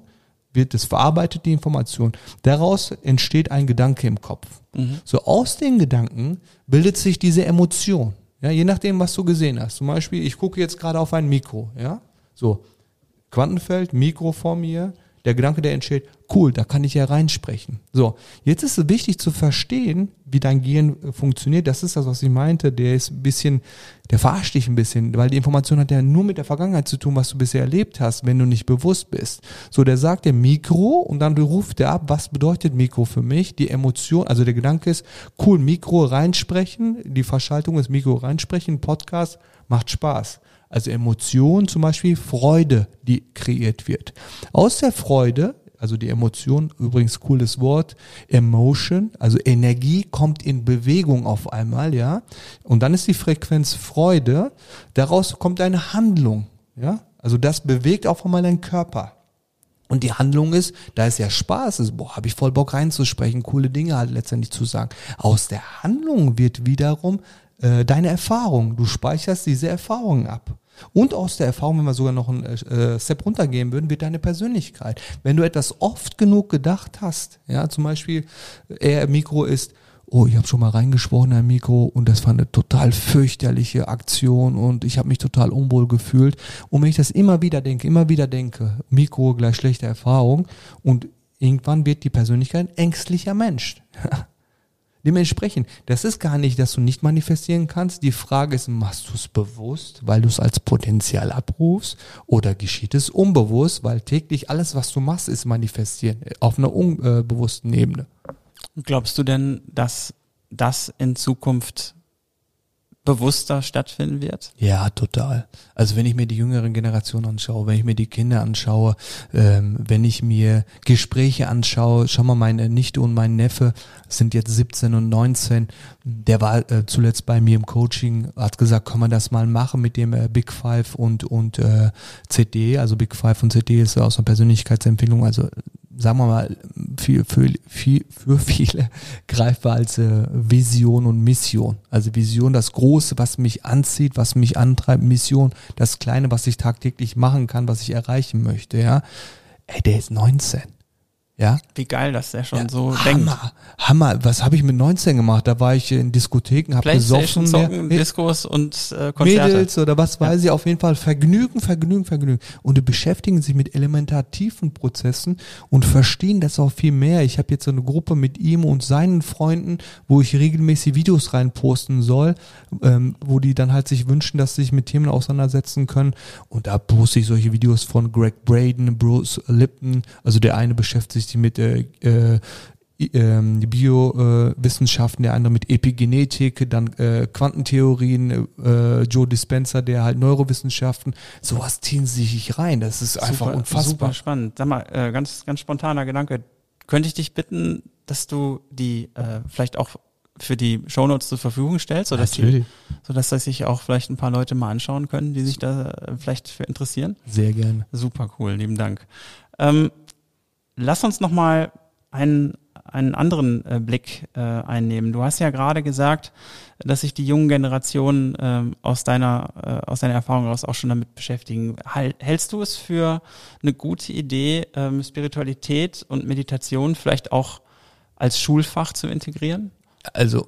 wird es verarbeitet, die Information. Daraus entsteht ein Gedanke im Kopf. Mhm. So, aus den Gedanken bildet sich diese Emotion, ja, je nachdem, was du gesehen hast. Zum Beispiel, ich gucke jetzt gerade auf ein Mikro, ja, so, Quantenfeld, Mikro vor mir, der Gedanke, der entsteht, cool, da kann ich ja reinsprechen. So, jetzt ist es wichtig zu verstehen, wie dein Gehirn äh, funktioniert. Das ist das, was ich meinte. Der ist ein bisschen, der verarscht dich ein bisschen, weil die Information hat ja nur mit der Vergangenheit zu tun, was du bisher erlebt hast, wenn du nicht bewusst bist. So, der sagt dir Mikro und dann ruft er ab, was bedeutet Mikro für mich? Die Emotion, also der Gedanke ist, cool, Mikro reinsprechen, die Verschaltung ist Mikro reinsprechen, Podcast macht Spaß. Also Emotion zum Beispiel, Freude, die kreiert wird. Aus der Freude, also die Emotion, übrigens cooles Wort, Emotion, also Energie kommt in Bewegung auf einmal, ja. Und dann ist die Frequenz Freude, daraus kommt eine Handlung, ja. Also das bewegt auf einmal deinen Körper. Und die Handlung ist, da ist ja Spaß, ist, boah, habe ich voll Bock reinzusprechen, coole Dinge halt letztendlich zu sagen. Aus der Handlung wird wiederum äh, deine Erfahrung. Du speicherst diese Erfahrungen ab. Und aus der Erfahrung, wenn wir sogar noch einen äh, Step runtergehen würden, wird deine Persönlichkeit. Wenn du etwas oft genug gedacht hast, ja, zum Beispiel, er im Mikro ist, oh, ich habe schon mal reingeschworen in ein Mikro und das war eine total fürchterliche Aktion und ich habe mich total unwohl gefühlt. Und wenn ich das immer wieder denke, immer wieder denke, Mikro gleich schlechte Erfahrung und irgendwann wird die Persönlichkeit ein ängstlicher Mensch. Dementsprechend, das ist gar nicht, dass du nicht manifestieren kannst. Die Frage ist, machst du es bewusst, weil du es als Potenzial abrufst oder geschieht es unbewusst, weil täglich alles, was du machst, ist manifestieren auf einer unbewussten Ebene. Glaubst du denn, dass das in Zukunft bewusster stattfinden wird? Ja, total. Also wenn ich mir die jüngere Generation anschaue, wenn ich mir die Kinder anschaue, ähm, wenn ich mir Gespräche anschaue, schau mal, meine Nichte und mein Neffe sind jetzt 17 und 19. Der war äh, zuletzt bei mir im Coaching, hat gesagt, kann man das mal machen mit dem äh, Big Five und und äh, CD. Also Big Five und CD ist aus einer Persönlichkeitsempfehlung, also sagen wir mal, für, für, für viele greifbar als äh, Vision und Mission. Also Vision, das Große, was mich anzieht, was mich antreibt, Mission, das Kleine, was ich tagtäglich machen kann, was ich erreichen möchte, ja. Ey, der ist 19. Ja. Wie geil, dass der schon ja, so Hammer, denkt. Hammer. Was habe ich mit 19 gemacht? Da war ich in Diskotheken, habe gesoffen. Zocken, ja, Diskos und äh, Konzerte. Mädels oder was weiß ich, auf jeden Fall Vergnügen, Vergnügen, Vergnügen. Und die beschäftigen sich mit elementar tiefen Prozessen und verstehen das auch viel mehr. Ich habe jetzt so eine Gruppe mit ihm und seinen Freunden, wo ich regelmäßig Videos reinposten soll, ähm, wo die dann halt sich wünschen, dass sie sich mit Themen auseinandersetzen können. Und da poste ich solche Videos von Greg Braden, Bruce Lipton. Also der eine beschäftigt sich mit äh, äh, ähm, Biowissenschaften, der andere mit Epigenetik, dann äh, Quantentheorien, äh, Joe Dispenza, der halt Neurowissenschaften. Sowas ziehen sie sich rein. Das ist einfach super, unfassbar. Super spannend. Sag mal, äh, ganz, ganz spontaner Gedanke. Könnte ich dich bitten, dass du die äh, vielleicht auch für die Shownotes zur Verfügung stellst, sodass, Natürlich. die, sodass das sich auch vielleicht ein paar Leute mal anschauen können, die sich da vielleicht für interessieren? Sehr gerne. Super cool, lieben Dank. Ähm, lass uns nochmal einen, einen anderen äh, Blick äh, einnehmen. Du hast ja gerade gesagt, dass sich die jungen Generationen äh, aus deiner aus deiner Erfahrung heraus auch schon damit beschäftigen. Hal hältst du es für eine gute Idee, ähm, Spiritualität und Meditation vielleicht auch als Schulfach zu integrieren? Also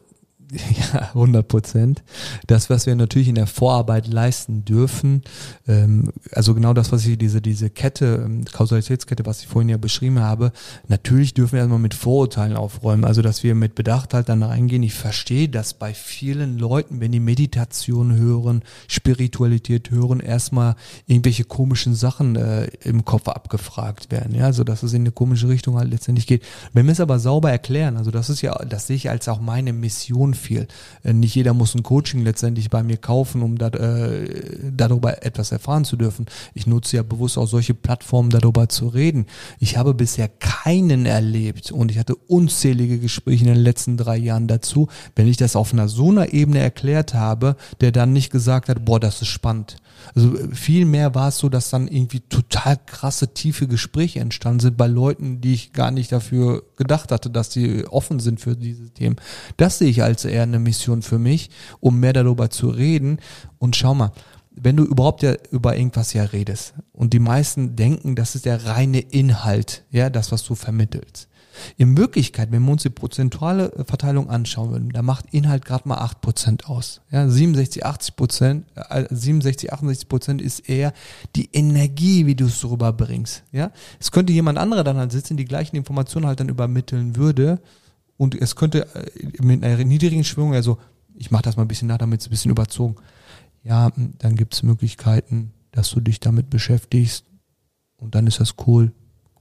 ja, 100 Prozent. Das, was wir natürlich in der Vorarbeit leisten dürfen, ähm, also genau das, was ich, diese, diese Kette, ähm, Kausalitätskette, was ich vorhin ja beschrieben habe, natürlich dürfen wir erstmal mit Vorurteilen aufräumen, also dass wir mit Bedacht halt dann reingehen. Ich verstehe, dass bei vielen Leuten, wenn die Meditation hören, Spiritualität hören, erstmal irgendwelche komischen Sachen äh, im Kopf abgefragt werden, ja, also dass es in eine komische Richtung halt letztendlich geht. Wenn wir es aber sauber erklären, also das ist ja, das sehe ich als auch meine Mission viel. Äh, nicht jeder muss ein Coaching letztendlich bei mir kaufen, um da, äh, darüber etwas erfahren zu dürfen. Ich nutze ja bewusst auch solche Plattformen, darüber zu reden. Ich habe bisher keinen erlebt und ich hatte unzählige Gespräche in den letzten drei Jahren dazu, wenn ich das auf einer so einer Ebene erklärt habe, der dann nicht gesagt hat, boah, das ist spannend. Also viel mehr war es so, dass dann irgendwie total krasse, tiefe Gespräche entstanden sind bei Leuten, die ich gar nicht dafür gedacht hatte, dass die offen sind für diese Themen. Das sehe ich als eher eine Mission für mich, um mehr darüber zu reden. Und schau mal, wenn du überhaupt ja über irgendwas ja redest und die meisten denken, das ist der reine Inhalt, ja, das, was du vermittelst. In Wirklichkeit, wenn wir uns die prozentuale Verteilung anschauen würden, da macht Inhalt gerade mal 8% aus. Ja, 67, 80 Prozent, äh, 67, 68 Prozent ist eher die Energie, wie du es rüberbringst. Ja, es könnte jemand anderer dann halt sitzen, die gleichen Informationen halt dann übermitteln würde und es könnte äh, mit einer niedrigen Schwingung, also ich mache das mal ein bisschen nach, damit es ein bisschen überzogen. Ja, dann gibt es Möglichkeiten, dass du dich damit beschäftigst und dann ist das cool.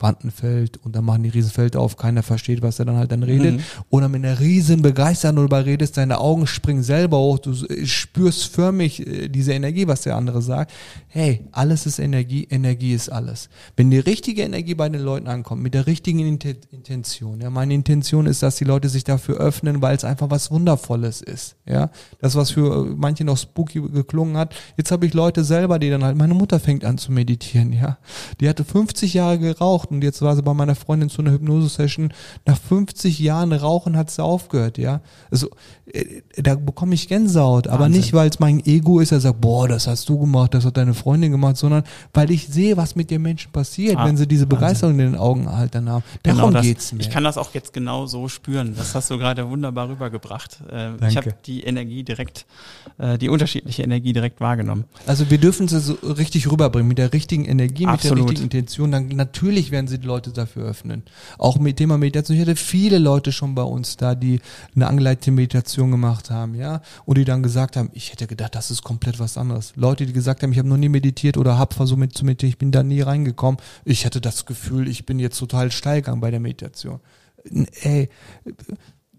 Quantenfeld und dann machen die Riesenfeld auf, keiner versteht, was er dann halt dann redet. Mhm. Oder mit einer riesen Begeisterung darüber redest, deine Augen springen selber hoch, du spürst förmlich äh, diese Energie, was der andere sagt. Hey, alles ist Energie, Energie ist alles. Wenn die richtige Energie bei den Leuten ankommt, mit der richtigen Intention, ja, meine Intention ist, dass die Leute sich dafür öffnen, weil es einfach was Wundervolles ist, ja. Das, was für manche noch spooky geklungen hat. Jetzt habe ich Leute selber, die dann halt, meine Mutter fängt an zu meditieren, ja. Die hatte 50 Jahre geraucht und jetzt war sie bei meiner Freundin zu einer Hypnose-Session. Nach 50 Jahren Rauchen hat sie aufgehört, ja. Also, äh, da bekomme ich Gänsehaut, aber Wahnsinn. nicht, weil es mein Ego ist, der sagt, boah, das hast du gemacht, das hat deine Freundin gemacht, sondern weil ich sehe, was mit den Menschen passiert, ah, wenn sie diese Begeisterung Wahnsinn. in den Augen halt dann haben. Darum genau das, geht's mir. Ich kann das auch jetzt genau so spüren. Das hast du gerade wunderbar rübergebracht. Äh, ich habe die Energie direkt, äh, die unterschiedliche Energie direkt wahrgenommen. Also wir dürfen sie so richtig rüberbringen, mit der richtigen Energie, Absolut. mit der richtigen Intention. Dann natürlich werden sie die Leute dafür öffnen. Auch mit Thema Meditation. Ich hatte viele Leute schon bei uns da, die eine angeleitete Meditation gemacht haben, ja, und die dann gesagt haben, ich hätte gedacht, das ist komplett was anderes. Leute, die gesagt haben, ich habe noch nie meditiert oder habe versucht mit zu meditieren, ich bin da nie reingekommen. Ich hatte das Gefühl, ich bin jetzt total steil gegangen bei der Meditation. Ey,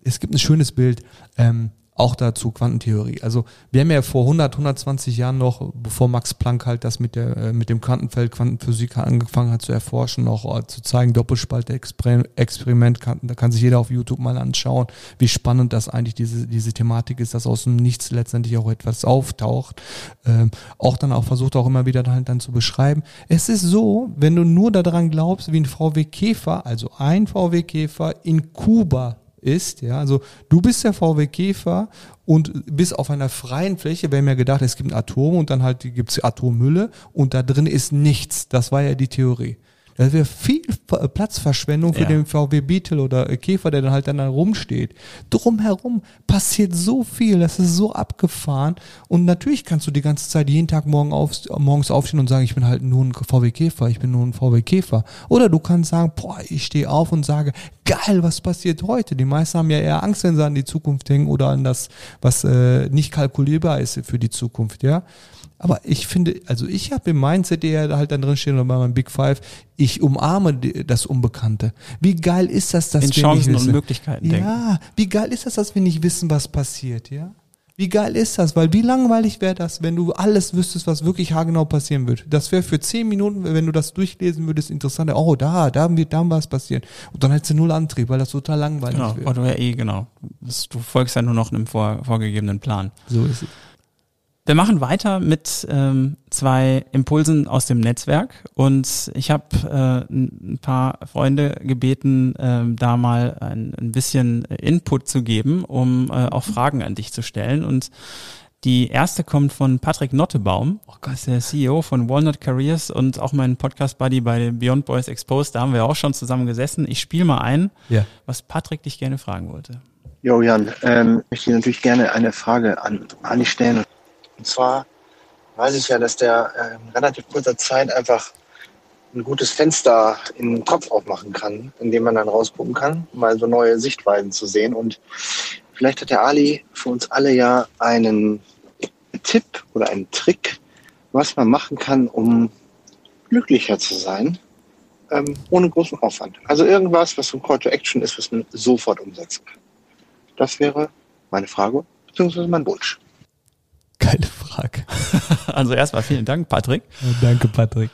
es gibt ein schönes Bild. Ähm, auch dazu Quantentheorie. Also wir haben ja vor 100, 120 Jahren noch, bevor Max Planck halt das mit der äh, mit dem Quantenfeld Quantenphysik angefangen hat zu erforschen, auch äh, zu zeigen, Doppelspalte-Experiment, da kann sich jeder auf YouTube mal anschauen, wie spannend das eigentlich diese diese Thematik ist, dass aus dem Nichts letztendlich auch etwas auftaucht. Ähm, auch dann auch versucht auch immer wieder halt dann zu beschreiben. Es ist so, wenn du nur daran glaubst, wie ein VW Käfer, also ein VW Käfer in Kuba ist. Ja, also du bist der VW Käfer und bist auf einer freien Fläche. Wir haben ja gedacht, es gibt Atome und dann halt gibt es Atommülle und da drin ist nichts. Das war ja die Theorie. Das wäre viel P- Platzverschwendung für Ja. den VW Beetle oder äh, Käfer, der dann halt dann da rumsteht. Drumherum passiert so viel, das ist so abgefahren. Und natürlich kannst du die ganze Zeit jeden Tag morgen auf, morgens aufstehen und sagen, ich bin halt nur ein VW Käfer, ich bin nur ein VW Käfer. Oder du kannst sagen, boah, ich stehe auf und sage, geil, was passiert heute? Die meisten haben ja eher Angst, wenn sie an die Zukunft denken oder an das, was äh, nicht kalkulierbar ist für die Zukunft, ja. Aber ich finde, also ich habe im Mindset eher halt dann drin stehen oder bei meinem Big Five, ich umarme das Unbekannte. Wie geil ist das, dass In wir Chancen nicht und wissen? Möglichkeiten denken. Ja, wie geil ist das, dass wir nicht wissen, was passiert, ja? Wie geil ist das? Weil wie langweilig wäre das, wenn du alles wüsstest, was wirklich haargenau passieren wird? Das wäre für zehn Minuten, wenn du das durchlesen würdest, interessant. Oh, da, da wird da was passieren. Und dann hättest du null Antrieb, weil das total langweilig Genau, wird. du ja eh, genau. Das, du folgst ja nur noch einem vor, vorgegebenen Plan. So ist es. Wir machen weiter mit ähm, zwei Impulsen aus dem Netzwerk und ich habe äh, ein paar Freunde gebeten, ähm, da mal ein, ein bisschen Input zu geben, um äh, auch Fragen an dich zu stellen. Und die erste kommt von Patrick Nottebaum, das ist der CEO von Walnut Careers und auch mein Podcast-Buddy bei Beyond Boys Exposed. Da haben wir auch schon zusammen gesessen. Ich spiele mal ein, Ja. was Patrick dich gerne fragen wollte. Jo, Jan, ähm, möchte ich natürlich gerne eine Frage an Ali stellen. Und zwar weiß ich ja, dass der äh, in relativ kurzer Zeit einfach ein gutes Fenster in den Kopf aufmachen kann, in dem man dann rausgucken kann, um mal so neue Sichtweisen zu sehen. Und vielleicht hat der Ali für uns alle ja einen Tipp oder einen Trick, was man machen kann, um glücklicher zu sein, ähm, ohne großen Aufwand. Also irgendwas, was so ein Call to Action ist, was man sofort umsetzen kann. Das wäre meine Frage, beziehungsweise mein Wunsch. Geile Frage. Also erstmal vielen Dank, Patrick. Danke, Patrick.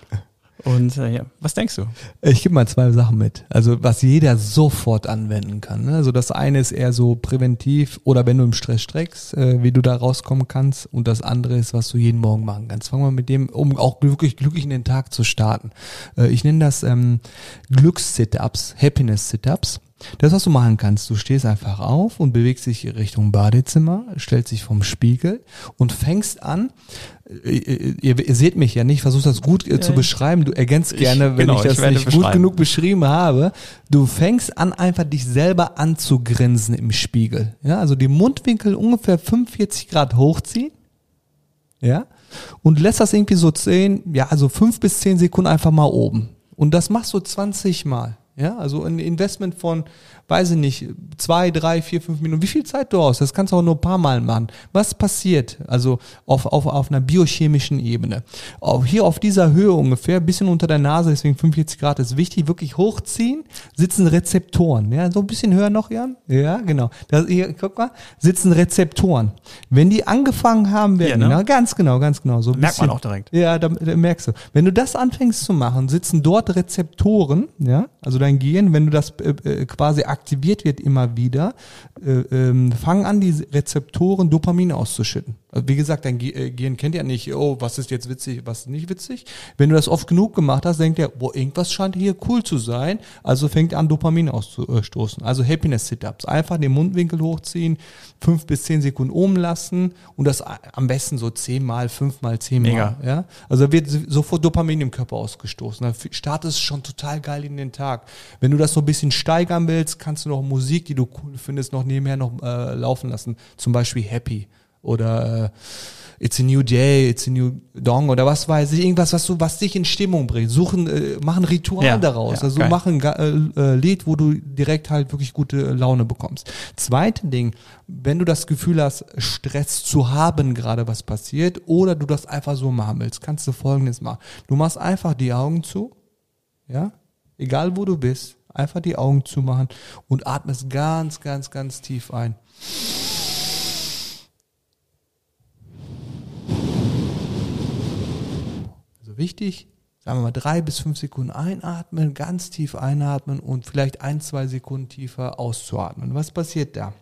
Und äh, ja, was denkst du? Ich gebe mal zwei Sachen mit. Also was jeder sofort anwenden kann. Ne? Also das eine ist eher so präventiv oder wenn du im Stress streckst, äh, wie du da rauskommen kannst. Und das andere ist, was du jeden Morgen machen kannst. Fangen wir mit dem, um auch wirklich glücklich in den Tag zu starten. Äh, ich nenne das ähm, Glücks-Sit-Ups, Happiness-Sit-Ups. Das, was du machen kannst, du stehst einfach auf und bewegst dich Richtung Badezimmer, stellst dich vom Spiegel und fängst an, äh, ihr, ihr seht mich ja nicht, versuchst das gut äh, zu beschreiben, du ergänzt ich- gerne, wenn genau, ich das ich nicht gut genug beschrieben habe. Du fängst an, einfach dich selber anzugrinsen im Spiegel. Ja, also die Mundwinkel ungefähr 45 Grad hochziehen. Ja. Und lässt das irgendwie so 10, ja, also 5 bis 10 Sekunden einfach mal oben. Und das machst du 20 Mal. Ja, also ein Investment von, weiß ich nicht, zwei, drei, vier, fünf Minuten. Wie viel Zeit du hast? Das kannst du auch nur ein paar Mal machen. Was passiert? Also auf, auf, auf einer biochemischen Ebene. Auch hier auf dieser Höhe ungefähr, ein bisschen unter der Nase, deswegen 45 Grad ist wichtig, wirklich hochziehen, sitzen Rezeptoren. Ja, so ein bisschen höher noch, Jan? Ja, genau. Da, hier, guck mal, sitzen Rezeptoren. Wenn die angefangen haben, werden, ne? genau, ganz genau, ganz genau. So Merkt man bisschen- auch direkt. ja, da, da merkst du. Wenn du das anfängst zu machen, sitzen dort Rezeptoren, ja, also dein Gehirn, wenn du das äh, äh, quasi aktiviert wird immer wieder, äh, ähm, fangen an, die Rezeptoren Dopamin auszuschütten. Also wie gesagt, dein äh, Gehirn kennt ja nicht, oh, was ist jetzt witzig, was ist nicht witzig. Wenn du das oft genug gemacht hast, denkt er, boah, irgendwas scheint hier cool zu sein, also fängt an, Dopamin auszustoßen. Also Happiness Sit-Ups. Einfach den Mundwinkel hochziehen, fünf bis zehn Sekunden oben lassen und das am besten so zehnmal, fünfmal, zehnmal. Mega. Ja? Also wird sofort Dopamin im Körper ausgestoßen. Da startest du schon total geil in den Tag. Wenn du das so ein bisschen steigern willst, kannst du noch Musik, die du cool findest, noch nebenher noch äh, laufen lassen. Zum Beispiel Happy oder äh, It's a New Day, It's a New Dong oder was weiß ich, irgendwas, was du, was dich in Stimmung bringt. Suchen, äh, machen Ritual Ja, daraus. ja, also geil. machen äh, äh, Lied, wo du direkt halt wirklich gute Laune bekommst. Zweite Ding, wenn du das Gefühl hast, Stress zu haben, gerade was passiert, oder du das einfach so machen willst, kannst du folgendes machen. Du machst einfach die Augen zu, ja, egal wo du bist, einfach die Augen zumachen und atmest ganz, ganz, ganz tief ein. Also wichtig, sagen wir mal drei bis fünf Sekunden einatmen, ganz tief einatmen und vielleicht ein, zwei Sekunden tiefer auszuatmen. Was passiert da?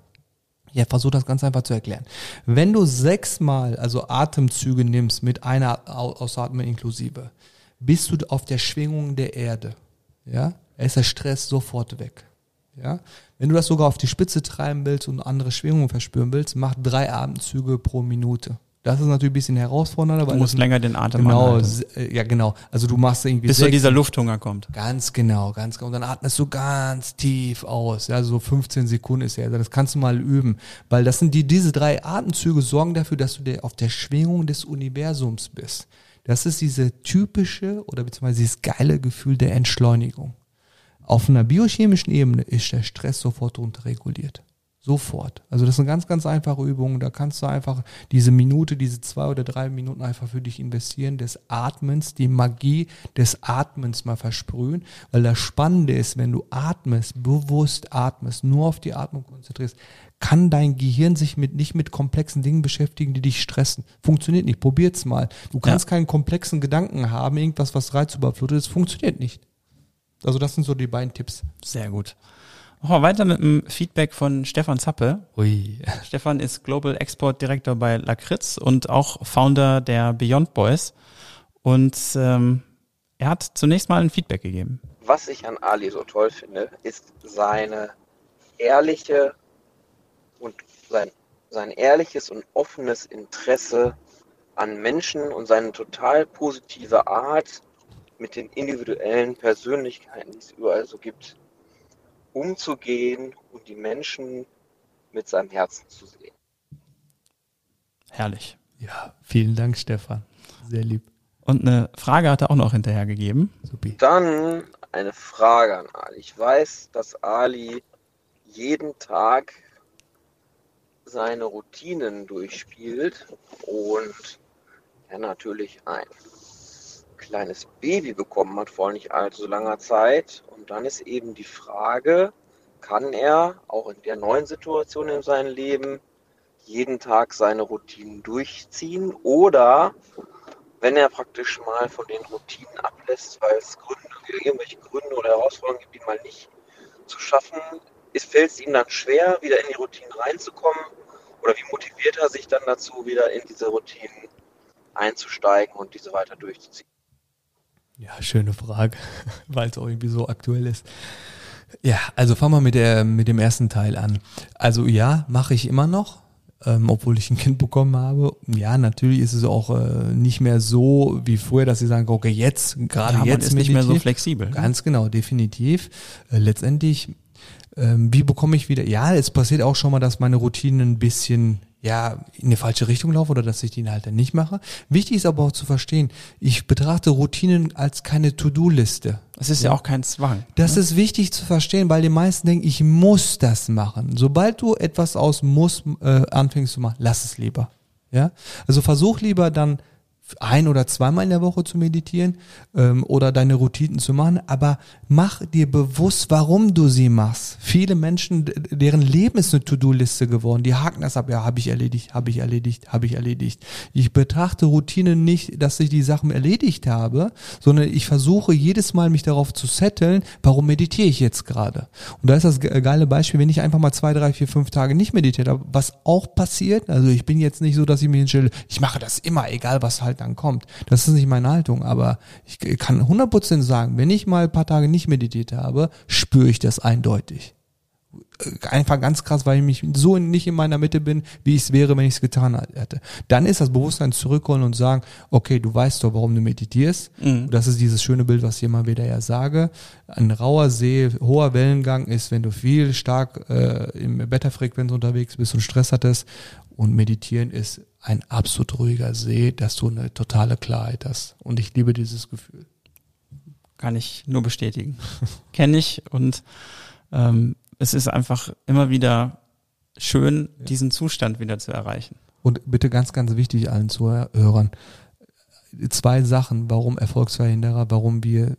Ja, versuch das ganz einfach zu erklären. Wenn du sechsmal, also Atemzüge nimmst mit einer Au- Ausatmen inklusive, bist du auf der Schwingung der Erde. Ja, ist der Stress sofort weg. Ja, wenn du das sogar auf die Spitze treiben willst und andere Schwingungen verspüren willst, mach drei Atemzüge pro Minute. Das ist natürlich ein bisschen herausfordernder. Du weil musst das- länger den Atem Genau, anhalten, äh, ja genau. Also du machst irgendwie bis so sechs- dieser Lufthunger kommt. Ganz genau, ganz genau. Und dann atmest du ganz tief aus. Ja, so 15 Sekunden ist ja. Das kannst du mal üben. Weil das sind die, diese drei Atemzüge sorgen dafür, dass du auf der Schwingung des Universums bist. Das ist diese typische oder beziehungsweise dieses geile Gefühl der Entschleunigung. Auf einer biochemischen Ebene ist der Stress sofort runterreguliert. Sofort. Also das ist eine ganz, ganz einfache Übung. Da kannst du einfach diese Minute, diese zwei oder drei Minuten einfach für dich investieren, des Atmens, die Magie des Atmens mal versprühen. Weil das Spannende ist, wenn du atmest, bewusst atmest, nur auf die Atmung konzentrierst, kann dein Gehirn sich mit, nicht mit komplexen Dingen beschäftigen, die dich stressen. Funktioniert nicht. Probiert's mal. Du kannst keinen komplexen Gedanken haben, irgendwas, was reizüberflutet ist. Funktioniert nicht. Also das sind so die beiden Tipps. Sehr gut. Machen wir weiter mit dem Feedback von Stefan Zappe. Ui. Stefan ist Global Export Director bei Lakritz und auch Founder der Beyond Boys. Und ähm, er hat zunächst mal ein Feedback gegeben. Was ich an Ali so toll finde, ist seine ehrliche und sein, sein ehrliches und offenes Interesse an Menschen und seine total positive Art, mit den individuellen Persönlichkeiten, die es überall so gibt, umzugehen und die Menschen mit seinem Herzen zu sehen. Herrlich. Ja, vielen Dank, Stefan. Sehr lieb. Und eine Frage hat er auch noch hinterhergegeben. Supi. Dann eine Frage an Ali. Ich weiß, dass Ali jeden Tag seine Routinen durchspielt und er natürlich ein kleines Baby bekommen hat vor nicht allzu langer Zeit. Und dann ist eben die Frage, kann er auch in der neuen Situation in seinem Leben jeden Tag seine Routinen durchziehen oder wenn er praktisch mal von den Routinen ablässt, weil es Gründe, irgendwelche Gründe oder Herausforderungen gibt, ihn mal nicht zu schaffen, fällt es ihm dann schwer, wieder in die Routinen reinzukommen? Oder wie motiviert er sich dann dazu, wieder in diese Routinen einzusteigen und diese weiter durchzuziehen? Ja, schöne Frage, weil es auch irgendwie so aktuell ist. Ja, also fangen wir mit, der, mit dem ersten Teil an. Also ja, mache ich immer noch, ähm, obwohl ich ein Kind bekommen habe. Ja, natürlich ist es auch äh, nicht mehr so wie früher, dass sie sagen, okay, jetzt, gerade Ja, jetzt ist nicht mehr so flexibel. ne? Ganz genau, definitiv. Äh, letztendlich, ähm, wie bekomme ich wieder, ja, es passiert auch schon mal, dass meine Routinen ein bisschen, ja, in eine falsche Richtung laufen oder dass ich die halt dann nicht mache. Wichtig ist aber auch zu verstehen, ich betrachte Routinen als keine To-Do-Liste. Es ist ja. auch kein Zwang. Das ist wichtig zu verstehen, weil die meisten denken, ich muss das machen. Sobald du etwas aus muss äh, anfängst zu machen, lass es lieber. Ja, also versuch lieber dann ein oder zweimal in der Woche zu meditieren ähm, oder deine Routinen zu machen, aber mach dir bewusst, warum du sie machst. Viele Menschen, deren Leben ist eine To-Do-Liste geworden, die haken das ab, ja, habe ich erledigt, habe ich erledigt, habe ich erledigt. Ich betrachte Routinen nicht, dass ich die Sachen erledigt habe, sondern ich versuche jedes Mal mich darauf zu setteln, warum meditiere ich jetzt gerade. Und da ist das ge- geile Beispiel, wenn ich einfach mal zwei, drei, vier, fünf Tage nicht meditiert habe, was auch passiert, also ich bin jetzt nicht so, dass ich mir hinstelle, ich mache das immer, egal was halt dann kommt. Das ist nicht meine Haltung, aber ich kann 100% sagen, wenn ich mal ein paar Tage nicht meditiert habe, spüre ich das eindeutig. Äh, Einfach ganz krass, weil ich mich so nicht in meiner Mitte bin, wie ich es wäre, wenn ich es getan hätte. Dann ist das Bewusstsein zurückholen und sagen, okay, du weißt doch, warum du meditierst. Mhm. Das ist dieses schöne Bild, was ich immer wieder ja sage. Ein rauer See, hoher Wellengang ist, wenn du viel stark äh, im Beta-Frequenz unterwegs bist und Stress hattest. Und meditieren ist ein absolut ruhiger See, dass du eine totale Klarheit hast. Und ich liebe dieses Gefühl. Kann ich nur bestätigen. Kenne ich und ähm, es ist einfach immer wieder schön, diesen Zustand wieder zu erreichen. Und bitte ganz, ganz wichtig allen Zuhörern. Zwei Sachen, warum Erfolgsverhinderer, warum wir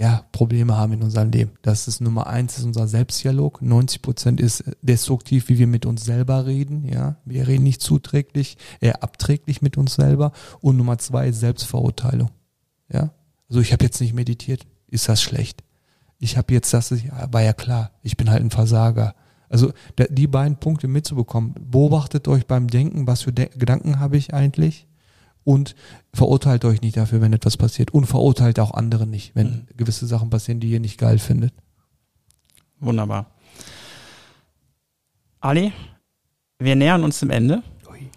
ja, Probleme haben in unserem Leben. Das ist Nummer eins, ist unser Selbstdialog. 90 Prozent ist destruktiv, wie wir mit uns selber reden. Ja, wir reden nicht zuträglich, eher abträglich mit uns selber. Und Nummer zwei ist Selbstverurteilung. Ja, also ich habe jetzt nicht meditiert, ist das schlecht? Ich habe jetzt das, war ja klar, ich bin halt ein Versager. Also die beiden Punkte mitzubekommen, beobachtet euch beim Denken, was für De Gedanken habe ich eigentlich und verurteilt euch nicht dafür, wenn etwas passiert und verurteilt auch andere nicht, wenn Mhm. gewisse Sachen passieren, die ihr nicht geil findet. Wunderbar. Ali, wir nähern uns dem Ende.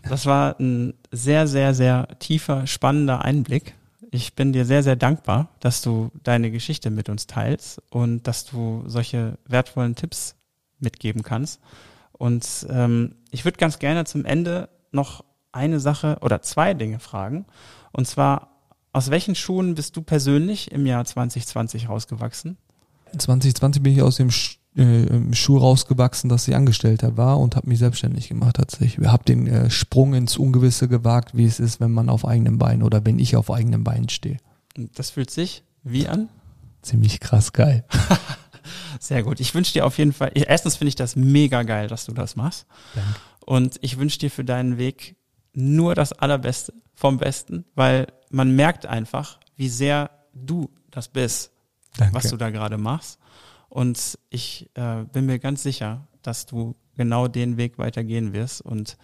Das war ein sehr, sehr, sehr tiefer, spannender Einblick. Ich bin dir sehr, sehr dankbar, dass du deine Geschichte mit uns teilst und dass du solche wertvollen Tipps mitgeben kannst. Und ähm, ich würde ganz gerne zum Ende noch eine Sache oder zwei Dinge fragen. Und zwar, aus welchen Schuhen bist du persönlich im Jahr 2020 rausgewachsen? 2020 bin ich aus dem Sch äh, Schuh rausgewachsen, dass ich Angestellter war und habe mich selbstständig gemacht tatsächlich. Ich habe den äh, Sprung ins Ungewisse gewagt, wie es ist, wenn man auf eigenen Beinen oder wenn ich auf eigenen Beinen stehe. Das fühlt sich wie an? Ziemlich krass geil. Sehr gut. Ich wünsche dir auf jeden Fall, erstens finde ich das mega geil, dass du das machst. Danke. Und ich wünsche dir für deinen Weg nur das Allerbeste vom Besten, weil man merkt einfach, wie sehr du das bist, Danke. was du da gerade machst. Und ich äh, bin mir ganz sicher, dass du genau den Weg weitergehen wirst und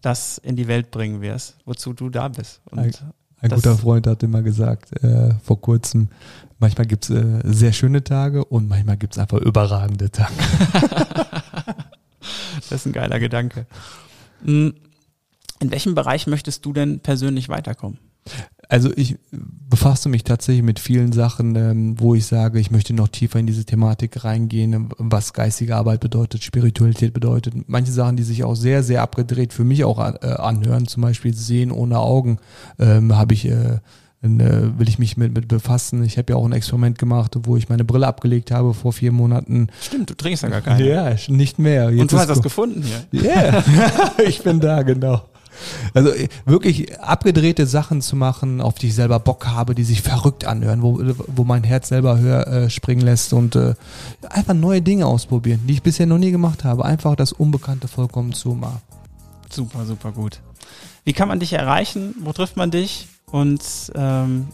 das in die Welt bringen wirst, wozu du da bist. Und Ein, ein guter Freund hat immer gesagt, äh, vor kurzem, manchmal gibt's äh, sehr schöne Tage und manchmal gibt's einfach überragende Tage. das ist ein geiler Gedanke. Hm, In welchem Bereich möchtest du denn persönlich weiterkommen? Also ich befasse mich tatsächlich mit vielen Sachen, ähm, wo ich sage, ich möchte noch tiefer in diese Thematik reingehen, was geistige Arbeit bedeutet, Spiritualität bedeutet. Manche Sachen, die sich auch sehr, sehr abgedreht für mich auch äh, anhören, zum Beispiel Sehen ohne Augen, ähm, habe ich äh, will ich mich mit, mit befassen. Ich habe ja auch ein Experiment gemacht, wo ich meine Brille abgelegt habe vor vier Monaten. Stimmt, du trinkst ja gar keine. Ja, nicht mehr. Jetzt Und du hast das gefunden hier. Ja, ich bin da, genau. Also äh, wirklich abgedrehte Sachen zu machen, auf die ich selber Bock habe, die sich verrückt anhören, wo, wo mein Herz selber höher äh, springen lässt und äh, einfach neue Dinge ausprobieren, die ich bisher noch nie gemacht habe. Einfach das Unbekannte vollkommen zu machen. Super, super gut. Wie kann man dich erreichen? Wo trifft man dich? Und ähm,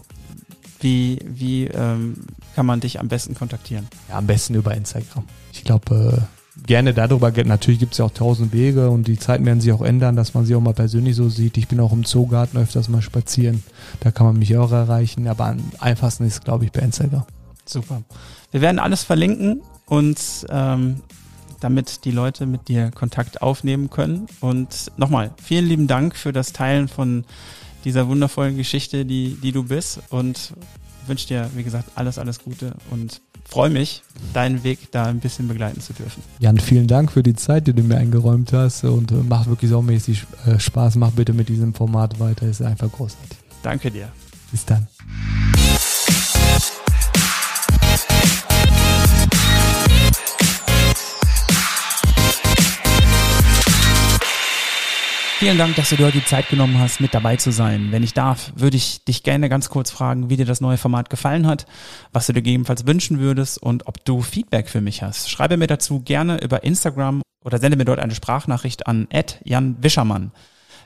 wie, wie ähm, kann man dich am besten kontaktieren? Ja, am besten über Instagram. Ich glaube, äh, gerne darüber, natürlich gibt es ja auch tausend Wege und die Zeiten werden sich auch ändern, dass man sie auch mal persönlich so sieht. Ich bin auch im Zoogarten öfters mal spazieren. Da kann man mich auch erreichen, aber am einfachsten ist, glaube ich, bei Instagram. Super. Wir werden alles verlinken und ähm, damit die Leute mit dir Kontakt aufnehmen können. Und nochmal, vielen lieben Dank für das Teilen von dieser wundervollen Geschichte, die, die du bist. Und wünsche dir, wie gesagt, alles, alles Gute und freue mich, deinen Weg da ein bisschen begleiten zu dürfen. Jan, vielen Dank für die Zeit, die du mir eingeräumt hast und äh, macht wirklich saumäßig äh, Spaß. Mach bitte mit diesem Format weiter, ist einfach großartig. Danke dir. Bis dann. Vielen Dank, dass du dir heute die Zeit genommen hast, mit dabei zu sein. Wenn ich darf, würde ich dich gerne ganz kurz fragen, wie dir das neue Format gefallen hat, was du dir gegebenenfalls wünschen würdest und ob du Feedback für mich hast. Schreibe mir dazu gerne über Instagram oder sende mir dort eine Sprachnachricht an Jan Wischermann.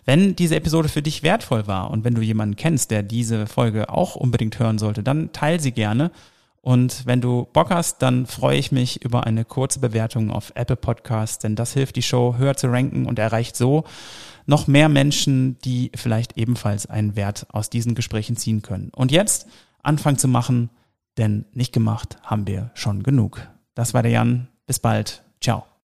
Wenn diese Episode für dich wertvoll war und wenn du jemanden kennst, der diese Folge auch unbedingt hören sollte, dann teil sie gerne. Und wenn du Bock hast, dann freue ich mich über eine kurze Bewertung auf Apple Podcasts, denn das hilft die Show höher zu ranken und erreicht so noch mehr Menschen, die vielleicht ebenfalls einen Wert aus diesen Gesprächen ziehen können. Und jetzt Anfang zu machen, denn nicht gemacht haben wir schon genug. Das war der Jan. Bis bald. Ciao.